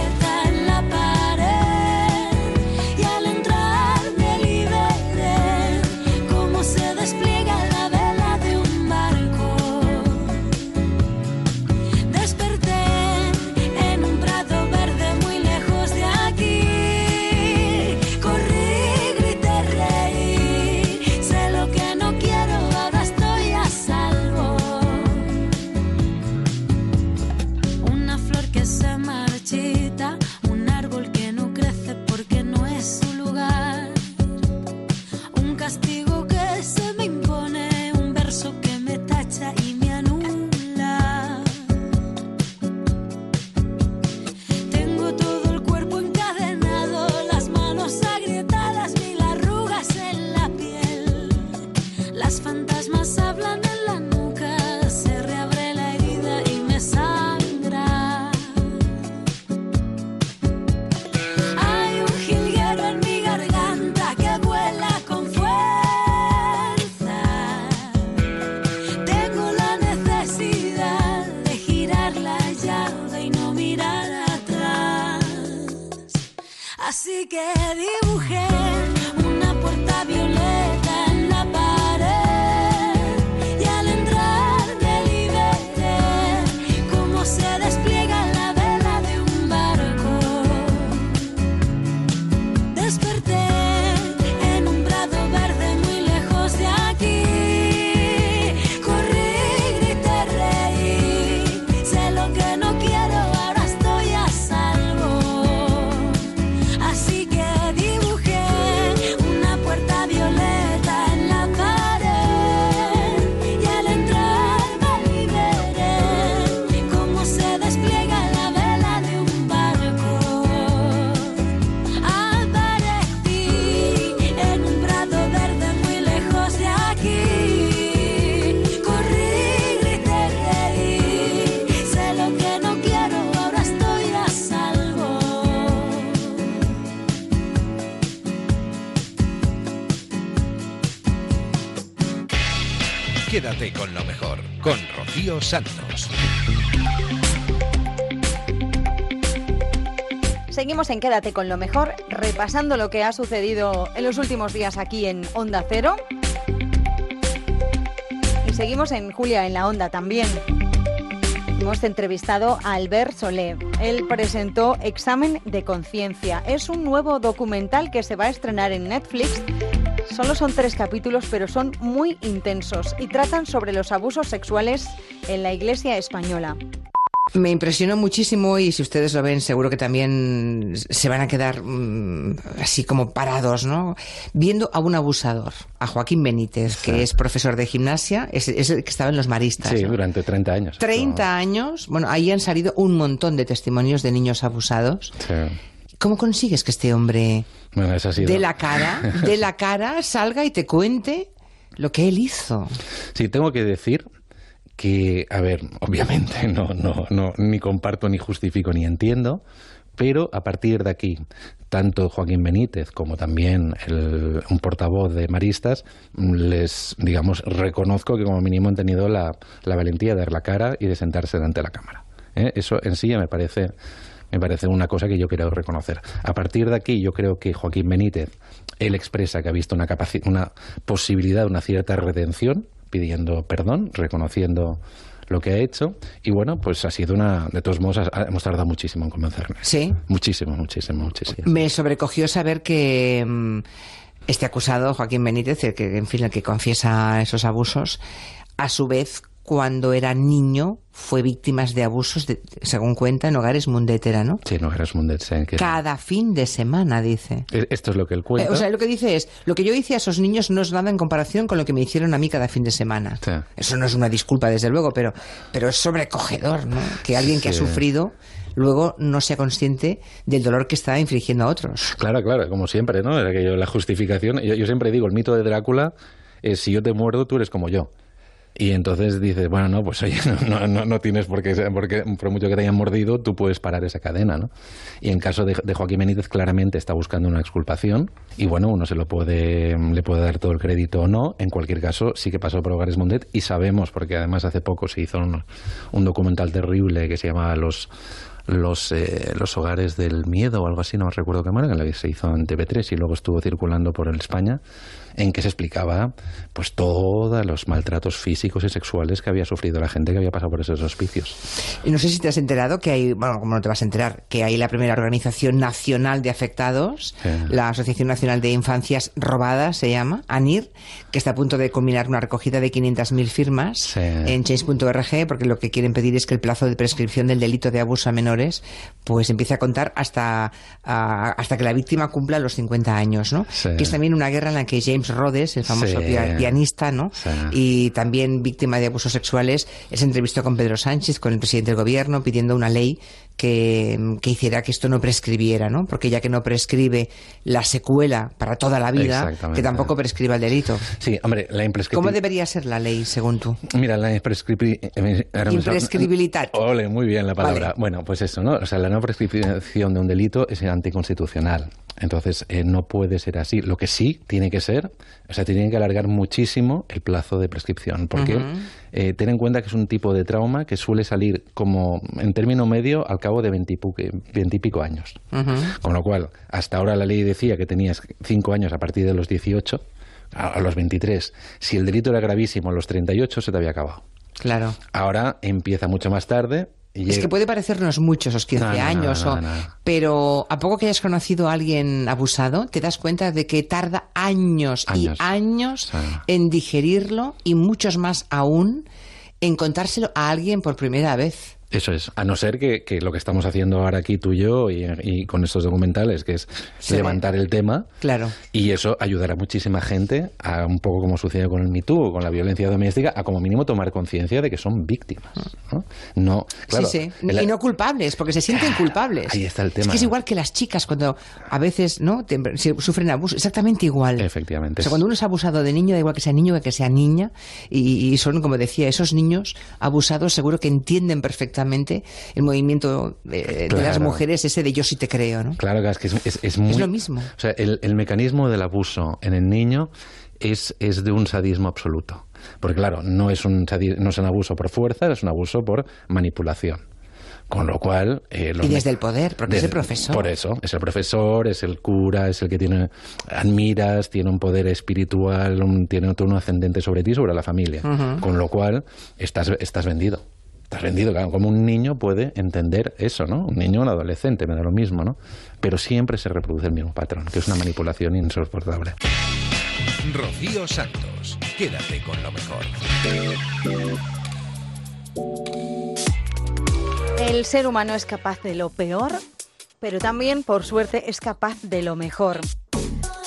Santos. Seguimos en Quédate con lo mejor, repasando lo que ha sucedido en los últimos días aquí en Onda Cero. Y seguimos en Julia en la Onda también. Hemos entrevistado a Albert Solé. Él presentó Examen de Conciencia. Es un nuevo documental que se va a estrenar en Netflix. Solo son tres capítulos, pero son muy intensos y tratan sobre los abusos sexuales en la Iglesia española. Me impresionó muchísimo y si ustedes lo ven seguro que también se van a quedar mm, así como parados, ¿no? Viendo a un abusador, a Joaquín Benítez, que es profesor de gimnasia, es, es el que estaba en los maristas. Sí, ¿no? durante 30 años. 30 años, bueno, ahí han salido un montón de testimonios de niños abusados. Sí. ¿Cómo consigues que este hombre Bueno, eso ha sido... de la cara, de la cara, salga y te cuente lo que él hizo? Sí, tengo que decir que, a ver, obviamente *laughs* no, no, no, ni comparto, ni justifico, ni entiendo, pero a partir de aquí, tanto Joaquín Benítez como también el- un portavoz de Maristas, les, digamos, reconozco que como mínimo han tenido la, la valentía de dar la cara y de sentarse delante de la cámara. ¿eh? Eso en sí ya me parece, me parece una cosa que yo quiero reconocer. A partir de aquí, yo creo que Joaquín Benítez, él expresa que ha visto una, una posibilidad, una cierta redención, pidiendo perdón, reconociendo lo que ha hecho. Y bueno, pues ha sido una. De todos modos, ha- hemos tardado muchísimo en convencerme. Sí. Muchísimo, muchísimo, muchísimo. Me sobrecogió saber que mm, este acusado, Joaquín Benítez, el que, en fin, el que confiesa esos abusos, a su vez cuando era niño fue víctima de abusos, de- según cuenta, en hogares mundétera, ¿no? Sí, no eres Mundet Sen, que- Cada fin de semana, dice. Esto es lo que él Eh, cuenta. o sea, lo que dice es, lo que yo hice a esos niños no es nada en comparación con lo que me hicieron a mí cada fin de semana. Sí. Eso no es una disculpa, desde luego, pero, pero es sobrecogedor, ¿no? Que alguien que ha sufrido luego no sea consciente del dolor que está infligiendo a otros. Claro, claro, como siempre, ¿no? La justificación. Yo, yo siempre digo, el mito de Drácula es si yo te muerdo, tú eres como yo. Y entonces dices, bueno, no, pues oye, *laughs* no, no, no tienes por qué, porque por mucho que te hayan mordido, tú puedes parar esa cadena, ¿no? Y en caso de, Joaquín Benítez, claramente está buscando una exculpación. Y bueno, uno se lo puede, le puede dar todo el crédito o no. En cualquier caso, sí que pasó por Hogares Mundet y sabemos, porque además hace poco se hizo un, documental terrible que se llama Los los, eh, los hogares del miedo o algo así, no recuerdo qué manera, que se hizo en TV3 y luego estuvo circulando por España, en que se explicaba pues todos los maltratos físicos y sexuales que había sufrido la gente que había pasado por esos hospicios. Y no sé si te has enterado que hay, bueno, como no te vas a enterar, que hay la primera organización nacional de afectados, Sí. la Asociación Nacional de Infancias Robadas, se llama, ANIR, que está a punto de combinar una recogida de 500.000 firmas Sí. en change.org, porque lo que quieren pedir es que el plazo de prescripción del delito de abuso a menores pues empiece a contar hasta, a- hasta que la víctima cumpla los 50 años, ¿no? Sí. Que es también una guerra en la que James Rhodes, el famoso Sí. pianista, ¿no? Sí. y también víctima de abusos sexuales, se entrevistó con Pedro Sánchez, con el presidente del gobierno, pidiendo una ley que, que hiciera que esto no prescribiera, ¿no? Porque ya que no prescribe la secuela para toda la vida, que tampoco prescriba el delito. Sí, hombre, la imprescriptibilidad... ¿Cómo debería ser la ley, según tú? Mira, la imprescripri- eh, sale- Imprescribilidad. Ole, muy bien la palabra. Vale. Bueno, pues eso, ¿no? O sea, la no prescripción de un delito es anticonstitucional. Entonces, eh, no puede ser así. Lo que sí tiene que ser, o sea, tienen que alargar muchísimo el plazo de prescripción, porque Ujú. Eh, ten en cuenta que es un tipo de trauma que suele salir como en término medio al cabo de veintipico años. Con lo cual, hasta ahora la ley decía que tenías cinco años a partir de los 18, a, a los 23. Si el delito era gravísimo a los 38, se te había acabado. Claro. Ahora empieza mucho más tarde. Es que puede parecernos mucho esos 15 No, años, no, o- pero a poco que hayas conocido a alguien abusado, te das cuenta de que tarda años, Años. y años Sí. en digerirlo y muchos más aún en contárselo a alguien por primera vez. Eso es, a no ser que, que lo que estamos haciendo ahora aquí tú y yo y, y con estos documentales, que es Sí. levantar el tema, Claro. y eso ayudará a muchísima gente, a un poco como sucede con el Me Too o con la violencia doméstica, a como mínimo tomar conciencia de que son víctimas. ¿no? No, claro, sí, sí. el- Y no culpables, porque se sienten culpables. Ahí está el Es tema. que es igual que las chicas cuando a veces no Te- si sufren abuso, exactamente igual. Efectivamente. O sea, cuando uno es abusado de niño, da igual que sea niño que que sea niña, y, y son, como decía, esos niños abusados seguro que entienden perfectamente el movimiento eh, de las mujeres, ese de yo sí te creo, ¿no? Claro, es que es, es- es muy... lo mismo. O sea, el, el mecanismo del abuso en el niño es, es de un sadismo absoluto. Porque claro, no es, un no es un abuso por fuerza, es un abuso por manipulación. Con lo cual... eh, los Y desde el poder, porque es el desde- profesor. Por eso, es el profesor, es el cura, es el que tiene... Admiras, tiene un poder espiritual, un- tiene otro un ascendente sobre ti, sobre la familia. Con lo cual, estás, estás vendido. Estás vendido, claro, como un niño puede entender eso, ¿no? Un niño o un adolescente, me da lo mismo, ¿no? Pero siempre se reproduce el mismo patrón, que es una manipulación insoportable. Rocío Santos, quédate con lo mejor. El ser humano es capaz de lo peor, pero también, por suerte, es capaz de lo mejor.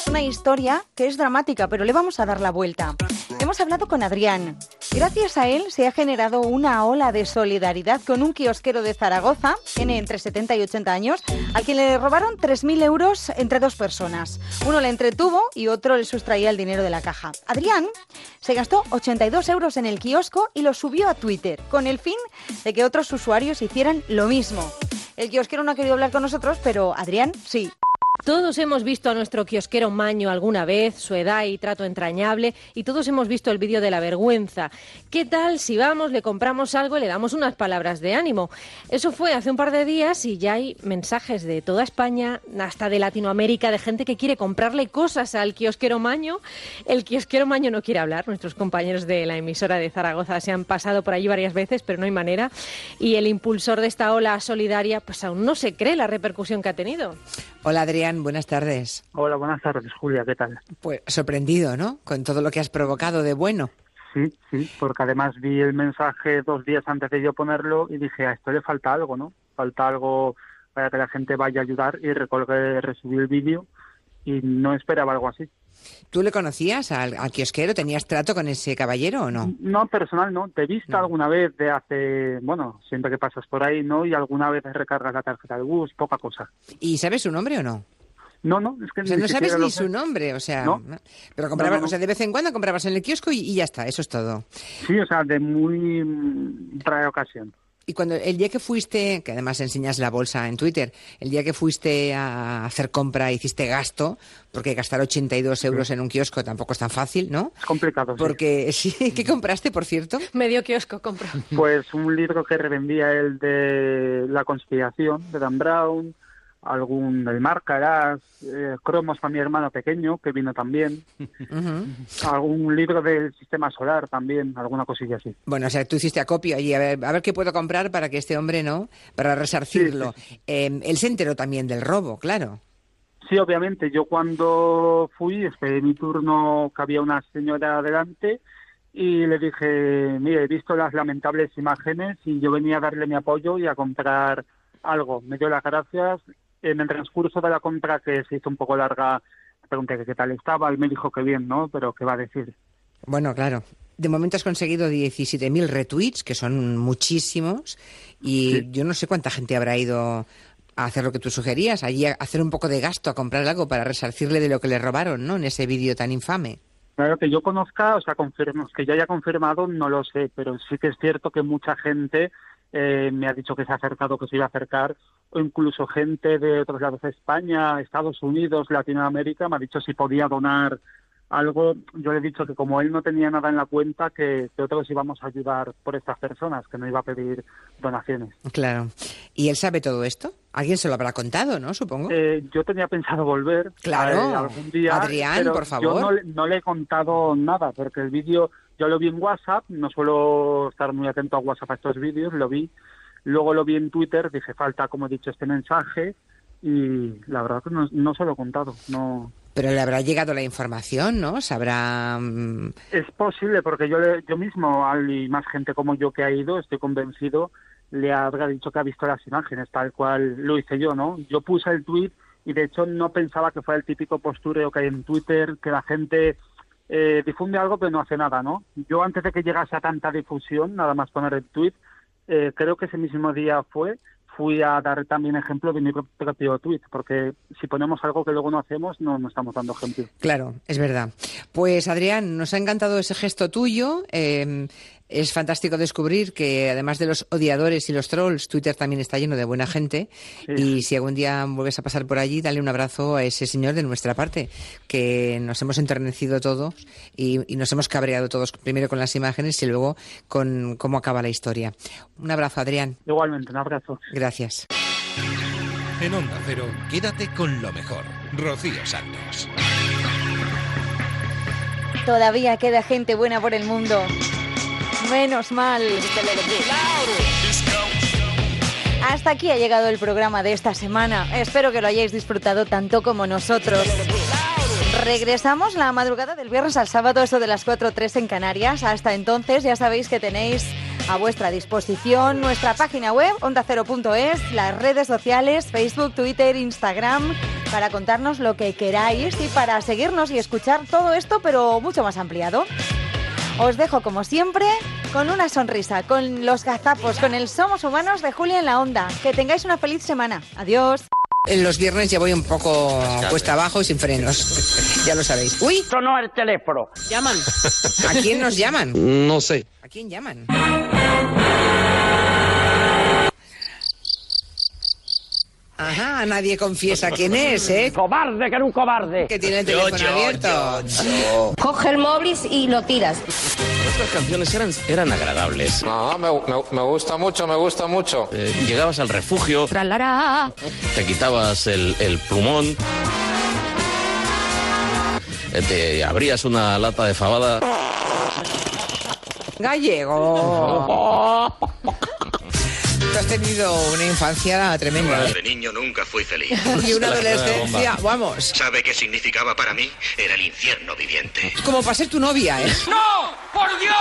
Una historia que es dramática, pero le vamos a dar la vuelta. Hemos hablado con Adrián. Gracias a él se ha generado una ola de solidaridad con un kiosquero de Zaragoza, tiene entre 70 y 80 años, al que le robaron 3.000 euros entre dos personas. Uno le entretuvo y otro le sustraía el dinero de la caja. Adrián se gastó 82 euros en el kiosco y lo subió a Twitter, con el fin de que otros usuarios hicieran lo mismo. El kiosquero no ha querido hablar con nosotros, pero Adrián sí. Todos hemos visto a nuestro kiosquero Maño alguna vez, su edad y trato entrañable, y todos hemos visto el vídeo de la vergüenza. ¿Qué tal si vamos, le compramos algo y le damos unas palabras de ánimo? Eso fue hace un par de días y ya hay mensajes de toda España, hasta de Latinoamérica, de gente que quiere comprarle cosas al kiosquero Maño. El kiosquero Maño no quiere hablar, nuestros compañeros de la emisora de Zaragoza se han pasado por allí varias veces, pero no hay manera. Y el impulsor de esta ola solidaria, pues aún no se cree la repercusión que ha tenido. Hola Adrián, buenas tardes. Hola, buenas tardes, Julia, ¿qué tal? Pues sorprendido, ¿no? Con todo lo que has provocado de bueno. Sí, sí, porque además vi el mensaje dos días antes de yo ponerlo y dije, a esto le falta algo, ¿no? Falta algo para que la gente vaya a ayudar y recolgué, resubí el vídeo y no esperaba algo así. ¿Tú le conocías al, al kiosquero? ¿Tenías trato con ese caballero o no? No, personal no. Te he visto alguna vez de hace, bueno, siempre que pasas por ahí, ¿no? Y alguna vez recargas la tarjeta de bus, poca cosa. ¿Y sabes su nombre o no? No, no, es que O sea, no sabes ni su nombre, o sea, No. ¿no? pero comprabas, No, no, no. o sea, de vez en cuando comprabas en el kiosco y, y ya está, eso es todo. Sí, o sea, de muy rara ocasión. Y cuando el día que fuiste, que además enseñas la bolsa en Twitter, el día que fuiste a hacer compra hiciste gasto, porque gastar 82 euros en un kiosco tampoco es tan fácil, ¿no? Es complicado. sí. Porque *laughs* sí, ¿qué compraste, por cierto? Medio kiosco compro. Pues un libro que revendía el de La conspiración, de Dan Brown, algún del Marcaras, eh, cromos para mi hermano pequeño, que vino también, algún libro del sistema solar también, alguna cosilla así. Bueno, o sea, tú hiciste acopio allí, a ver, a ver qué puedo comprar para que este hombre, ¿no? Para resarcirlo. Eh, él se enteró también del robo, claro. Sí, obviamente, yo cuando fui, esperé mi turno, que había una señora delante, y le dije, mire, he visto las lamentables imágenes y yo venía a darle mi apoyo y a comprar algo. Me dio las gracias. En el transcurso de la compra, que se hizo un poco larga, pregunté que qué tal estaba, y me dijo que bien, ¿no? Pero qué va a decir. Bueno, claro. De momento has conseguido 17.000 retweets, que son muchísimos, y yo no sé cuánta gente habrá ido a hacer lo que tú sugerías, allí a hacer un poco de gasto, a comprar algo para resarcirle de lo que le robaron, ¿no? En ese vídeo tan infame. Claro, que yo conozca, o sea, confirmo, que yo haya confirmado, no lo sé, pero sí que es cierto que mucha gente eh, me ha dicho que se ha acercado, que se iba a acercar, o incluso gente de otros lados de España, Estados Unidos, Latinoamérica, me ha dicho si podía donar algo. Yo le he dicho que como él no tenía nada en la cuenta, que, que otros íbamos a ayudar por estas personas, que no iba a pedir donaciones. Claro. ¿Y él sabe todo esto? Alguien se lo habrá contado, ¿no? Supongo. Eh, yo tenía pensado volver Claro. eh, algún día. Adrián, pero por Yo favor. no, le- no le he contado nada, porque el vídeo yo lo vi en WhatsApp, no suelo estar muy atento a WhatsApp a estos vídeos, lo vi. Luego lo vi en Twitter, dije, falta, como he dicho, este mensaje, y la verdad que no, no se lo he contado. no Pero le habrá llegado la información, ¿no? Sabrá... mm, Es posible, porque yo, yo mismo, al- y más gente como yo que ha ido, estoy convencido, le habrá dicho que ha visto las imágenes, tal cual lo hice yo, ¿no? Yo puse el tweet y de hecho no pensaba que fuera el típico postureo que hay en Twitter, que la gente eh, difunde algo pero no hace nada, ¿no? Yo antes de que llegase a tanta difusión, nada más poner el tweet, eh, creo que ese mismo día fue, fui a dar también ejemplo de mi propio tweet, porque si ponemos algo que luego no hacemos, no, no estamos dando ejemplo. Claro, es verdad. Pues Adrián, nos ha encantado ese gesto tuyo. eh, es fantástico descubrir que además de los odiadores y los trolls, Twitter también está lleno de buena gente. Y si algún día vuelves a pasar por allí, dale un abrazo a ese señor de nuestra parte, que nos hemos enternecido todos y, y nos hemos cabreado todos, primero con las imágenes y luego con cómo acaba la historia. Un abrazo, Adrián. Igualmente, un abrazo. Gracias. En Onda Cero, quédate con lo mejor. Rocío Santos. Todavía queda gente buena por el mundo. Menos mal. Hasta aquí ha llegado el programa de esta semana. Espero que lo hayáis disfrutado tanto como nosotros. Regresamos la madrugada del viernes al sábado, eso de las 4 o 3 en Canarias. Hasta entonces ya sabéis que tenéis a vuestra disposición nuestra página web, ondacero.es, las redes sociales, Facebook, Twitter, Instagram, para contarnos lo que queráis y para seguirnos y escuchar todo esto, pero mucho más ampliado. Os dejo como siempre con una sonrisa, con los gazapos, con el Somos Humanos de Julia en la Onda. Que tengáis una feliz semana. Adiós. En los viernes ya voy un poco cuesta abajo y sin frenos. *laughs* ya lo sabéis. ¡Uy! Sonó el teléfono. Llaman. ¿A quién nos llaman? No sé. ¿A quién llaman? Ajá, nadie confiesa quién es, ¿eh? Cobarde, que era un cobarde. Que tiene el teléfono abierto. Coge el móvil y lo tiras. Estas canciones eran, eran agradables. No, me, me- me gusta mucho, me gusta mucho. Eh, llegabas al refugio, Tralará. te quitabas el, el plumón, eh, te abrías una lata de fabada. Gallego. *laughs* Tú has tenido una infancia tremenda. De niño nunca fui feliz. *laughs* Y una adolescencia, vamos, ¿Sabe qué significaba para mí? Era el infierno viviente. como para ser tu novia, ¿eh? *laughs* ¡No! ¡Por Dios!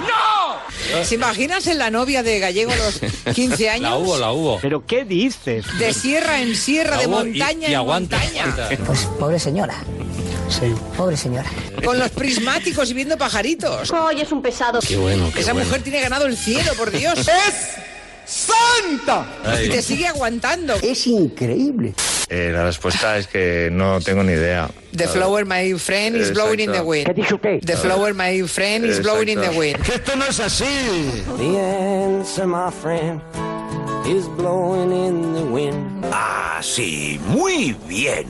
¡No! ¿Se imaginas en la novia de Gallego a los *laughs* 15 años? La hubo, la hubo. ¿Pero qué dices? De sierra en sierra, La de hubo y- montaña y en aguanta, montaña. aguanta. Pues pobre señora. Sí. Pobre señora. Con los prismáticos y viendo pajaritos. Hoy es un pesado. Qué bueno, qué Esa bueno. mujer tiene ganado el cielo, por Dios. ¡Es santa! Ay. Y te sigue aguantando. Es increíble. Eh, la respuesta es que no tengo ni idea. The flower, my friend, is blowing in the wind. ¿Qué dijo qué? The flower, my friend, is blowing in the wind. Esto no es así. The answer, my friend, is blowing in the wind. Ah, sí, muy bien.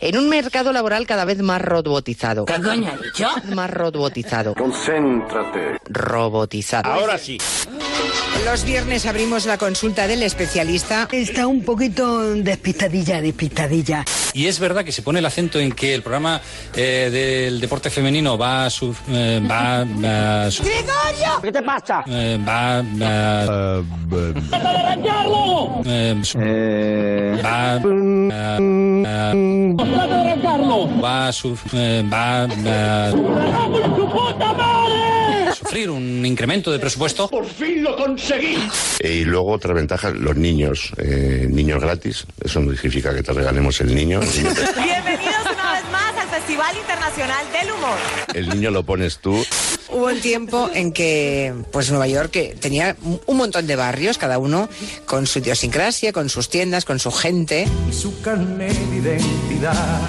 En un mercado laboral cada vez más robotizado. ¿Qué coño ha dicho? Más robotizado. Concéntrate. Robotizado. Ahora sí. Los viernes abrimos la consulta del especialista. Está un poquito despistadilla, despistadilla. Y es verdad que se pone el acento en que el programa eh, del deporte femenino va a su, eh, va, va a su- ¡Gregorio! ¿Qué te pasa? eh, va a eh, su- va a- va a su- eh, va a sufrir un incremento de presupuesto. Por fin lo conseguí. Y luego otra ventaja, los niños, eh, niños gratis. Eso no significa que te regalemos el niño. *laughs* El niño, Festival Internacional del Humor. el niño lo pones tú. Hubo un tiempo en que, pues Nueva York que tenía un montón de barrios, cada uno con su idiosincrasia, con sus tiendas, con su gente. Y su carnet de identidad.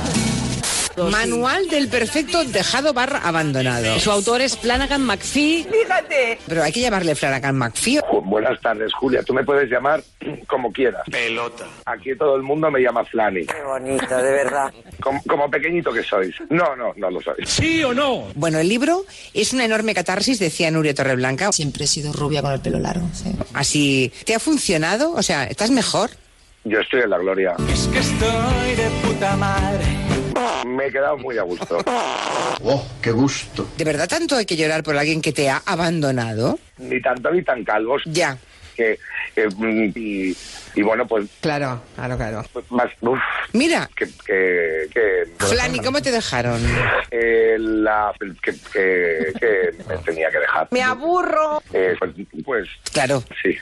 Manual del perfecto dejado barra abandonado. Su autor es Flanagan McPhee. Fíjate. Pero hay que llamarle Flanagan McPhee. Buenas tardes, Julia. Tú me puedes llamar como quieras. Pelota. Aquí todo el mundo me llama Flani. Qué bonito, de verdad. Como, como pequeñito que sois. No, no, no lo sois. ¿Sí o no? Bueno, el libro es una enorme catarsis, decía Nuria Torreblanca. Siempre he sido rubia con el pelo largo, sí. Así, ¿te ha funcionado? O sea, ¿estás mejor? Yo estoy en la gloria. Es que estoy de puta madre. Me he quedado muy a gusto. *laughs* Oh, qué gusto. ¿De verdad tanto hay que llorar por alguien que te ha abandonado? Ni tanto ni tan calvos. Ya. Que, que, mm, y, y bueno, pues Claro, claro, claro. más... uf, Mira, que, que, que Flani, ¿cómo te dejaron? eh, la, que, que, que me tenía que dejar. Me aburro. Eh, pues, pues Claro. sí.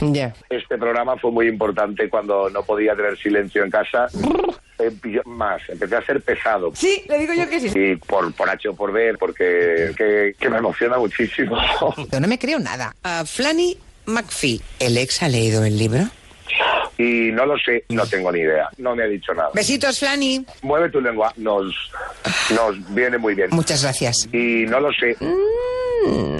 Ya. Este programa fue muy importante cuando no podía tener silencio en casa. Empezó más, empecé a ser pesado. Sí, le digo yo que sí. Y por, por H o por B, porque que, que me emociona muchísimo. *laughs* Yo no me creo nada. A Flani McPhee, ¿el ex ha leído el libro? Y no lo sé, no tengo ni idea. No me ha dicho nada. Besitos, Flani. Mueve tu lengua, nos, nos viene muy bien. Muchas gracias. Y no lo sé,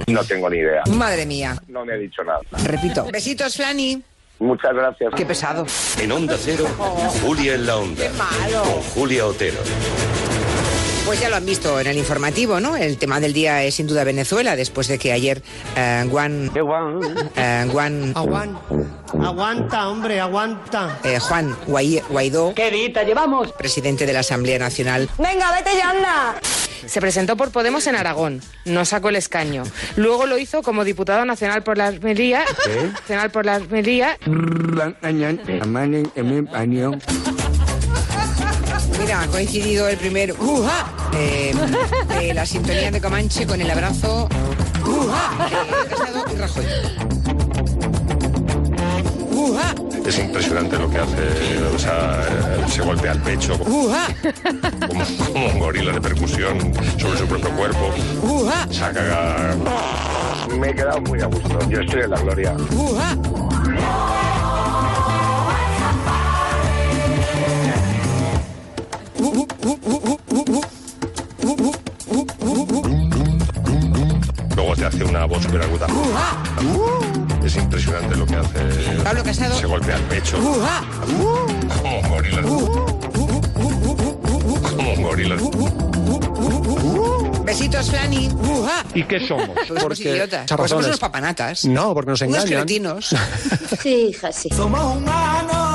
no tengo ni idea. Madre mía. No me ha dicho nada. Repito. Besitos, Flani. Muchas gracias. Qué pesado. En Onda Cero, Julia en la Onda. Qué malo. Con Julia Otero. Pues ya lo han visto en el informativo, ¿no? El tema del día es sin duda Venezuela, después de que ayer eh, Juan... eh, Juan... Aguanta, hombre, aguanta. eh, Juan Guai- Guaidó, ¿Qué dita llevamos? presidente de la Asamblea Nacional, Venga, vete ya, anda. Se presentó por Podemos en Aragón, no sacó el escaño. Luego lo hizo como diputado nacional por la Almería, nacional por la Almería. Mira, ha coincidido el primer ¡Uja! eh, de la sintonía de Comanche con el abrazo ¡Uja! de Casado y Rajoy. ¡Uja! Es impresionante lo que hace. O sea, se golpea el pecho ¡Uja! como, como un gorila de percusión sobre su propio cuerpo. ¡Uja! Saca. Me he quedado muy a gusto. Yo estoy en la gloria. ¡Uja! Luego te hace una voz súper aguda. Es impresionante lo que hace. Pablo Casado. Se golpea el pecho. Como un gorila. Como un gorila. Besitos, Flani. ¿Y qué somos? Somos idiotas. Pues somos unos papanatas. No, porque nos Unos engañan. cretinos. Sí, hija, sí. Somos humanos.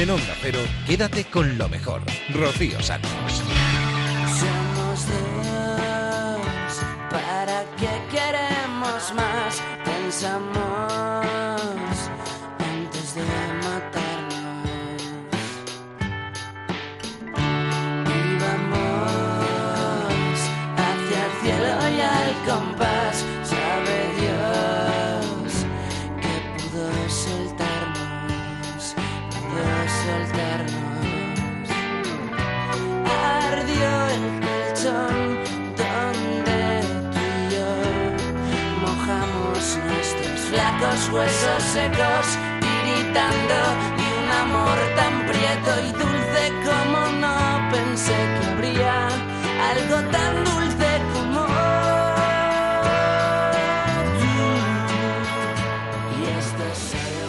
En Onda Cero, quédate con lo mejor. Rocío Santos. Somos dos, ¿para qué queremos más? pensamos flacos huesos secos, tiritando de un amor tan prieto y dulce como no pensé que habría algo tan dulce